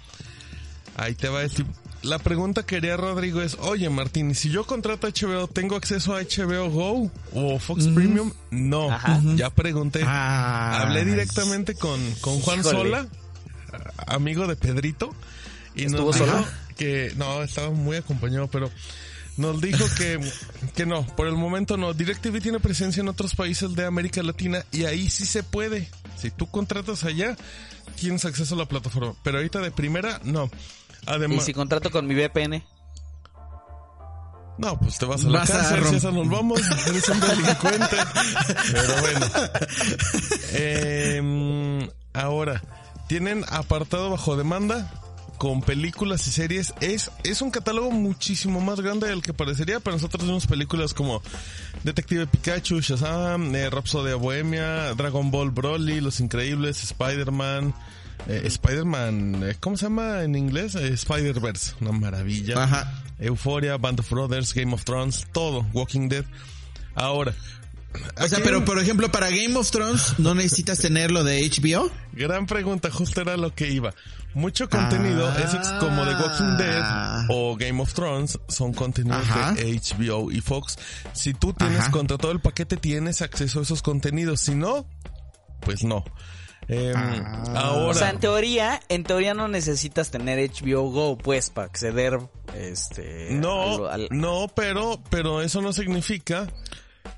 Ahí te va a decir. La pregunta que haría Rodrigo es, oye Martín, ¿y si yo contrato HBO, ¿tengo acceso a HBO Go o Fox Premium? No, Ajá. ya pregunté. Ah. Hablé directamente con, con Juan Híjole. Sola, amigo de Pedrito, y ¿Estuvo nos dijo solo? que no, estaba muy acompañado, pero nos dijo que, que no, por el momento no. DirecTV tiene presencia en otros países de América Latina y ahí sí se puede. Si tú contratas allá, tienes acceso a la plataforma. Pero ahorita de primera, no. ¿Y Además, si contrato con mi VPN? no, pues te vas a la Vas a cárcel, rom- si eso nos vamos, eres un delincuente. Pero bueno. Eh, ahora, tienen apartado bajo demanda con películas y series. Es, es un catálogo muchísimo más grande del que parecería, pero nosotros tenemos películas como Detective Pikachu, Shazam, eh, Rhapsody Bohemia, Dragon Ball Broly, Los Increíbles, Spider-Man, eh, Spider-Man, eh, ¿cómo se llama en inglés? Eh, Spider-Verse, una maravilla. Ajá. Euphoria, Band of Brothers, Game of Thrones, todo, Walking Dead. Ahora, O sea, pero por ejemplo, para Game of Thrones, ¿no necesitas tenerlo de HBO? gran pregunta, justo era lo que iba. Mucho contenido Ah. es como The Walking Dead o Game of Thrones, son contenidos Ajá. de HBO y Fox. Si tú tienes Ajá. contratado el paquete, tienes acceso a esos contenidos. Si no, pues no. Em, Ah. Ahora, O sea, en teoría, en teoría no necesitas tener HBO Go, pues, para acceder, este... no, al- al- no, pero, pero eso no significa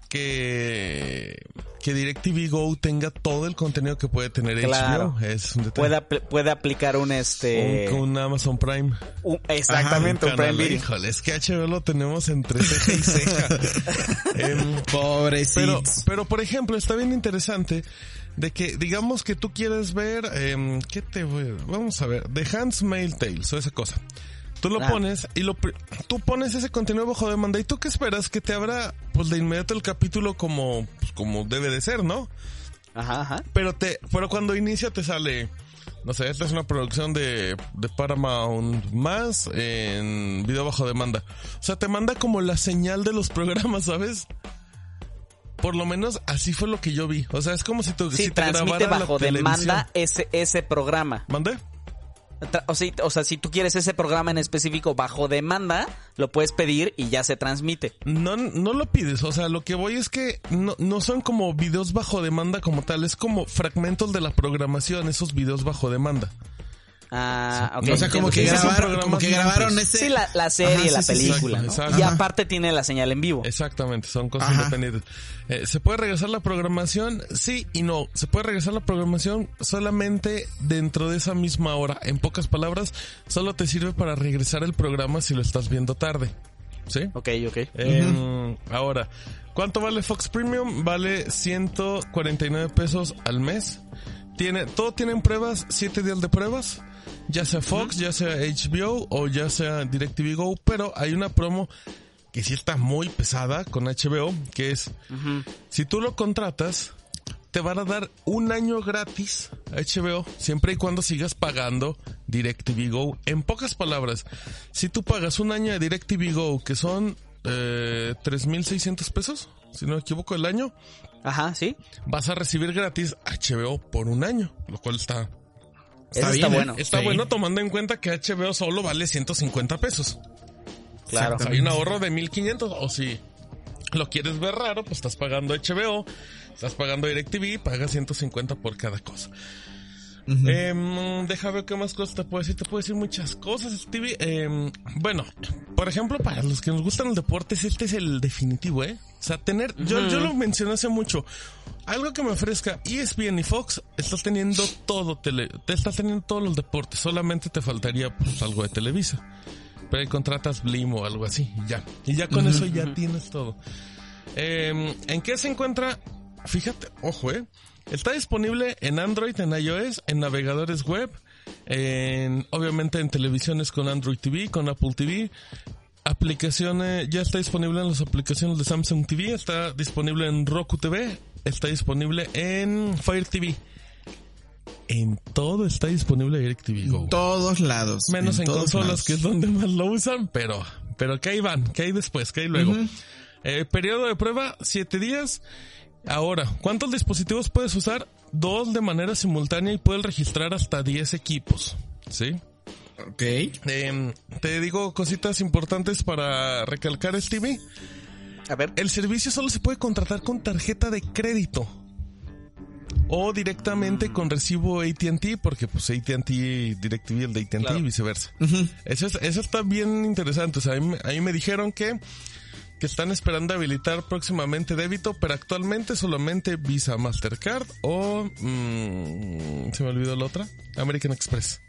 que que DirecTV Go tenga todo el contenido que puede tener Claro. HBO. Es un detalle. puede, apl- puede aplicar un, este... Un- Amazon Prime. un- exactamente, un Prime Video. Híjole, es que HBO lo tenemos entre ceja y ceja. Em, Pobrecito. pero, pero por ejemplo, está bien interesante de que, digamos que tú quieres ver, em, ¿qué te voy a- Vamos a ver, The Hand's Mail Tales o esa cosa. Tú lo Ah. pones y lo, tú pones ese contenido bajo demanda y tú qué esperas que te abra pues de inmediato el capítulo como, pues, como debe de ser, ¿no? Ajá, ajá. Pero te, pero cuando inicia te sale, no sé, esta es una producción de, de Paramount más en video bajo demanda. O sea, te manda como la señal de los programas, ¿sabes? Por lo menos así fue lo que yo vi. O sea, es como si, tu, Sí, si te transmite bajo demanda ese, ese programa. ¿Mandé? O sea, o sea, si tú quieres ese programa en específico bajo demanda, lo puedes pedir y ya se transmite. No, no lo pides, o sea, lo que voy es que no, no son como videos bajo demanda como tal, es como fragmentos de la programación, esos videos bajo demanda. Ah, ok. o sea, como que, grabaron, como que grabaron ese... Sí, la, la serie, Ajá, la sí, sí, sí. película, ¿no? Y aparte tiene la señal en vivo. Exactamente, son cosas Ajá. independientes. Eh, ¿Se puede regresar la programación? Sí y no. Se puede regresar la programación solamente dentro de esa misma hora. En pocas palabras, solo te sirve para regresar el programa si lo estás viendo tarde. ¿Sí? Ok, ok. Em, Ahora, ¿cuánto vale Fox Premium? Vale 149 pesos al mes. Tiene, todo tienen pruebas, 7 días de pruebas. Ya sea Fox, ya sea HBO o ya sea DirecTV Go, pero hay una promo que sí está muy pesada con HBO, que es, si tú lo contratas, te van a dar un año gratis a HBO, siempre y cuando sigas pagando DirecTV Go. En pocas palabras, si tú pagas un año de DirecTV Go, que son eh, 3.600 pesos, si no me equivoco, el año, Ajá, sí. vas a recibir gratis HBO por un año, lo cual está, Eso está bien, ¿eh? bueno. está Sí. bueno tomando en cuenta que HBO solo vale 150 pesos. Claro. O sea, hay un ahorro de 1500 o si lo quieres ver raro, pues estás pagando HBO, estás pagando DirecTV, pagas 150 por cada cosa. Em, deja ver qué más cosas te puedo decir. Te puedo decir muchas cosas, Stevie. Em, bueno, por ejemplo, para los que nos gustan los deportes, este es el definitivo, ¿eh? O sea, tener, yo, yo lo mencioné hace mucho. Algo que me ofrezca ESPN y Fox, estás teniendo todo, tele, te estás teniendo todos los deportes. Solamente te faltaría pues, algo de Televisa. Pero ahí contratas Blim o algo así, y ya. Y ya con eso ya tienes todo. Em, ¿En qué se encuentra? Fíjate, ojo, eh. Está disponible en Android, en iOS, en navegadores web, en, obviamente en televisiones con Android TV, con Apple TV. Aplicaciones, ya está disponible en las aplicaciones de Samsung TV, está disponible en Roku TV, está disponible en Fire TV. En todo está disponible DirecTV Go. En todos lados. Menos en, consolas, lados. que es donde más lo usan, pero, pero que ahí van, que hay después, que hay luego. Eh, periodo de prueba, siete días. Ahora, ¿cuántos dispositivos puedes usar? Dos de manera simultánea y puedes registrar hasta 10 equipos. ¿Sí? Ok. Em, te digo cositas importantes para recalcar, Stevie. A ver. El servicio solo se puede contratar con tarjeta de crédito. o directamente con recibo AT&T porque pues AT&T DirecTV el de AT&T Claro. y viceversa. Eso, es- eso está bien interesante. O sea, ahí me dijeron que, que están esperando habilitar próximamente débito, pero actualmente solamente Visa, Mastercard o... mm, se me olvidó la otra. American Express.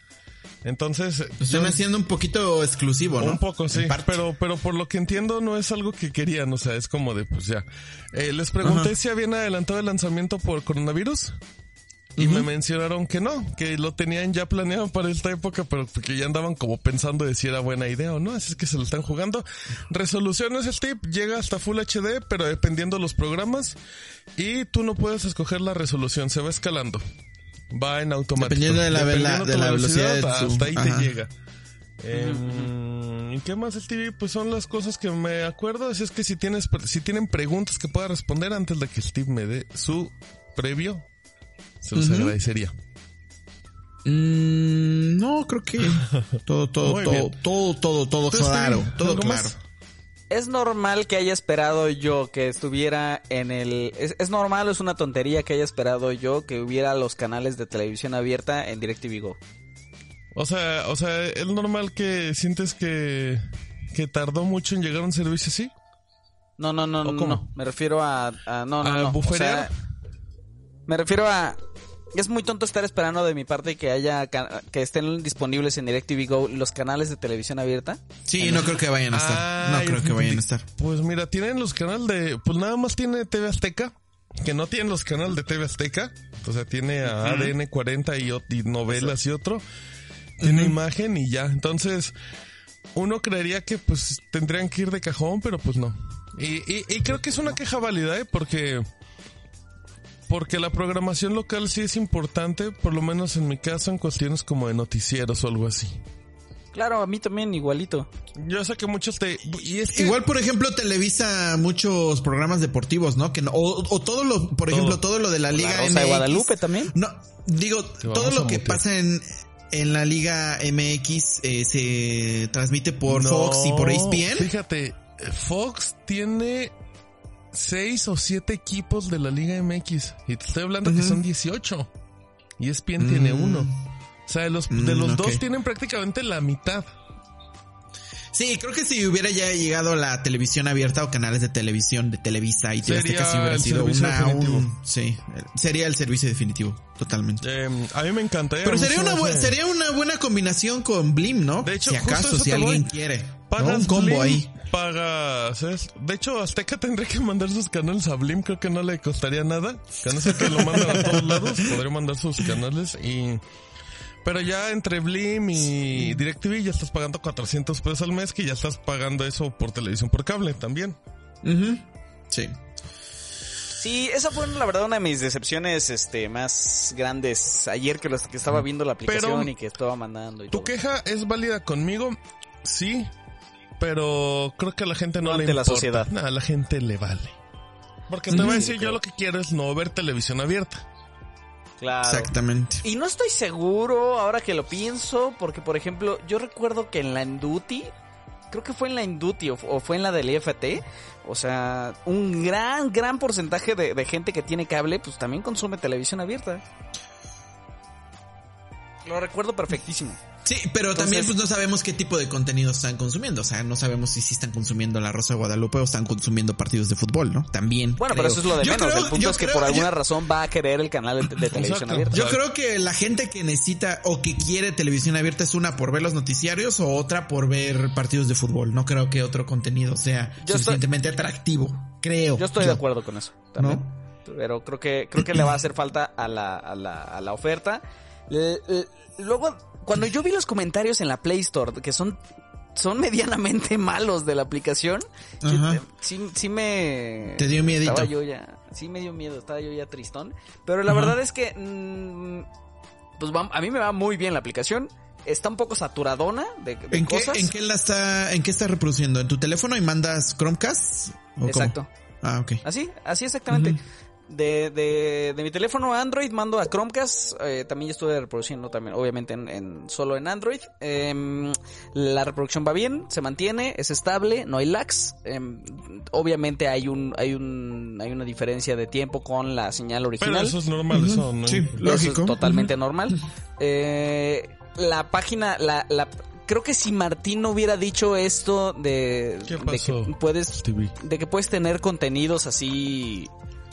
Entonces... Pues yo- están haciendo un poquito exclusivo, ¿no? un poco, sí. Pero, pero por lo que entiendo no es algo que querían, o sea, es como de, pues ya. Eh, les pregunté Ajá. si habían adelantado el lanzamiento por coronavirus. Y me mencionaron que no, que lo tenían ya planeado para esta época, pero que ya andaban como pensando de si era buena idea o no, así es que se lo están jugando. Resolución es tip, llega hasta Full HD, pero dependiendo de los programas, y tú no puedes escoger la resolución, se va escalando. Va en automático. Dependiendo de la Dependiendo de tu la velocidad de tu- hasta ahí Ajá. te llega. Em, ¿Y qué más el TV? Pues son las cosas que me acuerdo. Así es que si tienes, si tienen preguntas que pueda responder antes de que Steve me dé su previo, se los agradecería. Mm, no, creo que todo, todo, todo, todo, todo, todo ¿Tú, claro, todo claro. más? Es normal que haya esperado yo que estuviera en el... Es, es normal, o es una tontería que haya esperado yo que hubiera los canales de televisión abierta en DirecTV Go. O sea, o sea, es normal que sientes que, que tardó mucho en llegar un servicio así. No, no, no, ¿O no. Me refiero a... a- no, no, ¿A no. O buferear? sea, me refiero a... Es muy tonto estar esperando de mi parte que haya que estén disponibles en DirecTV Go los canales de televisión abierta. Sí, no creo que vayan a estar. No creo que vayan a estar. Pues mira, tienen los canales de, pues nada más tiene TV Azteca, que no tienen los canales de TV Azteca, o sea, tiene a ADN 40 y, ot- y novelas y otro, tiene imagen y ya, entonces uno creería que pues tendrían que ir de cajón, pero pues no. Y, y, y creo que es una queja válida, ¿eh? Porque porque la programación local sí es importante, por lo menos en mi caso, en cuestiones como de noticieros o algo así. Claro, a mí también igualito. Yo sé que muchos te... Y es que- Igual, por ejemplo, televisa muchos programas deportivos, ¿no? Que no- o, o todo lo, por ejemplo, todo lo de la Liga La Rosa de MX. Guadalupe también. No, digo, todo lo que mutear. pasa en, en la Liga MX eh, se transmite por No, Fox y por ESPN. Fíjate, Fox tiene seis o siete equipos de la Liga MX. Y te estoy hablando que Ujú. son 18. Y ESPN tiene Mm. uno. O sea, de los, de Mm, los ok. dos tienen prácticamente la mitad. Sí, creo que si hubiera ya llegado la televisión abierta o canales de televisión de Televisa y TV Sería Azteca, si hubiera el sido una, un- sí, sería el servicio definitivo, totalmente. Eh, a mí me encantaría. Pero sería una, bu- ese- sería una buena combinación con Blim, ¿no? De hecho, si justo acaso, si alguien voy. quiere. ¿No? Pagas Un combo Blim, ahí. Pagas. De hecho, Azteca tendría que mandar sus canales a Blim. Creo que no le costaría nada. Que no sé que lo mandan a todos lados. Podría mandar sus canales y. Pero ya entre Blim y DirecTV ya estás pagando 400 pesos al mes, que ya estás pagando eso por televisión por cable también. Ujú. Sí. Sí, esa fue la verdad una de mis decepciones este más grandes ayer que, los, que estaba viendo la aplicación Pero- y que estaba mandando y Tu todo. queja es válida conmigo, sí, pero creo que a la gente no, No le ante la importa. sociedad. No, a la gente le vale. Porque te voy a decir, yo lo que quiero es no ver televisión abierta. Claro. Exactamente. Y no estoy seguro ahora que lo pienso, porque por ejemplo, yo recuerdo que en la Induti, creo que fue en la Induti o, o fue en la del IFT, o sea, un gran, gran porcentaje de, de gente que tiene cable, pues también consume televisión abierta. Lo recuerdo perfectísimo. Sí, pero Entonces- también pues no sabemos qué tipo de contenido están consumiendo. O sea, no sabemos si sí están consumiendo La Rosa de Guadalupe o están consumiendo partidos de fútbol, ¿no? También. Bueno, creo. pero eso es lo de Yo menos. creo- el punto es que creo- por alguna yo- razón va a querer el canal de, de televisión abierta. Yo creo que la gente que necesita o que quiere televisión abierta es una por ver los noticiarios o otra por ver partidos de fútbol. No creo que otro contenido sea Yo estoy- suficientemente atractivo. Creo. Yo estoy de acuerdo con eso. También. ¿No? Pero creo que, creo que le va a hacer falta a la, a la, a la oferta. Luego, cuando yo vi los comentarios en la Play Store, que son, son medianamente malos de la aplicación, sí, sí me... Te dio miedito. Estaba yo ya, sí me dio miedo, estaba yo ya tristón. Pero la Ajá. verdad es que, mm, pues va- a mí me va muy bien la aplicación. Está un poco saturadona de, de ¿En qué, cosas. ¿En qué la está, en qué está reproduciendo? ¿En tu teléfono y mandas Chromecast? ¿O cómo? Exacto. Ah, ok. Así, así exactamente. De, de, de mi teléfono Android mando a Chromecast. eh, también ya estuve reproduciendo también, obviamente en, en- solo en Android. Em, la reproducción va bien, se mantiene, es estable, no hay lags. Em, obviamente hay un, hay un, hay una diferencia de tiempo con la señal Pero original. eso es normal, eso no. Sí, Eso lógico. es totalmente normal. Eh, la página, la, la, creo que si Martín no hubiera dicho esto de, ¿Qué de que puedes, de que puedes tener contenidos así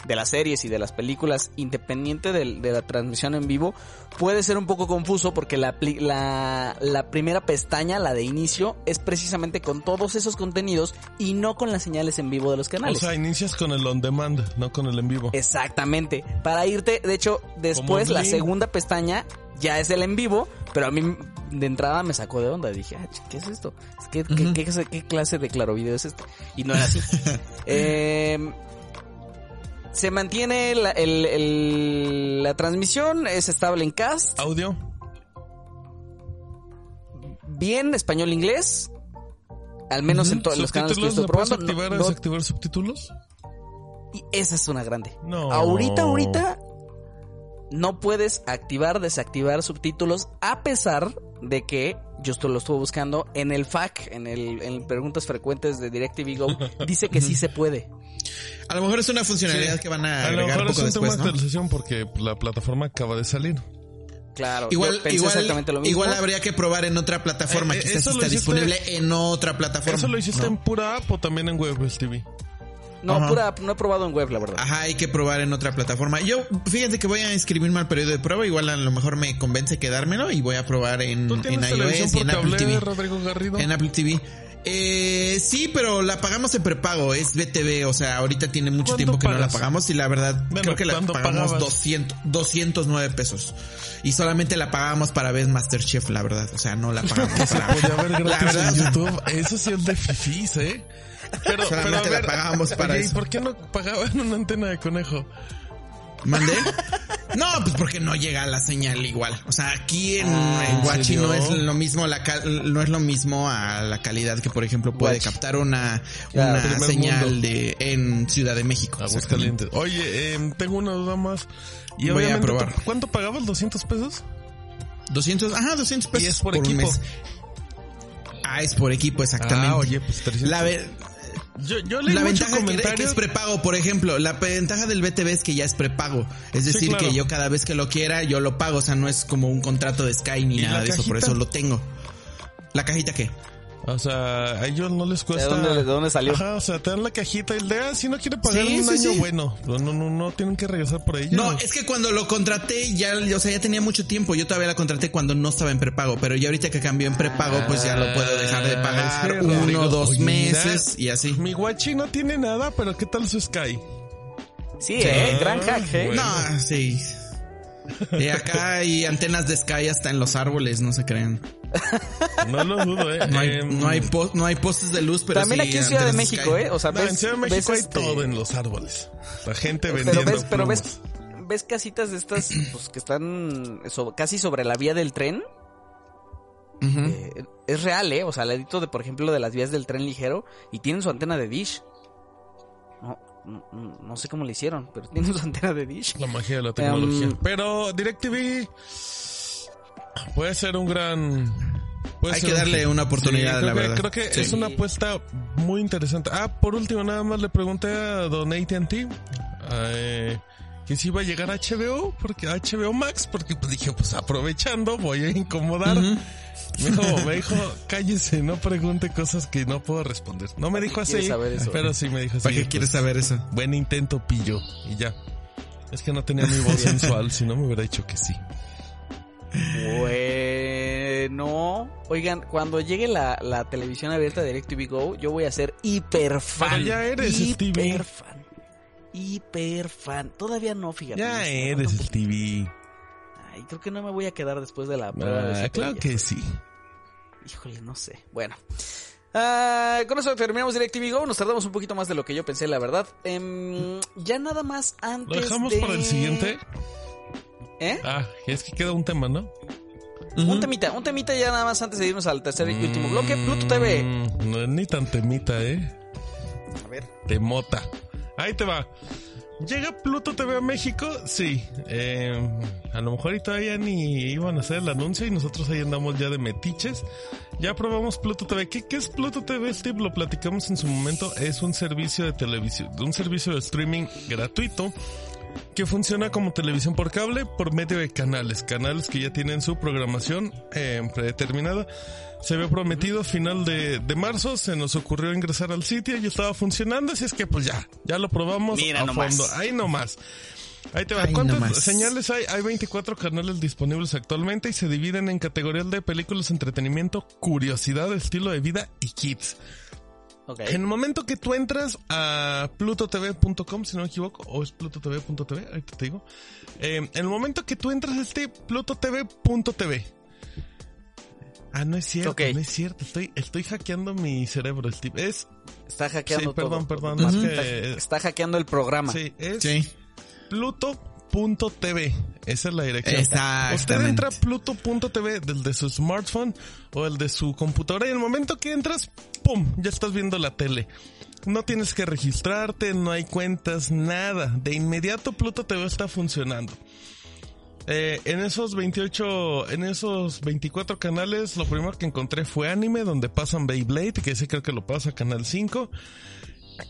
de las series y de las películas independiente del- de, la transmisión en vivo, puede ser un poco confuso porque la, pli- la, la primera pestaña, la de inicio, es precisamente con todos esos contenidos y no con las señales en vivo de los O canales. sea, inicias con el on demand, no con el en vivo. Exactamente. Para irte, de hecho, después la segunda pestaña ya es el en vivo, pero a mí de entrada me sacó de onda. Dije, ah, ¿qué es esto? Es que, ¿qué, qué- qué clase de claro video es este? Y no era así. Eh, se mantiene la, el- el- la transmisión, es estable en cast, Audio. bien español-inglés. Al menos en todos los canales que estoy ¿No puedes probando. activar no- desactivar subtítulos? y esa es una grande. No. Ahorita, ahorita no puedes activar, desactivar subtítulos a pesar de que yo esto lo estuve buscando en el FAQ, en el en preguntas frecuentes de DirecTV Go, dice que sí se puede. A lo mejor es una funcionalidad Sí. que van a A lo agregar mejor es poco tema después, de ¿no? actualización porque la plataforma acaba de salir. Claro, Igual, yo pensé igual, exactamente lo mismo. igual habría que probar en otra plataforma. Eh, eh, Quizás eso está hiciste- disponible en otra plataforma. ¿Eso lo hiciste ¿no? en pura app o también en web, Stevie? No, Ajá. pura, no he probado en web, la verdad. Ajá, hay que probar en otra plataforma. Yo, fíjense que voy a inscribirme al periodo de prueba. Igual a lo mejor me convence quedármelo y voy a probar en, ¿Tú en tienes televisión iOS y en Apple TV. Rodrigo Garrido? En Apple TV. Eh, sí, pero la pagamos en prepago, es BTV, o sea, ahorita tiene mucho ¿Cuánto tiempo que no la pagamos y la verdad Bueno, creo que la ¿cuándo pagamos pagabas? 200, 209 pesos. Y solamente la pagábamos para ver Masterchef, la verdad, o sea, no la pagamos para Podía haber La verdad, en YouTube. Eso sí es de fifís, ¿eh? Pero, Solamente pero la ver, pagábamos para oye, ¿y por qué no pagaban una antena de conejo? ¿Mandé? No, pues porque no llega la señal igual. O sea, aquí en, Ah, en ¿en Guachi no es lo mismo la cal- no es lo mismo a la calidad que por ejemplo puede Guachi. captar una, una señal mundo. de en Ciudad de México. Aguascalientes. Oye, eh, tengo una duda más. Y Voy a probar. ¿Cuánto pagabas? ¿200 pesos? 200, ajá, 200 pesos Y es por equipo. mes. Ah, es por equipo, exactamente. Ah, oye, pues 300. La, yo, yo leí la ventaja que, es prepago, por ejemplo, la ventaja del BTV es que ya es prepago. Es Sí, decir, claro. que yo cada vez que lo quiera, yo lo pago. O sea, no es como un contrato de Sky ni ¿Y nada de eso, por eso lo tengo. ¿La cajita qué? O sea, a ellos no les cuesta. dónde- de dónde salió? Ajá, o sea, te dan la cajita y le ah, si no quiere pagar Sí, un sí, año, sí. bueno. No, no, no, no tienen que regresar por ella. No, es que cuando lo contraté ya, o sea, ya tenía mucho tiempo. Yo todavía la contraté cuando no estaba en prepago, pero ya ahorita que cambió en prepago, pues ya lo puedo dejar de pagar es que, Rodrigo, uno, dos oye, mira, meses y así. Mi guachi no tiene nada, pero ¿qué tal su Sky? Sí, eh, gran hack, eh. bueno. No, sí. Y acá hay antenas de Sky hasta en los árboles, no se crean. No lo dudo, eh. No hay, Em, no hay, pos- no hay postes de luz, pero También sí aquí en Ciudad de México, Sky. eh. O sea, no, ves, en Ciudad de México ves hay este- todo en los árboles. La gente vendiendo Pero ves, pero ves, casitas de estas, pues que están so- casi sobre la vía del tren. Eh, es real, ¿eh? O sea, al ladito de, por ejemplo, de las vías del tren ligero y tienen su antena de dish. No, sé cómo le hicieron, pero tienen su antena de dish. La magia de la tecnología. Em, pero DirecTV puede ser un gran... puede Hay ser que un darle una oportunidad, creo la que- verdad. Creo que Sí. es una apuesta muy interesante. Ah, por último, nada más le pregunté a Don AT&T eh, que si iba a llegar a HBO, porque a HBO Max, porque pues dije, pues aprovechando, voy a incomodar. Me dijo, me dijo, cállese, no pregunte cosas que no puedo responder. No me ¿Para dijo así, saber eso? pero sí me dijo así. ¿Para qué pues, quieres saber eso? Buen intento, pillo. Y ya. Es que no tenía mi voz sensual, si no me hubiera dicho que sí. Bueno, oigan, cuando llegue la, la televisión abierta de DirecTV Go, yo voy a ser hiper fan. Pero ya eres, hiper Stevie. fan. Hiper fan. Todavía no, fíjate. no Ya eres falta el TV. Ay, creo que no me voy a quedar después de la prueba Ah, claro que sí. Híjole, no sé. Bueno. Ah, con eso terminamos DirecTV Go. Nos tardamos un poquito más de lo que yo pensé, la verdad. Em, ya nada más antes ¿Lo dejamos de... para el siguiente? ¿Eh? Ah, es que queda un tema, ¿no? Un temita, un temita ya nada más antes de irnos al tercer y último bloque. Pluto TV. Mm, No es ni tan temita, ¿eh? A ver. Temota. Ahí te va. ¿Llega Pluto TV a México? Sí. Eh, a lo mejor y todavía ni iban a hacer el anuncio y nosotros ahí andamos ya de metiches. Ya probamos Pluto TV. ¿Qué, qué es Pluto TV, Steve? Lo platicamos en su momento. Es un servicio de televisión, un servicio de streaming gratuito que funciona como televisión por cable por medio de canales, canales que ya tienen su programación eh, predeterminada. Se había prometido a final de, de, marzo, se nos ocurrió ingresar al sitio y estaba funcionando, así es que pues ya, ya lo probamos Mira a nomás. fondo. Ahí nomás. Ahí te va. ¿Cuántas nomás. señales hay? Hay 24 canales disponibles actualmente y se dividen en categorías de películas, entretenimiento, curiosidad, estilo de vida y kids. En el momento que tú entras a plutotv.com, si no me equivoco, o es plutotv.tv, ahorita te digo. Eh, en el momento que tú entras a este plutotv.tv. Ah, no es cierto, no es cierto. Estoy, estoy hackeando mi cerebro, Steve. Es, Está hackeando sí, perdón, todo. perdón. Más es que está, está hackeando el programa. sí, es Sí. pluto.tv. Esa es la dirección. Usted entra a pluto.tv del de su smartphone o el de su computadora y en el momento que entras, ¡pum! Ya estás viendo la tele. No tienes que registrarte, no hay cuentas, nada. De inmediato Pluto TV está funcionando. Eh, en esos 28, en esos 24 canales, lo primero que encontré fue anime, donde pasan Beyblade, que ese creo que lo pasa Canal 5.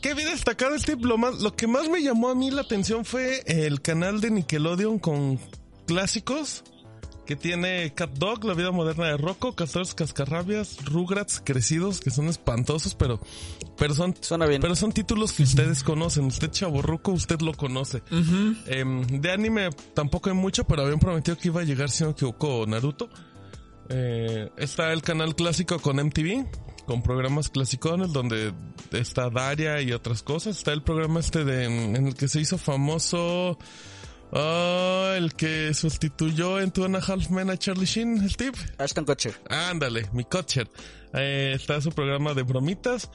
Qué bien destacado Steve. Lo, más, lo que más me llamó a mí la atención fue el canal de Nickelodeon con clásicos que tiene Cat Dog, La vida moderna de Rocco, Castores Cascarrabias, Rugrats crecidos, que son espantosos, pero, pero son, Suena bien. pero son títulos que ustedes conocen. Usted chaborruco, usted lo conoce. Em, de anime tampoco hay mucho, pero habían prometido que iba a llegar, si no me equivoco, Naruto. Eh, está el canal clásico con MTV, con programas clasicones donde está Daria y otras cosas. Está el programa este de, en el que se hizo famoso, ah, el que sustituyó en Two and a Half Men a Charlie Sheen, Steve. Ashton Kutcher. Ándale, mi cocher. Eh, está su programa de bromitas.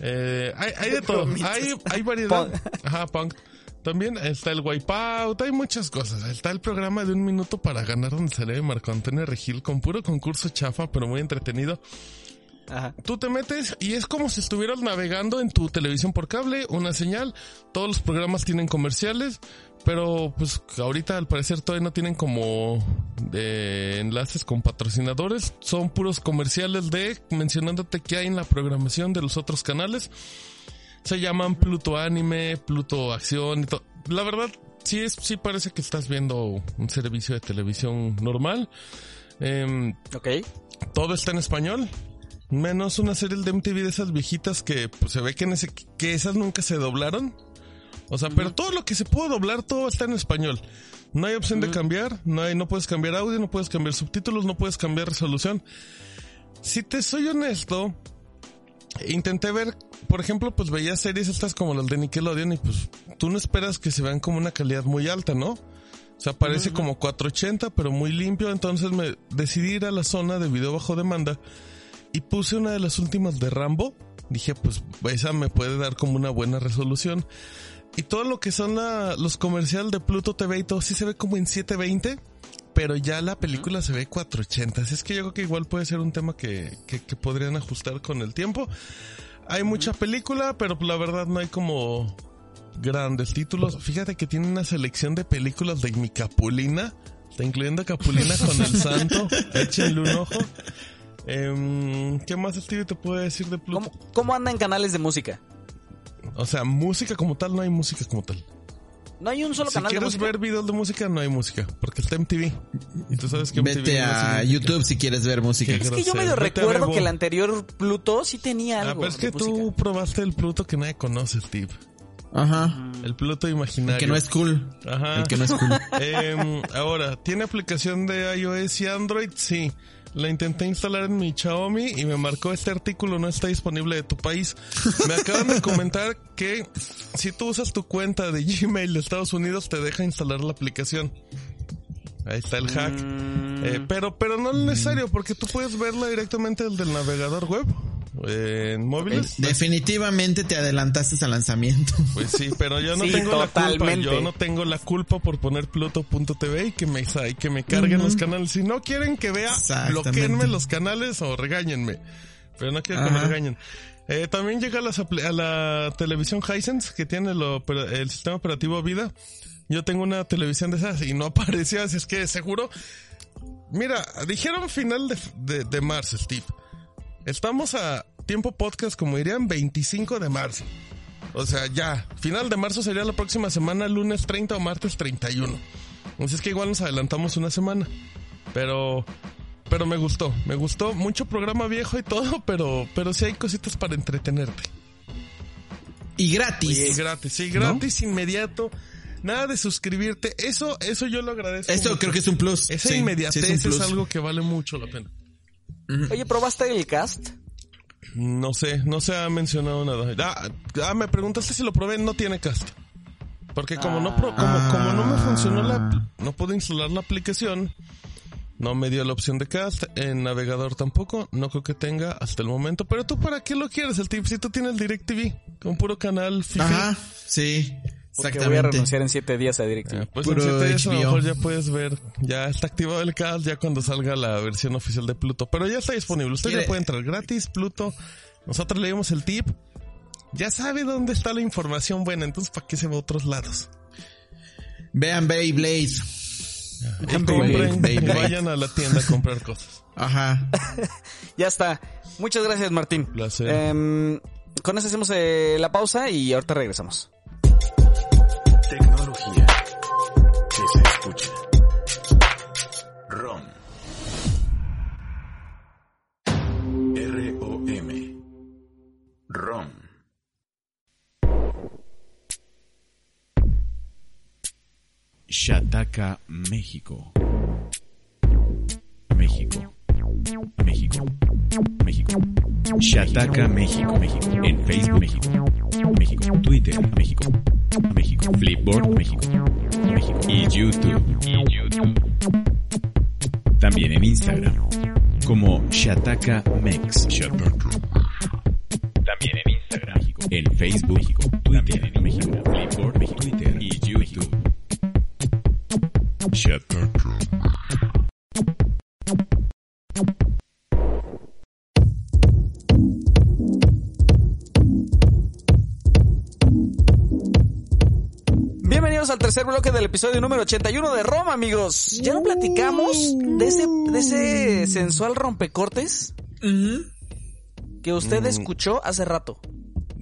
Eh, hay, hay de todo. Hay, hay variedad. Punk. Ajá, punk. También está el Wipeout, hay muchas cosas. Está el programa de un minuto para ganar donde sale Marco Antonio Regil con puro concurso chafa, pero muy entretenido. Ajá. Tú te metes y es como si estuvieras navegando en tu televisión por cable, una señal. Todos los programas tienen comerciales, pero pues ahorita al parecer todavía no tienen como eh, enlaces con patrocinadores. Son puros comerciales de mencionándote qué hay en la programación de los otros canales. Se llaman Pluto Anime, Pluto Acción y todo. La verdad, sí es, sí parece que estás viendo un servicio de televisión normal. Em, Ok. todo está en español. Menos una serie de MTV de esas viejitas que pues, se ve que, en ese, que esas nunca se doblaron. O sea, pero todo lo que se pudo doblar, todo está en español. No hay opción de cambiar, no hay, no puedes cambiar audio, no puedes cambiar subtítulos, no puedes cambiar resolución. Si te soy honesto, intenté ver, por ejemplo, pues veía series estas como las de Nickelodeon y pues tú no esperas que se vean como una calidad muy alta, ¿no? O sea, parece como 480, pero muy limpio. Entonces me decidí ir a la zona de video bajo demanda y puse una de las últimas de Rambo. Dije, pues esa me puede dar como una buena resolución. Y todo lo que son la- los comerciales de Pluto TV y todo sí se ve como en 720, pero ya la película se ve 480. Así es que yo creo que igual puede ser un tema que, que, que podrían ajustar con el tiempo. Hay mucha película, pero la verdad no hay como grandes títulos. Fíjate que tiene una selección de películas de mi Capulina. Incluyendo Capulina con el santo. Échenle un ojo. Em, ¿Qué más, Steve, te puedo decir de Pluto? ¿Cómo, ¿Cómo anda en canales de música? O sea, música como tal, no hay música como tal. No hay un solo Si canal de quieres música. ver videos de música, no hay música. Porque está MTV. Y tú sabes que MTV Vete no a YouTube si quieres ver música. Es que yo medio recuerdo que el anterior Pluto sí tenía Ah, algo. pero es de que tú música. probaste el Pluto que nadie conoce, Steve. Ajá. El Pluto imaginario. El que no es cool. Ajá. El que no es cool. Em, ahora, ¿tiene aplicación de iOS y Android? Sí. La intenté instalar en mi Xiaomi y me marcó este artículo no está disponible de tu país. Me acaban de comentar que si tú usas tu cuenta de Gmail de Estados Unidos te deja instalar la aplicación. Ahí está el hack. Mm, Eh, pero, pero no es necesario porque tú puedes verla directamente desde el navegador web. Eh, en móviles. Definitivamente te adelantaste al lanzamiento. Pues sí, pero yo no Sí, tengo la culpa. Yo no tengo la culpa por poner Pluto.tv y que me, y que me carguen los canales. Si no quieren que vea, bloqueenme los canales o regáñenme. Pero no quiero que me regañen. Eh, también llega a, las a la televisión Hisense, que tiene lo el sistema operativo Vida. Yo tengo una televisión de esas y no aparecía, así es que seguro... Mira, dijeron final de, de, de marzo, Steve. Estamos a tiempo podcast, como dirían, 25 de marzo. O sea, ya, final de marzo sería la próxima semana, lunes 30 o martes 31. Así es que igual nos adelantamos una semana. Pero, pero me gustó, me gustó. Mucho programa viejo y todo, pero, pero sí hay cositas para entretenerte. Y gratis. Y gratis, sí, gratis, inmediato. Nada de suscribirte. Eso, eso yo lo agradezco. Esto mucho. creo que es un plus. Esa Sí, inmediatez sí es, algo que vale mucho la pena. Oye, ¿probaste el cast? No sé, no se ha mencionado nada. Ah, ah, me preguntaste si lo probé, no tiene cast. Porque como no pro- como, Ah. como no me funcionó la no pude instalar la aplicación, no me dio la opción de cast, en navegador tampoco, no creo que tenga hasta el momento, pero tú para qué lo quieres el tip si tú tienes DirecTV con puro canal fifi. Ajá, sí. Porque voy a renunciar en siete días a DirecTV. Ah, pues Puro en siete días a lo mejor ya puedes ver, ya está activado el cast ya cuando salga la versión oficial de Pluto, pero ya está disponible, usted ya puede entrar gratis, Pluto, nosotros leímos el tip, ya sabe dónde está la información buena, entonces ¿para qué se va a otros lados? Vean Beyblade. Y compren, Beyblade. vayan a la tienda a comprar cosas. Ajá. Ya está. Muchas gracias, Martín. Placer. Em, con eso hacemos eh, la pausa y ahorita regresamos. ROM. Shataka, México. México. México. México. Shataka, México. México. En Facebook, México. México. Twitter, México. México. Flipboard, México. México. Y YouTube. Y YouTube. También en Instagram. Como Shataka Mex. México. En Facebook, México. Twitter, en México. Flipboard, México. Twitter y YouTube. Bienvenidos al tercer bloque del episodio número 81 de Roma, amigos. ¿Ya no platicamos de ese, de ese sensual rompecortes que usted escuchó hace rato?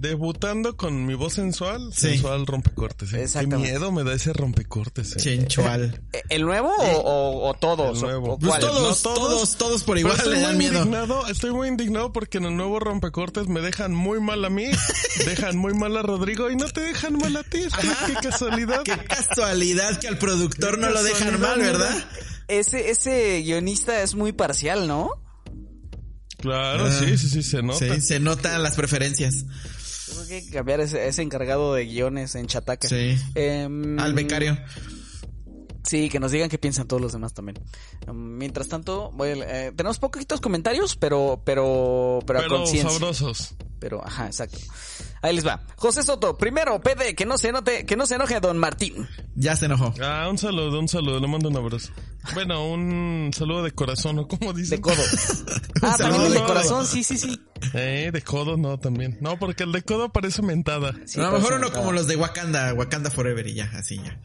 Debutando con mi voz sensual, Sí. sensual rompecortes. ¿eh? Qué miedo me da ese rompecortes. ¿eh? Chenchual. ¿Eh, ¿El nuevo o, o- o todos? El nuevo. ¿O- o Pues todos, No, todos, todos. todos, por igual estoy le dan muy miedo. indignado, estoy muy indignado porque en el nuevo rompecortes me dejan muy mal a mí, dejan muy mal a Rodrigo y no te dejan mal a ti. Qué casualidad. Qué casualidad que al productor no lo dejan mal, ¿verdad? Ese, ese guionista es muy parcial, ¿no? Claro, Ah, sí, sí, sí, se nota. Sí, se notan las preferencias. Creo que hay que cambiar ese, ese encargado de guiones en Chataca. Sí. Em, Al becario. Sí, que nos digan qué piensan todos los demás también. Um, mientras tanto, voy a- eh, tenemos poquitos comentarios, pero, pero, pero, a Pero conciencia. sabrosos. Pero, ajá, exacto. Ahí les va. José Soto, primero, PD, que no se note, que no se enoje Don Martín. Ya se enojó. Ah, un saludo, un saludo, le mando un abrazo. Bueno, un saludo de corazón, ¿o cómo dice? De codo. Ah, saludo también de de corazón, sí, sí, sí. Eh, de codo no, también. No, porque el de codo parece mentada. Sí, a lo mejor uno mentada. como los de Wakanda, Wakanda Forever y ya, así ya.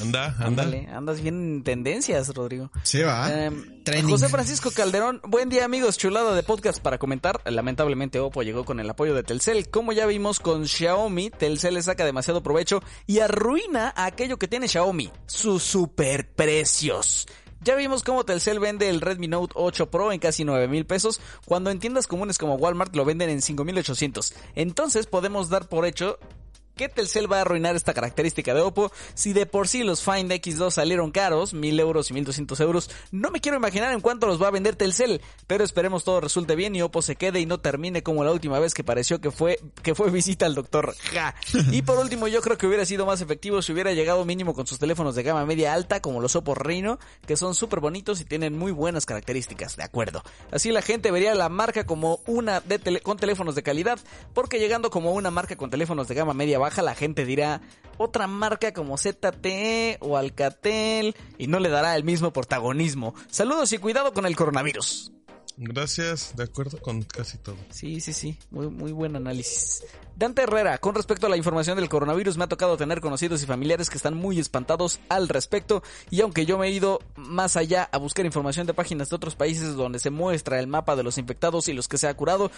Anda, anda. Ándale, andas bien en tendencias, Rodrigo. Sí, va. Em. José Francisco Calderón, buen día amigos, chulada de podcast para comentar. Lamentablemente Oppo llegó con el apoyo de Telcel. Como ya vimos con Xiaomi, Telcel le saca demasiado provecho y arruina aquello que tiene Xiaomi, sus superprecios. Ya vimos cómo Telcel vende el Redmi Note 8 Pro en casi 9 mil pesos, cuando en tiendas comunes como Walmart lo venden en 5800. Entonces podemos dar por hecho que Telcel va a arruinar esta característica de Oppo. Si de por sí los Find X2 salieron caros, 1000 euros y 1200 euros, no me quiero imaginar en cuánto los va a vender Telcel. Pero esperemos todo resulte bien y Oppo se quede y no termine como la última vez que pareció que fue, que fue visita al doctor. Ja. Y por último, yo creo que hubiera sido más efectivo si hubiera llegado mínimo con sus teléfonos de gama media alta, como los Oppo Reno, que son súper bonitos y tienen muy buenas características. De acuerdo. Así la gente vería la marca como una con teléfonos de calidad, porque llegando como una marca con teléfonos de gama media baja, la gente dirá otra marca como ZTE o Alcatel y no le dará el mismo protagonismo. Saludos y cuidado con el coronavirus. Gracias, de acuerdo con casi todo. Sí, sí, sí, muy, muy buen análisis. Dante Herrera, con respecto a la información del coronavirus, me ha tocado tener conocidos y familiares que están muy espantados al respecto y aunque yo me he ido más allá a buscar información de páginas de otros países donde se muestra el mapa de los infectados y los que se ha curado,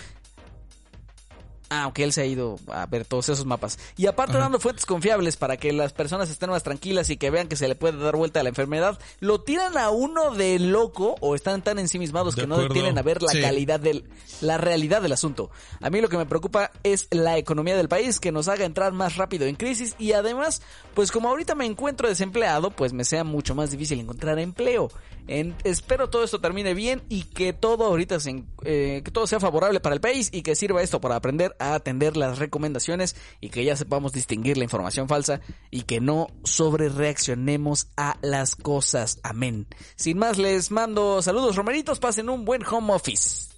aunque él se ha ido a ver todos esos mapas. Y aparte dando fuentes confiables para que las personas estén más tranquilas y que vean que se le puede dar vuelta a la enfermedad, lo tiran a uno de loco o están tan ensimismados De que no detienen a ver la Sí. calidad del, la realidad del asunto. A mí lo que me preocupa es la economía del país, que nos haga entrar más rápido en crisis y además, pues como ahorita me encuentro desempleado, pues me sea mucho más difícil encontrar empleo. Espero todo esto termine bien y que todo ahorita se eh, que todo sea favorable para el país y que sirva esto para aprender a atender las recomendaciones y que ya sepamos distinguir la información falsa y que no sobre reaccionemos a las cosas. Amén. Sin más les mando saludos romeritos, pasen un buen home office.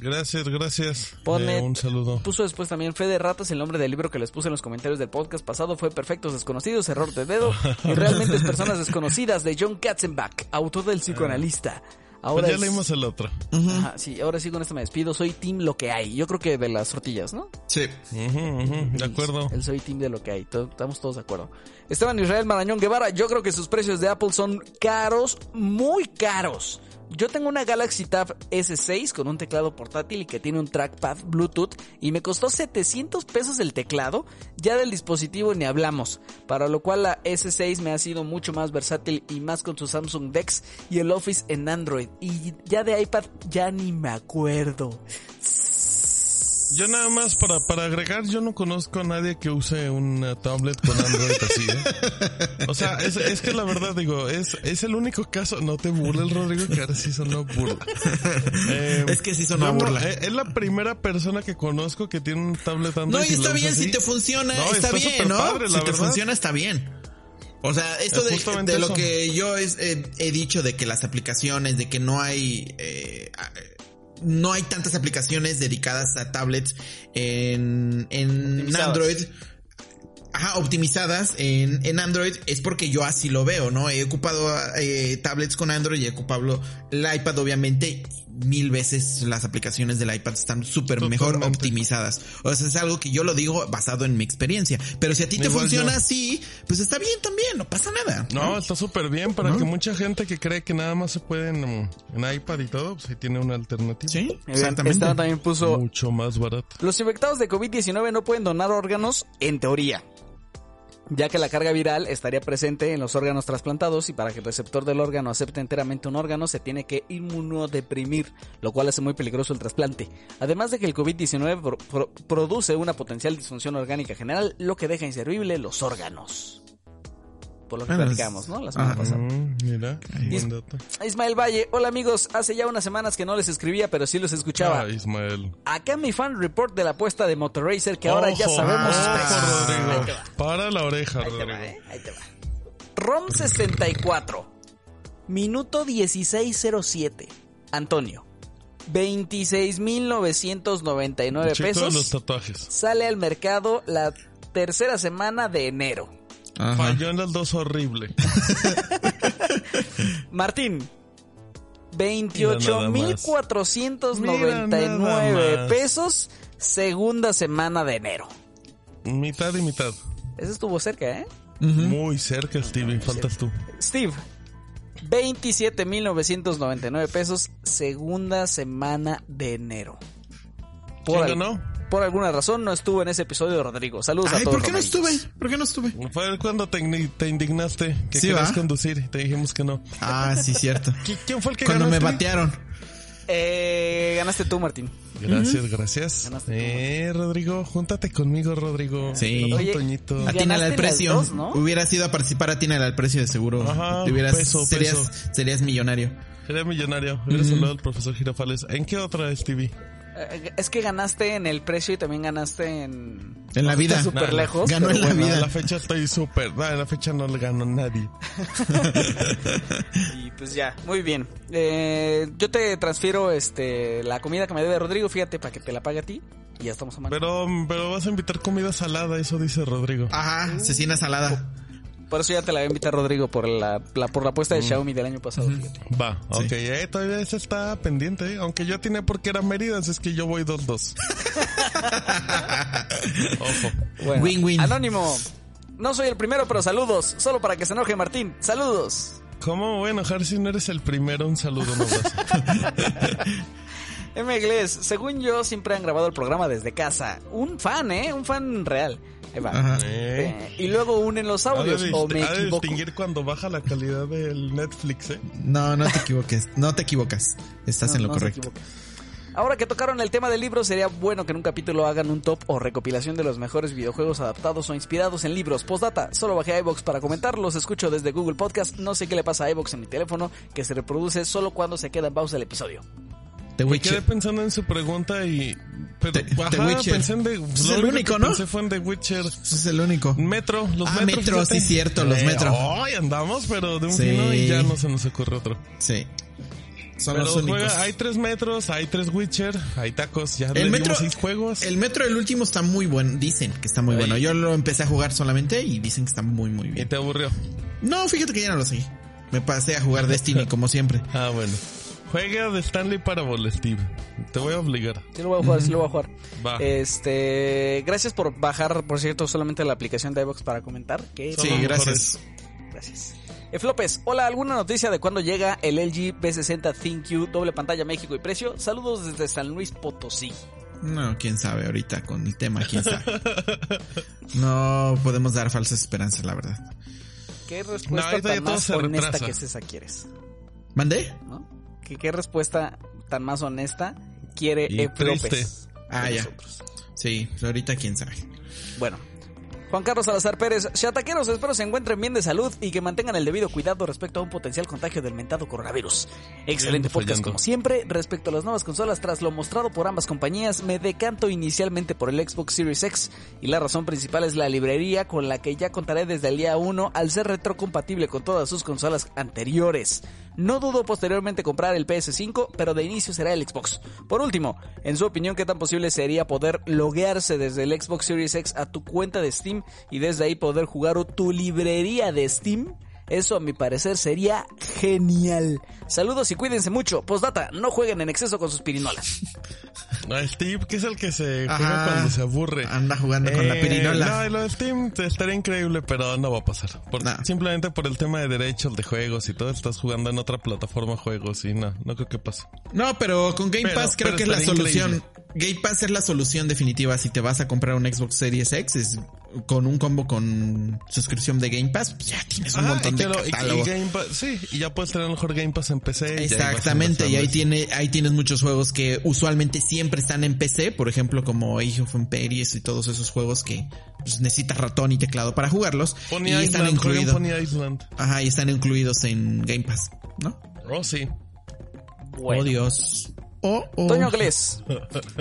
Gracias, gracias. Ponle- Eh, un saludo. Puso después también Fe de Ratas, el nombre del libro que les puse en los comentarios del podcast pasado fue Perfectos Desconocidos, Error de Dedo y Realmente es Personas Desconocidas de John Katzenbach, autor del psicoanalista. Ahora Pues ya es- leímos el otro. Ajá, sí, ahora sí con esto me despido. Soy team lo que hay. Yo creo que de las tortillas, ¿no? Sí. De acuerdo. El soy team de lo que hay. Estamos todos de acuerdo. Esteban Israel Marañón Guevara, yo creo que sus precios de Apple son caros, muy caros. Yo tengo una Galaxy Tab S6 con un teclado portátil y que tiene un trackpad Bluetooth y me costó 700 pesos el teclado. Ya del dispositivo ni hablamos, para lo cual la S6 me ha sido mucho más versátil y más con su Samsung Dex y el Office en Android. Y ya de iPad ya ni me acuerdo. Yo nada más para, para agregar, yo no conozco a nadie que use una tablet con Android así, ¿eh? O sea, es, es que la verdad digo, es, es el único caso, no te burles Rodrigo, que ahora sí sonó burla. Eh, Es que sí sonó no- burla. eh, es la primera persona que conozco que tiene un tablet Android. No, y está bien, si te funciona, No, está, bien, ¿no? padre, si te verdad. funciona, está bien. O sea, esto Es de, de lo que yo es- eh, he dicho de que las aplicaciones, de que no hay... eh, no hay tantas aplicaciones dedicadas a tablets en, en. Android. Ajá, optimizadas en, en Android es porque yo así lo veo, ¿no? He ocupado eh, tablets con Android y he ocupado el iPad, obviamente. Mil veces las aplicaciones del iPad están súper mejor optimizadas. O sea, es algo que yo lo digo basado en mi experiencia. Pero si a ti te Igual funciona yo. así, pues está bien también, no pasa nada. No, está súper bien para que mucha gente que cree que nada más se puede en, en iPad y todo, pues ahí tiene una alternativa. Sí, exactamente. también puso Mucho más barato. Los infectados de COVID-19 no pueden donar órganos en teoría, ya que la carga viral estaría presente en los órganos trasplantados y para que el receptor del órgano acepte enteramente un órgano se tiene que inmunodeprimir, lo cual hace muy peligroso el trasplante. Además de que el COVID-19 pro- pro- produce una potencial disfunción orgánica general, lo que deja inservible los órganos. Por lo que platicamos, ¿no? La semana ajá. pasada. Mm, mira, Is-. Ismael Valle, hola amigos, hace ya unas semanas que no les escribía, pero sí los escuchaba. Ah, Ismael. Acá mi fan report de la apuesta de Motorracer que ahora ya sabemos. Rodrigo. Te. Para la oreja, Ahí te Rodrigo. va, eh, ahí te va. ROM 64. Minuto 1607. Antonio. 26.999 Chico de los pesos. tatuajes. Sale al mercado la tercera semana de enero. Ajá. Falló en las dos horrible. Martín. Mira nada más. 28.499 Mira nada más. pesos. Segunda semana de enero. mitad y mitad. Eso estuvo cerca, ¿eh? Muy cerca, Steven. Faltas tú. Steve, 27.999 pesos, segunda semana de enero. ¿Quién al- ganó? Por alguna razón no estuvo en ese de Rodrigo. Saludos a Ay, todos. ¿por qué no estuve? ¿Por qué no estuve? Fue cuando te, indignaste que Sí, querías ¿va? conducir y te dijimos que no. Ah, sí, cierto. ¿Qui- ¿Quién fue el que Cuando ganó? me batearon. Eh, ganaste tú, Martín. Gracias, gracias. Ganaste tú, Eh, Rodrigo, júntate conmigo, Rodrigo. Sí. Oye, Toñito. Atínale al precio. dos, ¿no? Hubieras ido a participar, atínale al precio de seguro. Ajá, Te hubieras- peso, serías, peso. serías millonario. Sería millonario. Hubiera hablado al profesor Girafales. ¿En qué otra, Stevie? Eh, es que ganaste en el precio y también ganaste en... En la vida. Súper lejos. ganó en la bueno. vida. A la fecha estoy súper. No, a la fecha no le ganó nadie. Y pues ya, muy bien. Eh, yo te transfiero este la comida que me debe Rodrigo, fíjate, para que te la pague a ti. Y ya estamos a mano. Pero, pero vas a invitar comida salada, eso dice Rodrigo. Ajá, cecina salada. Por eso ya te la voy a invitar, Rodrigo, por la, la- por la apuesta de Xiaomi del año pasado. fíjate. Va, ok, eh, todavía ese está pendiente, eh, aunque yo tiene porque era Mérida, así es que yo voy 2-2. Ojo. Bueno, Win-win. Anónimo. No soy el primero, pero saludos. Solo para que se enoje Martín. Saludos. ¿Cómo voy a enojar si no eres el primero? Un saludo, no M. Iglesias, según yo, siempre han grabado el programa desde casa. Un fan, ¿eh? Un fan real. Ahí va. Ajá. Eh. Y luego unen los Ha de, audios, o me ha de equivoco. distinguir cuando baja la calidad del Netflix, ¿eh? No, no te equivoques. No te equivocas. Estás No, en lo no correcto. Ahora que tocaron el tema del libro, sería bueno que en un capítulo hagan un top o recopilación de los mejores videojuegos adaptados o inspirados en libros. Postdata, solo bajé a iVoox para comentar, los escucho desde Google Podcast. No sé qué le pasa a iVoox en mi teléfono, que se reproduce solo cuando se queda en pausa el episodio. The Me quedé Witcher. pensando en su pregunta y... Pero, The- The ajá, Witcher. pensé en The... Es el único ¿no? Pensé fue en The Witcher. Es el único. Metro, los Ah, metros. Metro, sí, cierto, los Metro. Ay, andamos, pero de un Sí. fino y ya no se nos ocurre otro. Sí. Son Pero los únicos. juega, hay tres metros, hay tres Witcher, hay tacos, ya El metro, seis juegos. el metro del último está muy bueno. Dicen que está muy bueno. Yo lo empecé a jugar solamente y dicen que está muy, muy Y bien. te aburrió. No, fíjate que ya no lo seguí. Me pasé a jugar Destiny como siempre. Ah, bueno. Juega de Stanley Parable, Steve. Te voy a obligar. Sí lo voy a jugar, sí lo voy a jugar. Va. Este, gracias por bajar, por cierto, solamente la aplicación de iVoox para comentar. Que Sí, gracias. mejores. Gracias. F. López, hola, ¿alguna noticia de cuándo llega el LG B60 ThinQ doble pantalla México y precio? Saludos desde San Luis Potosí. No, quién sabe ahorita con el tema, quién sabe. No podemos dar falsas esperanzas, la verdad. ¿Qué No, respuesta ya tan más honesta que es esa quieres? ¿Mandé? ¿No? ¿Qué, qué respuesta tan más honesta quiere Y F. triste. López? Ah, ya. nosotros? Sí, ahorita quién sabe. Bueno. Juan Carlos Salazar Pérez, chataqueros, espero se encuentren bien de salud y que mantengan el debido cuidado respecto a un potencial contagio del mentado coronavirus. Excelente Bien, podcast fallando. como siempre. Respecto a las nuevas consolas, tras lo mostrado por ambas compañías, me decanto inicialmente por el Xbox Series X y la razón principal es la librería con la que ya contaré desde el día 1 al ser retrocompatible con todas sus consolas anteriores. No dudo posteriormente comprar el PS5, pero de inicio será el Xbox. Por último, en su opinión, ¿qué tan posible sería poder loguearse desde el Xbox Series X a tu cuenta de Steam y desde ahí poder jugar tu librería de Steam? Eso a mi parecer sería genial. Saludos y cuídense mucho. Postdata, no jueguen en exceso con sus pirinolas. Ah, Steve, que es el que se juega Ajá. cuando se aburre. Anda jugando con la Eh, pirinola. No, lo de Steam te estaría increíble, pero no va a pasar. Por- No. Simplemente por el tema de derechos de juegos y todo, estás jugando en otra plataforma juegos y no, no creo que pase. No, pero con Game Pero- Pass creo pero que es la solución. Game Pass es la solución definitiva si te vas a comprar un Xbox Series X. Es con un combo con suscripción de Game Pass, pues ya tienes un Ajá, montón de pero- y- y catálogo. Game Pass- sí, y ya puedes tener a lo mejor Game Pass en PC. Exactamente, y ahí tiene, ahí tienes muchos juegos que usualmente siempre están en PC, por ejemplo como Age of Empires y todos esos juegos que pues, necesitas ratón y teclado para jugarlos Pony y están Island, jueguen incluidos, Pony Island. ajá, y están incluidos en Game Pass, ¿no? Oh, sí. Oh Dios. Oh, oh. Toño Glés.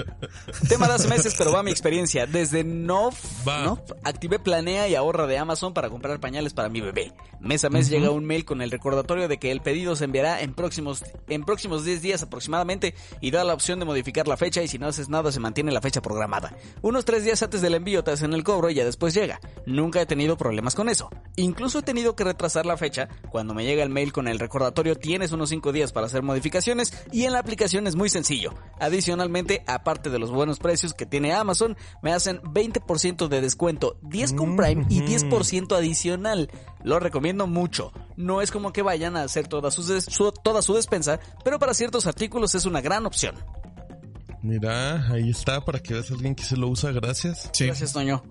Tema de hace meses, pero va mi experiencia. Desde Nov, Va. Nov, activé Planea y ahorra de Amazon para comprar pañales para mi bebé. Mes a mes llega un mail con el recordatorio de que el pedido se enviará en próximos, en próximos 10 días aproximadamente y da la opción de modificar la fecha y si no haces nada se mantiene la fecha programada. Unos 3 días antes del envío te hacen el cobro y ya después llega. Nunca he tenido problemas con eso. Incluso he tenido que retrasar la fecha cuando me llega el mail con el recordatorio tienes unos 5 días para hacer modificaciones y en la aplicación es muy sencillo. Adicionalmente, aparte de los buenos precios que tiene Amazon, me hacen 20% de descuento, 10 con Prime y 10% adicional. Lo recomiendo mucho. No es como que vayan a hacer toda su- toda su despensa, pero para ciertos artículos es una gran opción. Mira, ahí está para que veas a alguien que se lo usa, gracias. Sí. Gracias, Toño.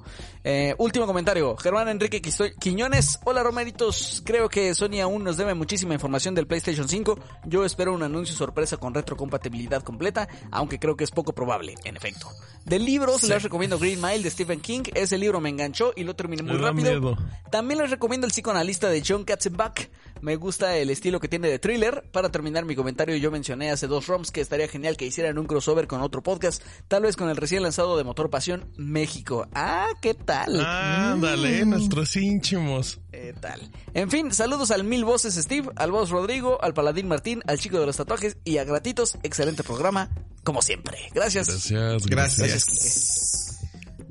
Eh, último comentario. Germán Enrique Quiñones. Hola, Romeritos. Creo que Sony aún nos debe muchísima información del PlayStation 5. Yo espero un anuncio sorpresa con retrocompatibilidad completa, aunque creo que es poco probable, en efecto. De libros, les recomiendo Green Mile de Stephen King. Ese libro me enganchó y lo terminé muy rápido. miedo. También les recomiendo el psicoanalista de John Katzenbach. Me gusta el estilo que tiene de thriller. Para terminar mi comentario, yo mencioné hace dos ROMs que estaría genial que hicieran un crossover con otro podcast, tal vez con el recién lanzado de Motor Pasión México. Ah, ¿qué tal? Ándale, nuestros ínchimos. ¿Qué tal? En fin, saludos al Mil Voces Steve, al Voz Rodrigo, al Paladín Martín, al Chico de los Tatuajes y a Gratitos. Excelente programa, como siempre. Gracias. Gracias. Gracias. Gracias,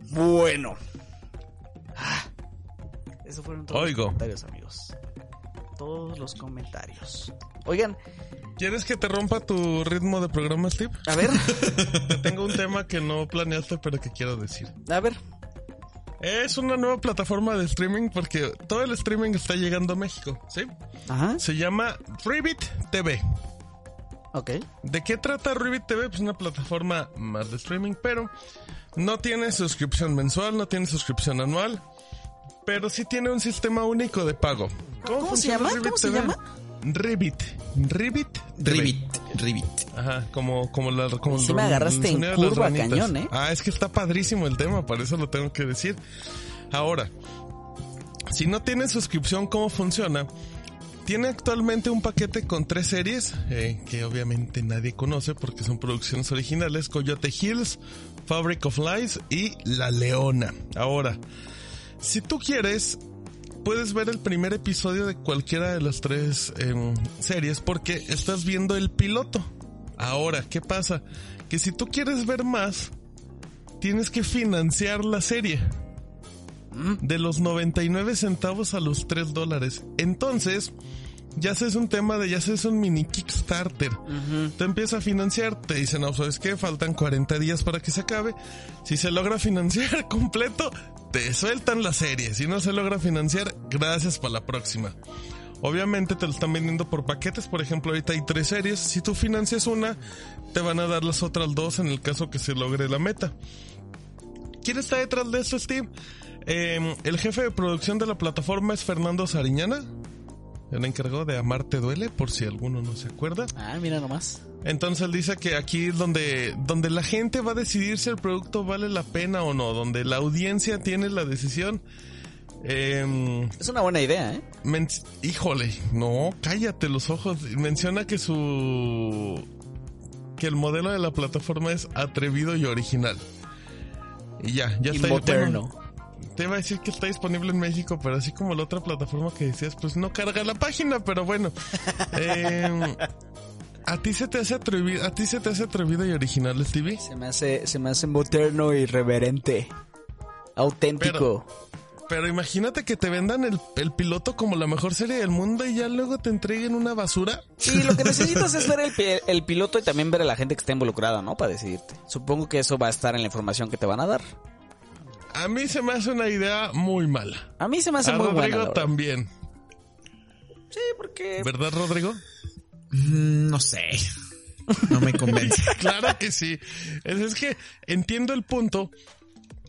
Bueno. Ah, Esos fueron todos Oigo. los comentarios, amigos. Todos los comentarios. Oigan, ¿Quieres que te rompa tu ritmo de programa, Steve? a ver, Te tengo un tema que no planeaste, pero que quiero decir. a ver. Es una nueva plataforma de streaming porque todo el streaming está llegando a México, ¿sí? Ajá, Se llama Ribbit TV. ok. ¿De qué trata Ribbit TV? Pues una plataforma más de streaming, pero no tiene suscripción mensual, no tiene suscripción anual, pero sí tiene un sistema único de pago. ¿Cómo se llama? ¿Cómo se llama? Ribbit. Ribbit TV. Ribbit, Ribbit. Ajá, como, como la... Como Sí el- me agarraste en curva, cañón, ¿eh? Ah, es que está padrísimo el tema, por eso lo tengo que decir. Ahora, si no tienes suscripción, ¿cómo funciona? Tiene actualmente un paquete con tres series, eh, que obviamente nadie conoce porque son producciones originales, Coyote Hills, Fabric of Lies y La Leona. Ahora, si tú quieres, puedes ver el primer episodio de cualquiera de las tres em, series porque estás viendo el piloto. Ahora, ¿qué pasa? Que si tú quieres ver más, tienes que financiar la serie. De los 99 centavos a los 3 dólares. Entonces, ya haces un tema de, ya haces un mini Kickstarter. Te empieza a financiar, te dicen, no, ¿sabes qué? Faltan 40 días para que se acabe. Si se logra financiar completo, te sueltan la serie. Si no se logra financiar, gracias para la próxima. Obviamente te lo están vendiendo por paquetes, por ejemplo, ahorita hay tres series. Si tú financias una, te van a dar las otras dos en el caso que se logre la meta. ¿Quién está detrás de esto, Steve? Eh, el jefe de producción de la plataforma es Fernando Sariñana, el encargado de Amarte Duele, por si alguno no se acuerda. Ah, mira nomás. Entonces él dice que aquí es donde, donde la gente va a decidir si el producto vale la pena o no, donde la audiencia tiene la decisión. Eh, Es una buena idea, ¿eh? híjole, no, cállate los ojos. Menciona que su que el modelo de la plataforma es atrevido y original. Y ya, ya Y está. moderno. bueno, te iba a decir que está disponible en México, pero así como la otra plataforma que decías, pues no carga la página, pero bueno. Eh, a ti se te hace atrevido, a ti se te hace atrevido y original, Stevie. Se me hace, se me hace moderno y reverente. Auténtico. Pero imagínate que te vendan el, el piloto como la mejor serie del mundo y ya luego te entreguen una basura. Sí, lo que necesitas es ver el, el piloto y también ver a la gente que está involucrada, ¿no? Para decidirte. Supongo que eso va a estar en la información que te van a dar. A mí se me hace una idea muy mala. A mí se me hace A muy buena. Rodrigo la verdad. también. Sí, porque... ¿Verdad, Rodrigo? Mm, No sé. No me convence. claro que sí. Es, es que entiendo el punto,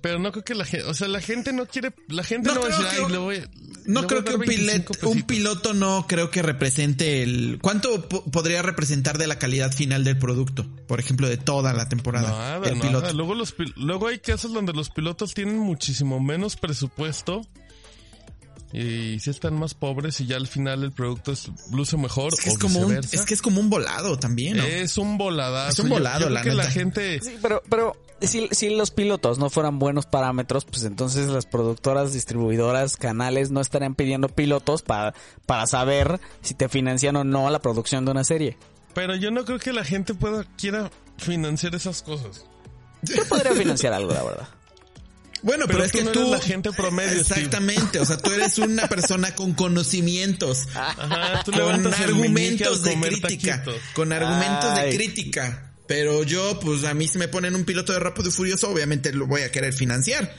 pero no creo que la gente, o sea, la gente no quiere, la gente no, No va a creo decir, que- ay, le voy, No le voy creo a que un, 25 pilet- un pesitos". piloto no creo que represente el... ¿Cuánto po- podría representar de la calidad final del producto? Por ejemplo, de toda la temporada. Nada, el nada. piloto. Luego, los, luego hay casos donde los pilotos tienen muchísimo menos presupuesto y si están más pobres y ya al final el producto es, luce mejor Es que o es, como un, es que es como un volado también, ¿no? Es un voladazo. Es un Yo- volado, yo creo la que la neta. gente... Sí, pero, pero si, si los pilotos no fueran buenos parámetros, pues entonces las productoras, distribuidoras, canales no estarían pidiendo pilotos para, para saber si te financian o no la producción de una serie. Pero yo no creo que la gente pueda quiera financiar esas cosas. Yo podría financiar algo, la verdad. Bueno, pero, Pero es tú que no tú... eres la gente promedio, Steve. Exactamente, o sea, tú eres una persona con conocimientos. Ajá, tú con argumentos de crítica. taquitos. Con argumentos Ay. de crítica. Pero yo, pues a mí si me ponen un piloto de Rápido y Furioso, obviamente lo voy a querer financiar.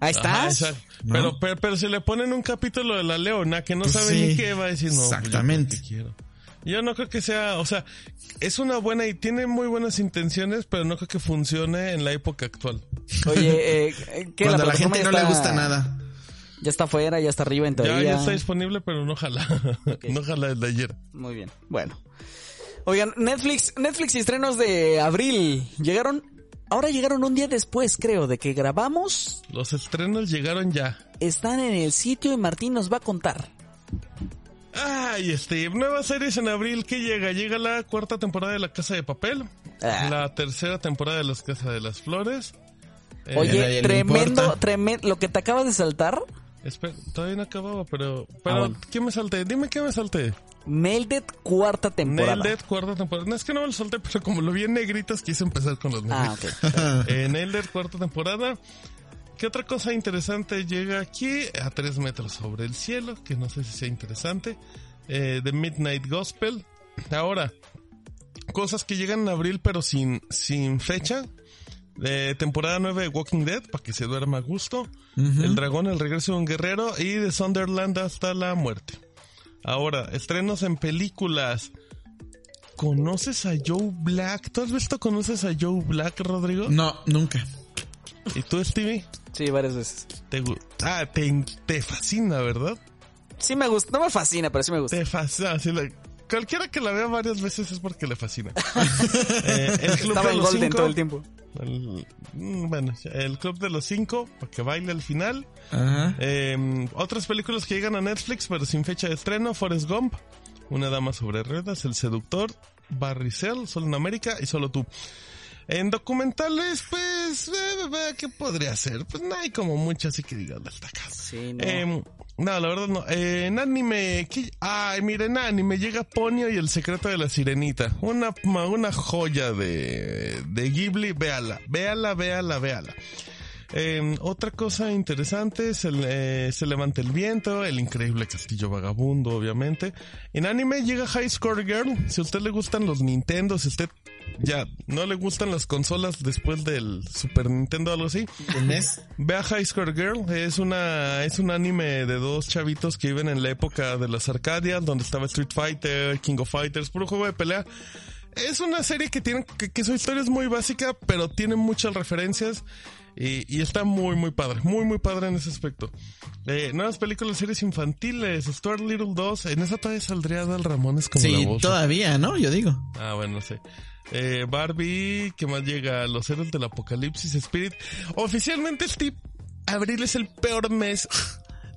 Ahí exacto. ¿No? Pero, pero, pero si le ponen un capítulo de la leona que no Pues sabe sí. ni qué va a decir, no. pues yo Exactamente. porque quiero. Yo no creo que sea, o sea, es una buena y tiene muy buenas intenciones, pero no creo que funcione en la época actual. Oye, eh, ¿qué? Cuando a la plataforma gente no ya le está- gusta nada. Ya está afuera, ya está arriba en Ya, teoría. ya está disponible, pero no jala. No jala desde ayer. Muy bien. Bueno. Oigan, Netflix, Netflix y estrenos de abril llegaron, ahora llegaron un día después, creo, de que grabamos. Los estrenos llegaron ya. Están en el sitio y Martín nos va a contar. Ay, Steve, nuevas series en abril. ¿Qué llega? Llega la cuarta temporada de La Casa de Papel. Ah. La tercera temporada de Las Casas de las Flores. Eh, Oye, le tremendo, tremendo, lo que te acabas de saltar, espera, todavía no acababa, pero... pero Ah, bueno. ¿Qué me salté? Dime qué me salté. Melded cuarta temporada. It, cuarta temporada. No, es que no me lo salté, pero como lo vi en negritas, quise empezar con los Ah, negritos. ok. Eh, Nailed It, cuarta temporada. ¿Qué otra cosa interesante llega aquí? A tres metros sobre el cielo, que no sé si sea interesante. Eh, The Midnight Gospel. Ahora, cosas que llegan en abril pero sin, sin fecha. Eh, temporada 9 de Walking Dead, para que se duerma a gusto. El dragón, el regreso de un guerrero. Y de Sunderland hasta la muerte. Ahora, estrenos en películas. ¿Conoces a Joe Black? ¿Tú has visto Conoces a Joe Black, Rodrigo? No, nunca. ¿Y tú, Stevie? Sí, varias veces. Te, ah, te, te fascina, ¿verdad? Sí me gusta, no me fascina, pero sí me gusta. Te fascina. sí, la- cualquiera que la vea varias veces es porque le fascina. Eh, el Club Estaba de en los Golden Cinco. todo el tiempo. El- mm, bueno, el Club de los Cinco, para que baile al final. Ajá. Eh, otras películas que llegan a Netflix, pero sin fecha de estreno: Forrest Gump, Una Dama sobre Ruedas, El Seductor, Barricel, Solo en América y Solo Tú. En documentales, pues, eh, eh, ¿qué podría ser? Pues no hay como mucho, así que digan destacadas. Sí, no. Eh, no, la verdad no. Eh, en anime, ¿qué? ay, miren, en anime llega Ponyo y el secreto de la sirenita. Una, una joya de, de Ghibli, véala, véala, véala, véala. Eh, otra cosa interesante, se, le- se levanta el viento, el increíble castillo vagabundo, obviamente. En anime llega High Score Girl. Si a usted le gustan los Nintendo, si a usted ya no le gustan las consolas después del Super Nintendo o algo así, ¿El NES? Ve a High Score Girl, es una, es un anime de dos chavitos que viven en la época de las Arcadias, donde estaba Street Fighter, King of Fighters, puro juego de pelea. Es una serie que tiene, que, que su historia es muy básica, pero tiene muchas referencias y, y está muy, muy padre, muy, muy padre en ese aspecto. Eh, nuevas películas, series infantiles, Stuart Little 2, en esa todavía saldría Dal Ramones como la Sí, voz. todavía, ¿no? Yo digo. Ah, bueno, no sé. Eh, Barbie, ¿qué más llega? Los héroes del apocalipsis, Spirit. Oficialmente, Steve, abril es el peor mes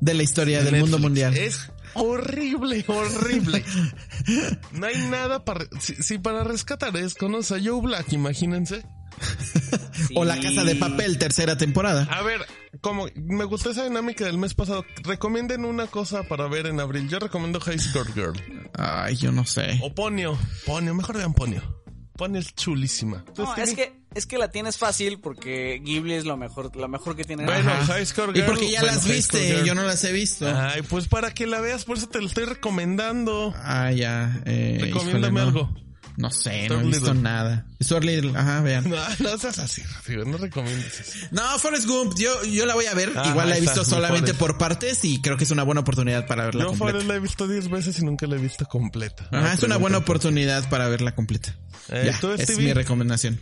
De la historia de del mundo mundial. Es horrible, horrible. No hay nada para... Si, si para rescatar es, conoce a Joe Black, imagínense. O La Casa de Papel, tercera temporada. A ver, como me gustó esa dinámica del mes pasado, recomienden una cosa para ver en abril. Yo recomiendo High Score Girl. Ay, yo no sé. O Ponio. Ponio, mejor vean Ponio. Ponio es chulísima. ¿Tú, No, es que, es que la tienes fácil porque Ghibli es lo mejor, lo mejor que tiene. Bueno. High Score Y Girl, porque ya bueno, las viste, yo no las he visto. Ay, pues para que la veas, por eso te lo estoy recomendando. Ah, ya. Eh, Recomiéndame híjole, no. algo. No sé, Stuart no he visto Little. nada. Stuart Little, ajá, vean. No, no seas así, Rodrigo, no recomiendes eso. No, Forrest Gump, yo, yo la voy a ver. Ah, Igual la he está, visto solamente por partes y creo que es una buena oportunidad para verla Yo completa. Forrest la he visto 10 veces y nunca la he visto completa. Ajá, es una buena oportunidad para verla completa. Eh, ya, ¿tú, es mi recomendación.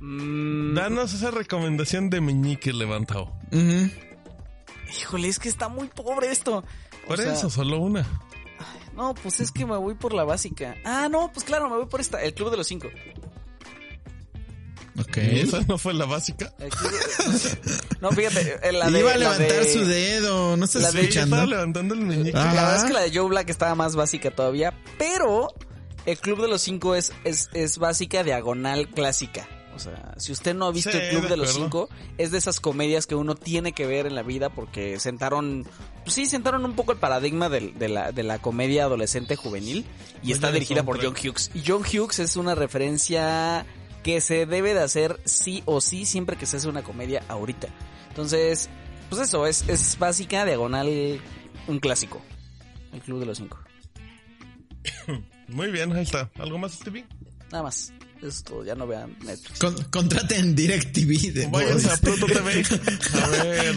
Mm, Danos esa recomendación de meñique levantado. Ujú. híjole, es que está muy pobre esto. O Por sea, eso, solo una. No, pues es que me voy por la básica. Ah, no, pues claro, me voy por esta, el Club de los Cinco. Ok. Esa no fue la básica. No, fíjate, eh, la de... Iba a la levantar de- su dedo, ¿no estás la de- estaba levantando el meñique. Ah. La verdad es que la de Joe Black estaba más básica todavía, pero el Club de los Cinco es, es, es básica diagonal clásica. O sea, si usted no ha visto Sí, el Club de de los. Cinco, es de esas comedias que uno tiene que ver en la vida porque sentaron, pues sí, sentaron un poco el paradigma de, la, de la comedia adolescente juvenil y Muy está dirigida por John. Hughes. Y John Hughes es una referencia que se debe de hacer sí o sí siempre que se hace una comedia ahorita. Entonces, pues eso, es, es básica, diagonal, un clásico. El Club de los Cinco. Muy bien, ahí está. ¿Algo más, Stevie? Nada más. Eso es todo, ya no vean Netflix. Con- contraten DirecTV de Váyanse a. Pluto TV. A ver,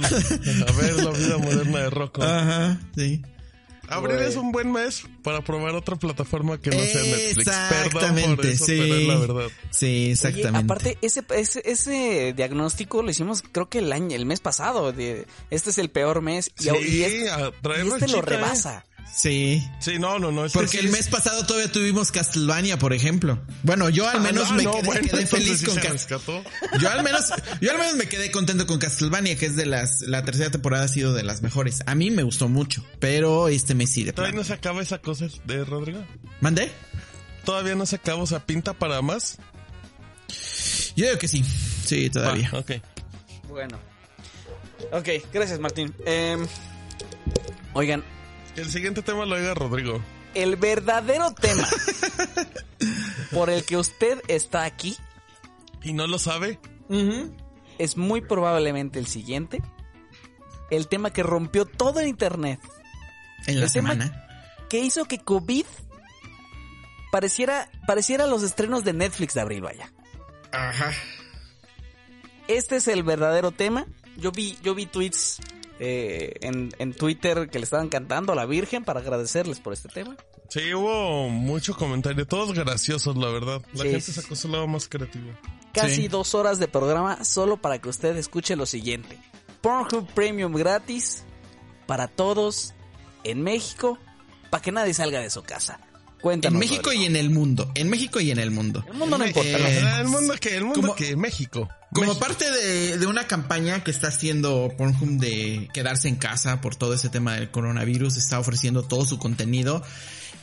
a ver la vida moderna de Rocco. Ajá, sí. Abril es un buen mes para probar otra plataforma que no sea Netflix. Perdón por Exactamente, eso, sí. pero es la verdad. Sí, Oye, exactamente. aparte, ese, ese, ese diagnóstico lo hicimos creo que el año, el mes pasado. De, este es el peor mes. Y, Sí, y este, y este lo ¿eh? rebasa. Sí. Sí, no, no, no. este Porque sí el es- mes pasado todavía tuvimos Castlevania, por ejemplo. Bueno, yo al Ah, menos no, me no, quedé, bueno, quedé entonces feliz sí con Castlevania. Yo al menos, yo al menos me quedé contento con Castlevania, que es de las, la tercera temporada ha sido de las mejores. A mí me gustó mucho, pero este mes sí de Todavía plano. no se acaba esa cosa de Rodrigo. ¿Mandé? Todavía no se acaba, o sea, pinta para más. Yo digo que sí. Sí, todavía. Va, ok. Bueno. Ok, gracias Martín. Em, oigan, el siguiente tema lo diga Rodrigo. el verdadero tema por el que usted está aquí ¿Y no lo sabe? Es muy probablemente el siguiente. El tema que rompió todo el internet. En la El tema- semana. Que hizo que COVID pareciera, pareciera los estrenos de Netflix de abril, vaya. Ajá. Este es el verdadero tema. Yo vi, yo vi tweets eh, en, en Twitter que le estaban cantando a la Virgen para agradecerles por este tema. Sí, hubo mucho comentario, todos graciosos, la verdad. La Sí. gente sacó su lado más creativo. Casi Sí. dos horas de programa solo para que usted escuche lo siguiente. Pornhub Premium gratis para todos en México para que nadie salga de su casa. Cuéntanos. En México y en el mundo. En México y en el mundo. El mundo no importa. Eh, el mundo que, el mundo como- que México. Como México. parte de, de una campaña que está haciendo Pornhub de quedarse en casa por todo ese tema del coronavirus, está ofreciendo todo su contenido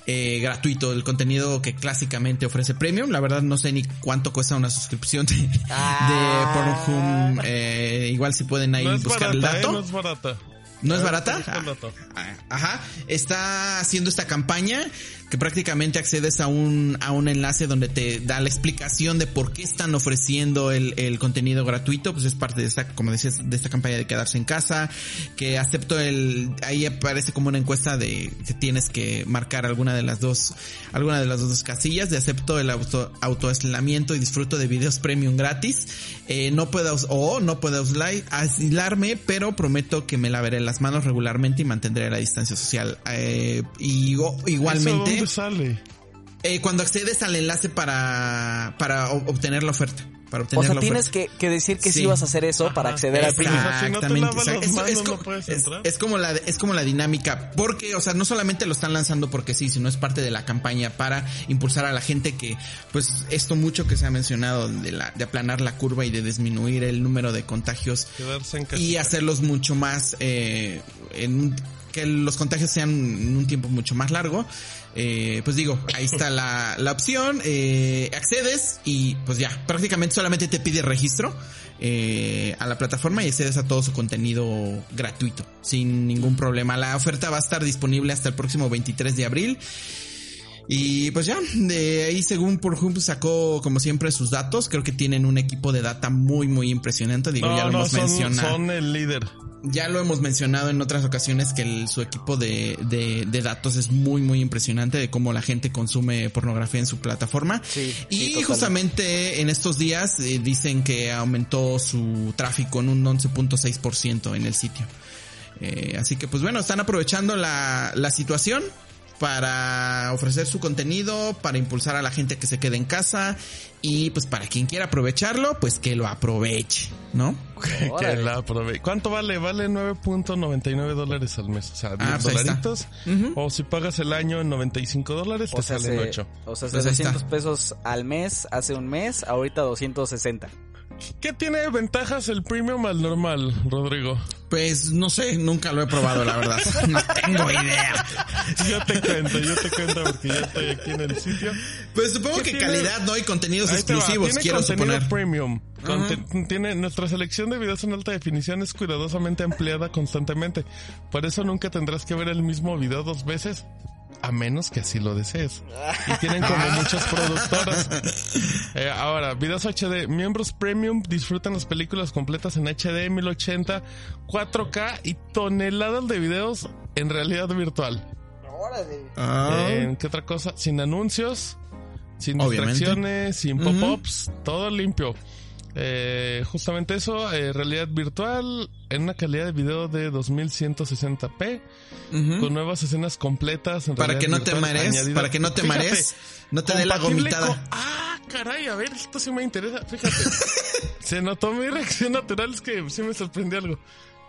eh, gratuito, el contenido que clásicamente ofrece Premium. La verdad no sé ni cuánto cuesta una suscripción de, Ah. de Pornhub. Eh, igual si pueden ahí No es buscar barata, el dato. ¿eh? No es barata. ¿No es Ah, barata? dato. Ah, Ajá. Está haciendo esta campaña que prácticamente accedes a un, a un enlace donde te da la explicación de por qué están ofreciendo el, el contenido gratuito. Pues es parte de esta, como decías, de esta campaña de quedarse en casa. Que acepto el, ahí aparece como una encuesta de que tienes que marcar alguna de las dos, alguna de las dos casillas de acepto el auto, autoaislamiento y disfruto de videos premium gratis. Eh, no puedo, o no puedo aislarme, pero prometo que me lavaré las manos regularmente y mantendré la distancia social. Eh, y o- ¿Eso igualmente, dónde sale? eh, cuando accedes al enlace para, para obtener la oferta. Para obtener O sea, la tienes oferta. que, que decir que sí. Sí. ibas a hacer eso para acceder al las Es- como la, es como la dinámica, porque, o sea, no solamente lo están lanzando porque sí, sino es parte de la campaña para impulsar a la gente que, pues, esto mucho que se ha mencionado de la, de aplanar la curva y de disminuir el número de contagios Quedarse en casa. y hacerlos mucho más, eh, en un- que los contagios sean en un tiempo mucho más largo. Eh, pues digo, ahí está la, la opción, eh, accedes y pues ya, prácticamente solamente te pide registro eh, a la plataforma y accedes a todo su contenido gratuito, sin ningún problema. La oferta va a estar disponible hasta el próximo 23 de abril. Y pues ya, de ahí según Pornhub sacó como siempre sus datos, creo que tienen un equipo de data muy muy impresionante, digo, no, ya lo no, hemos son, mencionado. son el líder. Ya lo hemos mencionado en otras ocasiones que el- su equipo de, de, de datos es muy muy impresionante de cómo la gente consume pornografía en su plataforma. Sí, y sí, justamente en estos días eh, dicen que aumentó su tráfico en un 11.6% en el sitio. Eh, así que pues bueno, están aprovechando la, la situación para ofrecer su contenido, para impulsar a la gente que se quede en casa y pues para quien quiera aprovecharlo, pues que lo aproveche, ¿no? que la aprove- ¿Cuánto vale? Vale 9.99 dólares al mes. O sea, 10 Ah, pues dolaritos. Ujú. O si pagas el año en 95 dólares, O te sea, salen se- 8. o sea, Pues ahí está. 700 pesos al mes hace un mes, ahorita 260. ¿Qué tiene ventajas el premium al normal, Rodrigo? Pues no sé, nunca lo he probado, la verdad. No tengo idea. Yo te cuento, yo te cuento porque yo estoy aquí en el sitio. Pues supongo ¿Qué que tiene? calidad no y contenidos Ahí exclusivos, tiene quiero contenido suponer. premium. Conte- Tiene nuestra selección de videos en alta definición es cuidadosamente ampliada constantemente. Por eso nunca tendrás que ver el mismo video dos veces. A menos que así lo desees. Y tienen como muchas productoras. Eh, ahora, videos HD. Miembros premium disfrutan las películas completas en HD 1080, 4K y toneladas de videos en realidad virtual. Ah. Eh, ¿Qué otra cosa? Sin anuncios, sin Obviamente. distracciones, sin pop-ups, todo limpio. Eh, justamente eso, eh, realidad virtual en una calidad de video de 2160p Ujú. con nuevas escenas completas. en Para que realidad no te marees, para que no te marees, no te dé la gomitada. con- Ah, caray, a ver, esto sí me interesa. Fíjate, se notó mi reacción natural, es que sí me sorprendió algo.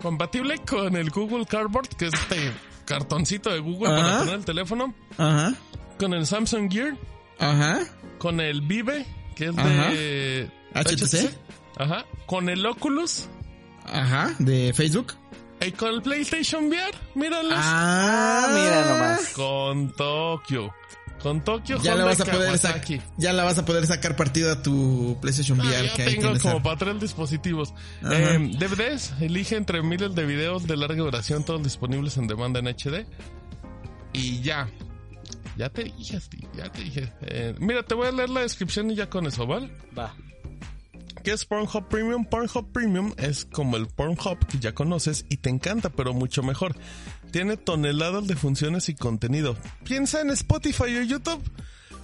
Compatible con el Google Cardboard, que es este cartoncito de Google para poner el teléfono. Ajá, Con el Samsung Gear, ajá, con el Vive, que es de HTC. Ajá. Con el Oculus ajá, de Facebook. y con el PlayStation VR. Míralos. Ah, mira nomás. Con Tokio. Con Tokio Ya la vas a poder Kawasaki. ya la vas a poder sacar partido a tu PlayStation Ah, VR ya que ahí tengo como a- para tres dispositivos. Eh, DVDs, elige entre miles de videos de larga duración, todos disponibles en demanda en HD. Y ya. Ya te dije, ya te dije. Eh, mira, te voy a leer la descripción y ya con eso, ¿vale? Va. ¿Qué es Pornhub Premium? Pornhub Premium es como el Pornhub que ya conoces y te encanta, pero mucho mejor. Tiene toneladas de funciones y contenido. Piensa en Spotify o YouTube.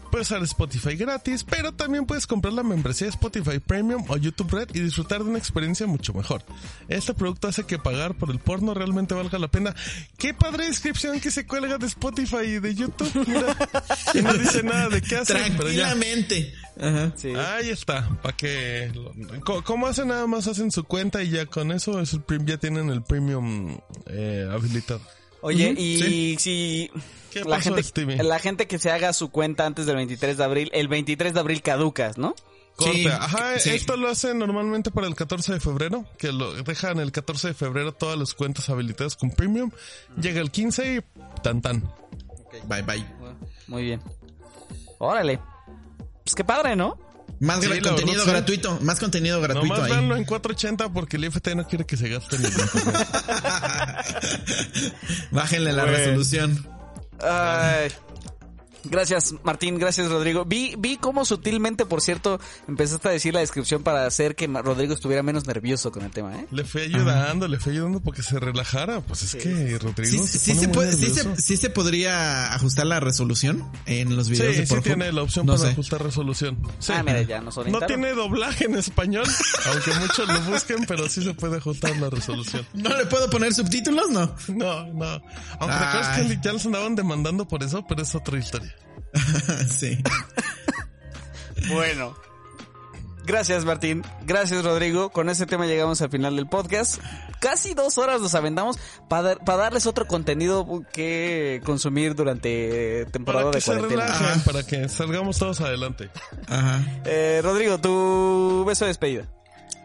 Puedes usar Spotify gratis, pero también puedes comprar la membresía de Spotify Premium o YouTube Red y disfrutar de una experiencia mucho mejor. Este producto hace que pagar por el porno realmente valga la pena. Qué padre descripción que se cuelga de Spotify y de YouTube. Y no dice nada de qué hace, pero ya. Ajá. Sí. Ahí está, para que... ¿Cómo hacen? Nada más hacen su cuenta y ya con eso es el prim- ya tienen el premium eh, habilitado. Oye, y si ¿Qué la pasó, gente, Stevie? la gente que se haga su cuenta antes del 23 de abril, el 23 de abril caducas, ¿no? Corte. Sí, Ajá, sí. esto lo hacen normalmente para el 14 de febrero, que lo dejan el 14 de febrero todas las cuentas habilitadas con premium. Llega el 15 y tan tan. Bye bye. Muy bien. Órale. Pues qué padre, ¿no? Más Sí, contenido verdad, sí. gratuito. Más contenido gratuito Nomás ahí. véanlo en 480 porque el IFT no quiere que se gaste ni Bájenle la Bueno. resolución. Ay. Gracias, Martín. Gracias, Rodrigo. Vi, vi cómo sutilmente, por cierto, empezaste a decir la descripción para hacer que Rodrigo estuviera menos nervioso con el tema, ¿eh? Le fui ayudando, le fui ayudando porque se relajara. Pues es que Rodrigo Sí, se sí pone se muy puede, sí, se, sí se podría ajustar la resolución en los Sí, videos de sí Pornhub. tiene la opción No para sé. ajustar resolución. Sí. Ah, mira, ya nos No tiene doblaje en español, aunque muchos lo busquen, pero sí se puede ajustar la resolución. ¿No le puedo poner subtítulos? No. No, no. Aunque Ay. que ya los andaban demandando por eso, pero es otra historia. sí. Bueno. Gracias, Martín. Gracias, Rodrigo. Con ese tema llegamos al final del podcast. Casi dos horas nos aventamos para darles otro contenido que consumir durante temporada Para que de se cuarentena. relajen, para que salgamos todos adelante. Ajá. Eh, Rodrigo, tu beso de despedida.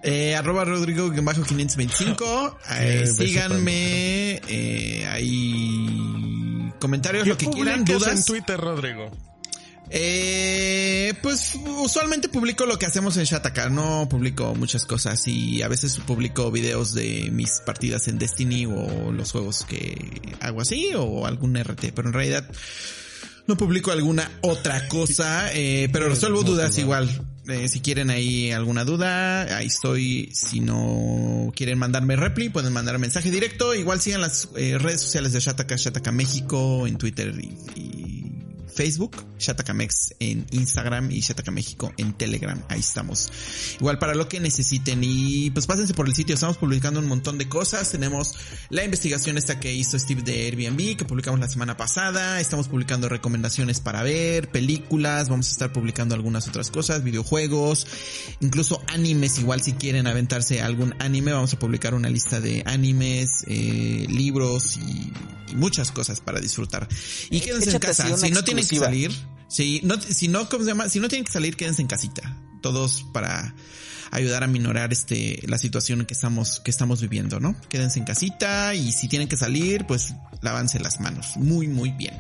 Eh, arroba Rodrigo-525. Eh, beso síganme. Eh, ahí. Comentarios, lo que quieran, dudas. en Twitter, Rodrigo? Eh, pues usualmente publico lo que hacemos en Shataka, no publico muchas cosas y a veces publico videos de mis partidas en Destiny o los juegos que hago así o algún RT, pero en realidad no publico alguna otra cosa, eh, pero resuelvo dudas igual. Eh, si quieren ahí alguna duda, ahí estoy. Si no quieren mandarme repli, pueden mandar mensaje directo. Igual sigan las eh, redes sociales de Shataka, Shataka México en Twitter y, y Facebook, Shatakamex en Instagram y Shataka México en Telegram. Ahí estamos. Igual para lo que necesiten y pues pásense por el sitio. Estamos publicando un montón de cosas. Tenemos la investigación esta que hizo Steve de Airbnb que publicamos la semana pasada. Estamos publicando recomendaciones para ver, películas. Vamos a estar publicando algunas otras cosas, videojuegos, incluso animes. Igual si quieren aventarse algún anime, vamos a publicar una lista de animes, eh, libros y, y muchas cosas para disfrutar. Y quédense en Échate casa. Si no tienen que salir, si no, si no, ¿cómo se llama? Si no tienen que salir, quédense en casita. Todos para ayudar a minorar este, la situación que estamos, que estamos viviendo, ¿no? Quédense en casita y si tienen que salir, pues lávanse las manos. Muy, muy bien.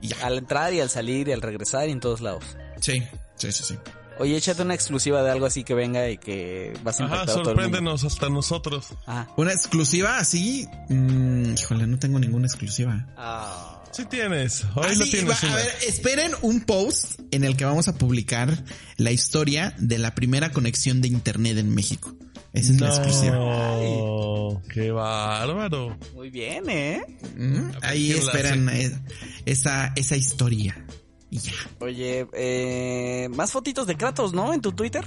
Y ya. Al entrar y al salir y al regresar y en todos lados. Sí, sí, sí, sí. Oye, échate una exclusiva de algo así que venga y que vas a Ajá, impactar a todo el mundo. sorpréndenos hasta nosotros. Ajá. Una exclusiva así, mm, híjole, no tengo ninguna exclusiva. Ah. Sí tienes. Hoy Ah, lo sí, tienes. va- a ver, esperen un post en el que vamos a publicar la historia de la primera conexión de internet en México. Esa es la exclusiva. No, qué bárbaro. Muy bien, ¿eh? Mm, Ahí esperan eh, esa, esa historia. Y ya. Oye, eh, más fotitos de Kratos, ¿no? En tu Twitter.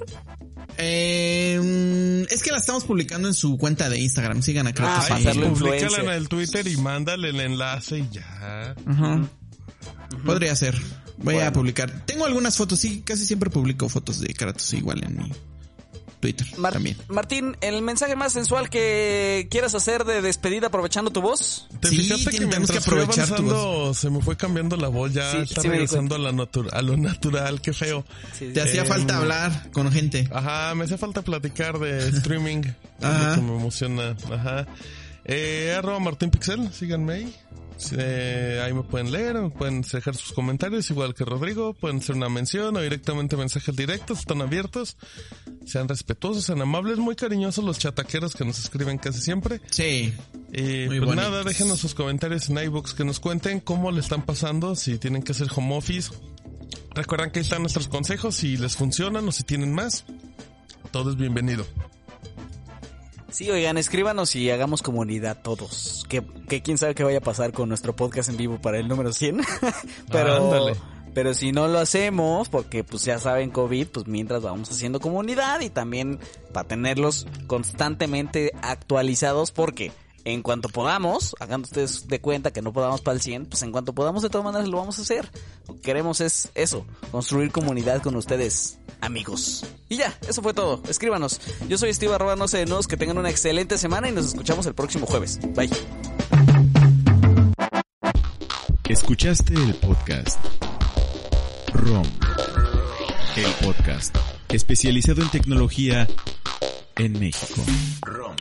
Eh, mm, es que la estamos publicando en su cuenta de Instagram. Sigan a Kratos Ah, ahí. Publícala en el Twitter y mándale el enlace y ya. Ajá. Podría ser. Voy a publicar. Tengo algunas fotos, sí, casi siempre publico fotos de Kratos igual en mi Twitter Mar- también. Martín, el mensaje más sensual que quieras hacer de despedida aprovechando tu voz. ¿Te Sí, fijaste que tenemos que mientras fui aprovechar tu avanzando se me fue cambiando la voz? Ya Sí, está sí regresando a, la a lo natural, qué feo. Sí, Te hacía Eh, falta hablar con gente. Ajá, me hace falta platicar de streaming. Ajá. Que me emociona. Ajá. Eh, arroba Martín Pixel, síganme ahí. Eh, ahí me pueden leer, me pueden dejar sus comentarios, igual que Rodrigo. Pueden hacer una mención o directamente mensajes directos, están abiertos. Sean respetuosos, sean amables, muy cariñosos los chataqueros que nos escriben casi siempre. Sí. Y Muy pues nada, déjenos sus comentarios en iBooks que nos cuenten cómo le están pasando, si tienen que hacer home office. Recuerdan que ahí están nuestros consejos, si les funcionan o si tienen más. todo es bienvenido. Sí, oigan, escríbanos y hagamos comunidad todos. Que, que quién sabe qué vaya a pasar con nuestro podcast en vivo para el número 100. pero, Ándale. pero si no lo hacemos, porque pues ya saben COVID, pues mientras vamos haciendo comunidad y también para tenerlos constantemente actualizados porque en cuanto podamos, hagan ustedes de cuenta que no podamos para el 100, pues en cuanto podamos de todas maneras lo vamos a hacer. Lo que queremos es eso, construir comunidad con ustedes, amigos. Y ya, eso fue todo. Escríbanos. Yo soy Steve arroba no sé de nudos, que tengan una excelente semana y nos escuchamos el próximo jueves. Bye. Escuchaste el podcast ROM. El podcast especializado en tecnología en México. ROM.